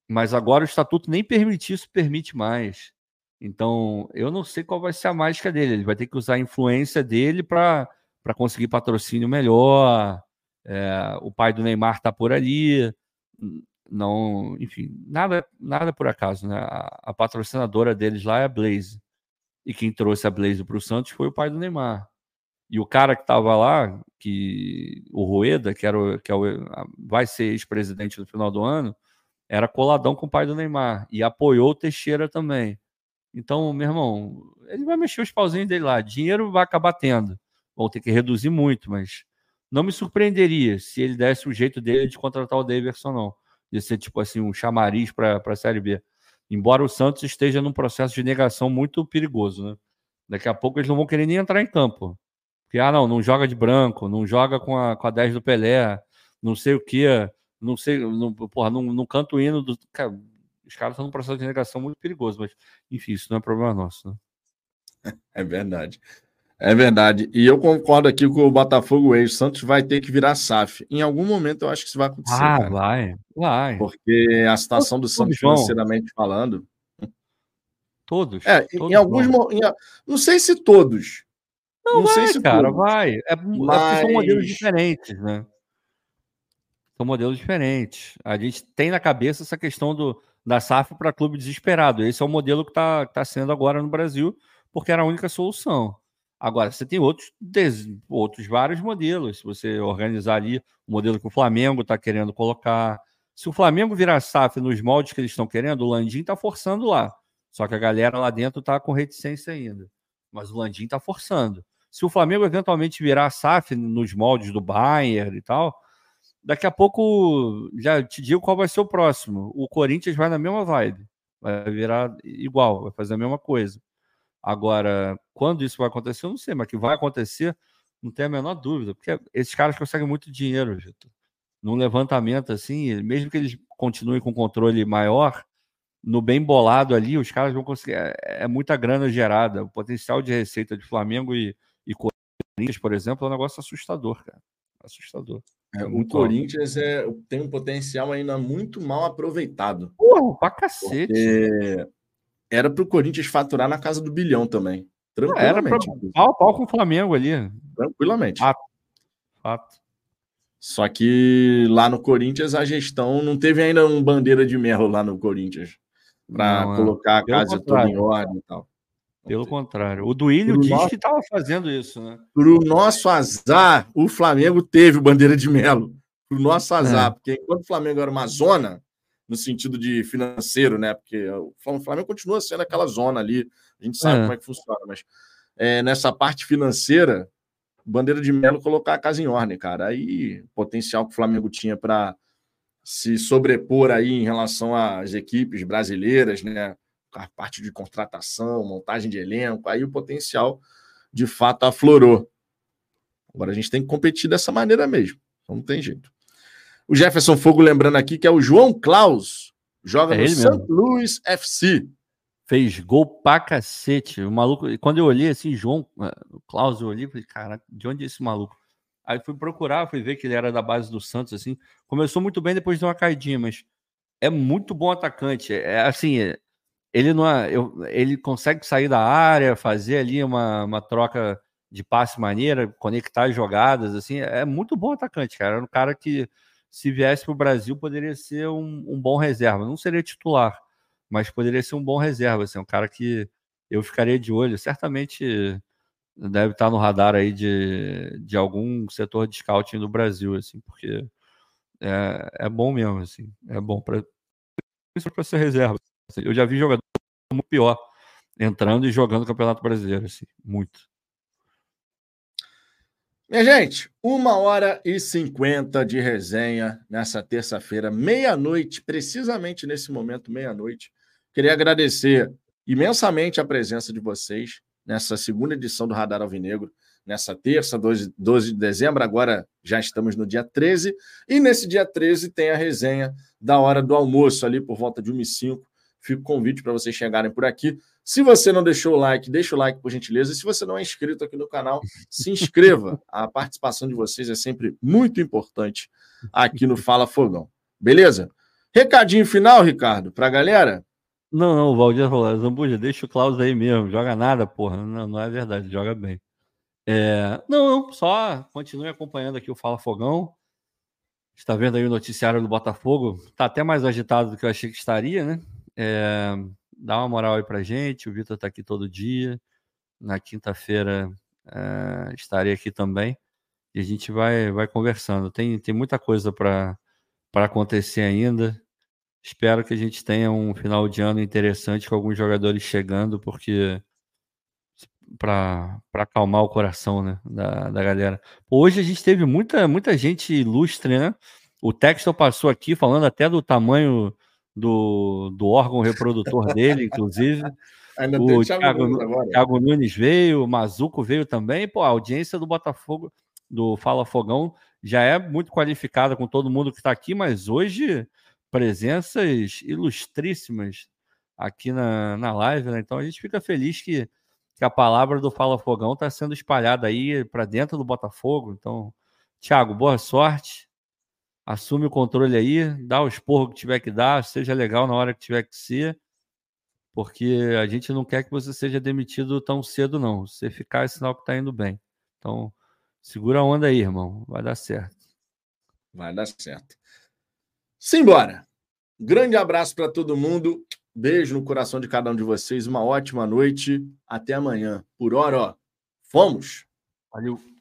Mas agora o estatuto nem permite isso, permite mais. Então, eu não sei qual vai ser a mágica dele. Ele vai ter que usar a influência dele para conseguir patrocínio melhor. É, o pai do Neymar está por ali. Não, enfim, nada, nada por acaso, né? A, a patrocinadora deles lá é a Blaze. E quem trouxe a Blaze para o Santos foi o pai do Neymar. E o cara que estava lá, que o Rueda, que, era o, que é o, vai ser ex-presidente no final do ano, era coladão com o pai do Neymar e apoiou o Teixeira também. Então, meu irmão, ele vai mexer os pauzinhos dele lá. Dinheiro vai acabar tendo. Vão ter que reduzir muito, mas não me surpreenderia se ele desse o jeito dele de contratar o Davidson, não. De ser, tipo assim, um chamariz para a Série B. Embora o Santos esteja num processo de negação muito perigoso, né? Daqui a pouco eles não vão querer nem entrar em campo. Porque, ah, não, não joga de branco, não joga com a, com a 10 do Pelé, não sei o que, não sei, não, porra, não, não canto o hino do. Cara, os caras estão num processo de negação muito perigoso, mas, enfim, isso não é problema nosso, né? É verdade. É verdade. E eu concordo aqui com o Botafogo ex. O Santos vai ter que virar SAF. Em algum momento eu acho que isso vai acontecer. Ah, cara. vai, vai. Porque a situação do Santos financeiramente falando. Todos. É, todos em alguns momentos. Não sei se todos. Não, não vai, sei se cara, todos. vai. É, Mas... é são modelos diferentes, né? São modelos diferentes. A gente tem na cabeça essa questão do, da SAF para clube desesperado. Esse é o modelo que está tá sendo agora no Brasil, porque era a única solução. Agora, você tem outros, outros vários modelos. Se você organizar ali o modelo que o Flamengo está querendo colocar. Se o Flamengo virar SAF nos moldes que eles estão querendo, o Landim está forçando lá. Só que a galera lá dentro está com reticência ainda. Mas o Landim está forçando. Se o Flamengo eventualmente virar SAF nos moldes do Bayern e tal, daqui a pouco já te digo qual vai ser o próximo. O Corinthians vai na mesma vibe. Vai virar igual, vai fazer a mesma coisa. Agora, quando isso vai acontecer, eu não sei, mas que vai acontecer, não tem a menor dúvida, porque esses caras conseguem muito dinheiro, Vitor. Num levantamento assim, mesmo que eles continuem com controle maior, no bem bolado ali, os caras vão conseguir. É, é muita grana gerada. O potencial de receita de Flamengo e, e Corinthians, por exemplo, é um negócio assustador, cara. Assustador. É, o Corinthians é, tem um potencial ainda muito mal aproveitado. Porra, pra cacete. Porque era para o Corinthians faturar na casa do bilhão também. Tranquilamente. Era pra pau pau com o Flamengo ali. Tranquilamente. Fato. Fato. Só que lá no Corinthians a gestão não teve ainda um bandeira de mel lá no Corinthians para é. colocar a casa toda em ordem e tal. Pelo contrário. O Duílio disse nosso... que estava fazendo isso, né? Para o nosso azar, o Flamengo teve o bandeira de melo. Para o nosso azar, é. porque enquanto o Flamengo era uma zona, no sentido de financeiro, né? Porque o Flamengo continua sendo aquela zona ali, a gente sabe é. como é que funciona, mas é, nessa parte financeira, bandeira de Melo colocar a casa em ordem, cara. Aí, potencial que o Flamengo tinha para se sobrepor aí em relação às equipes brasileiras, né? A parte de contratação, montagem de elenco, aí o potencial de fato aflorou. Agora a gente tem que competir dessa maneira mesmo, não tem jeito. O Jefferson Fogo lembrando aqui que é o João Klaus, joga é no St. Louis FC. Fez gol pra cacete. O maluco, quando eu olhei assim, João o Klaus, eu olhei e falei, cara, de onde é esse maluco? Aí fui procurar, fui ver que ele era da base do Santos, assim. Começou muito bem, depois deu uma caidinha, mas é muito bom atacante. É, é assim, ele não é, eu, ele consegue sair da área, fazer ali uma, uma troca de passe maneira, conectar jogadas, assim. É muito bom atacante, cara. Era um cara que se viesse para o Brasil, poderia ser um, um, bom reserva. Não seria titular, mas poderia ser um bom reserva. Assim, um cara que eu ficaria de olho. Certamente deve estar no radar aí de, de algum setor de scouting do Brasil, assim, porque é, é bom mesmo, assim, é bom para ser reserva. Assim, eu já vi jogador muito pior entrando e jogando o Campeonato Brasileiro, assim, muito. Minha gente, uma hora e cinquenta de resenha nessa terça-feira, meia-noite, precisamente nesse momento, meia-noite. Queria agradecer imensamente a presença de vocês nessa segunda edição do Radar Alvinegro, nessa terça, 12, 12 de dezembro. Agora já estamos no dia 13, e nesse dia 13 tem a resenha da hora do almoço, ali por volta de 1h05. Fica o convite para vocês chegarem por aqui. Se você não deixou o like, deixa o like, por gentileza. E se você não é inscrito aqui no canal, se inscreva. A participação de vocês é sempre muito importante aqui no Fala Fogão. Beleza? Recadinho final, Ricardo, para a galera? Não, não, o Valdir falou, Zambuja, deixa o Klaus aí mesmo, joga nada, porra. Não, não é verdade, joga bem. É, não, só continue acompanhando aqui o Fala Fogão. Está vendo aí o noticiário do Botafogo? Está até mais agitado do que eu achei que estaria, né? É, dá uma moral aí pra gente. O Vitor está aqui todo dia. Na quinta-feira é, estarei aqui também. E a gente vai, vai conversando. Tem, tem muita coisa para acontecer ainda. Espero que a gente tenha um final de ano interessante com alguns jogadores chegando, porque para acalmar o coração né, da, da galera. Hoje a gente teve muita, muita gente ilustre, né? O Texto passou aqui falando até do tamanho do, do órgão reprodutor dele, inclusive. Ainda o Thiago, Nunes, Thiago Nunes veio, o Mazuco veio também. Pô, a audiência do Botafogo, do Fala Fogão, já é muito qualificada com todo mundo que está aqui, mas hoje presenças ilustríssimas aqui na, na live, né? Então a gente fica feliz que, que a palavra do Fala Fogão está sendo espalhada aí para dentro do Botafogo. Então, Thiago, boa sorte. Assume o controle aí, dá o esporro que tiver que dar, seja legal na hora que tiver que ser, porque a gente não quer que você seja demitido tão cedo, não. Se você ficar, é sinal que está indo bem. Então, segura a onda aí, irmão. Vai dar certo. Vai dar certo. Simbora! Grande abraço para todo mundo. Beijo no coração de cada um de vocês. Uma ótima noite. Até amanhã. Por hora, ó. Fomos! Valeu!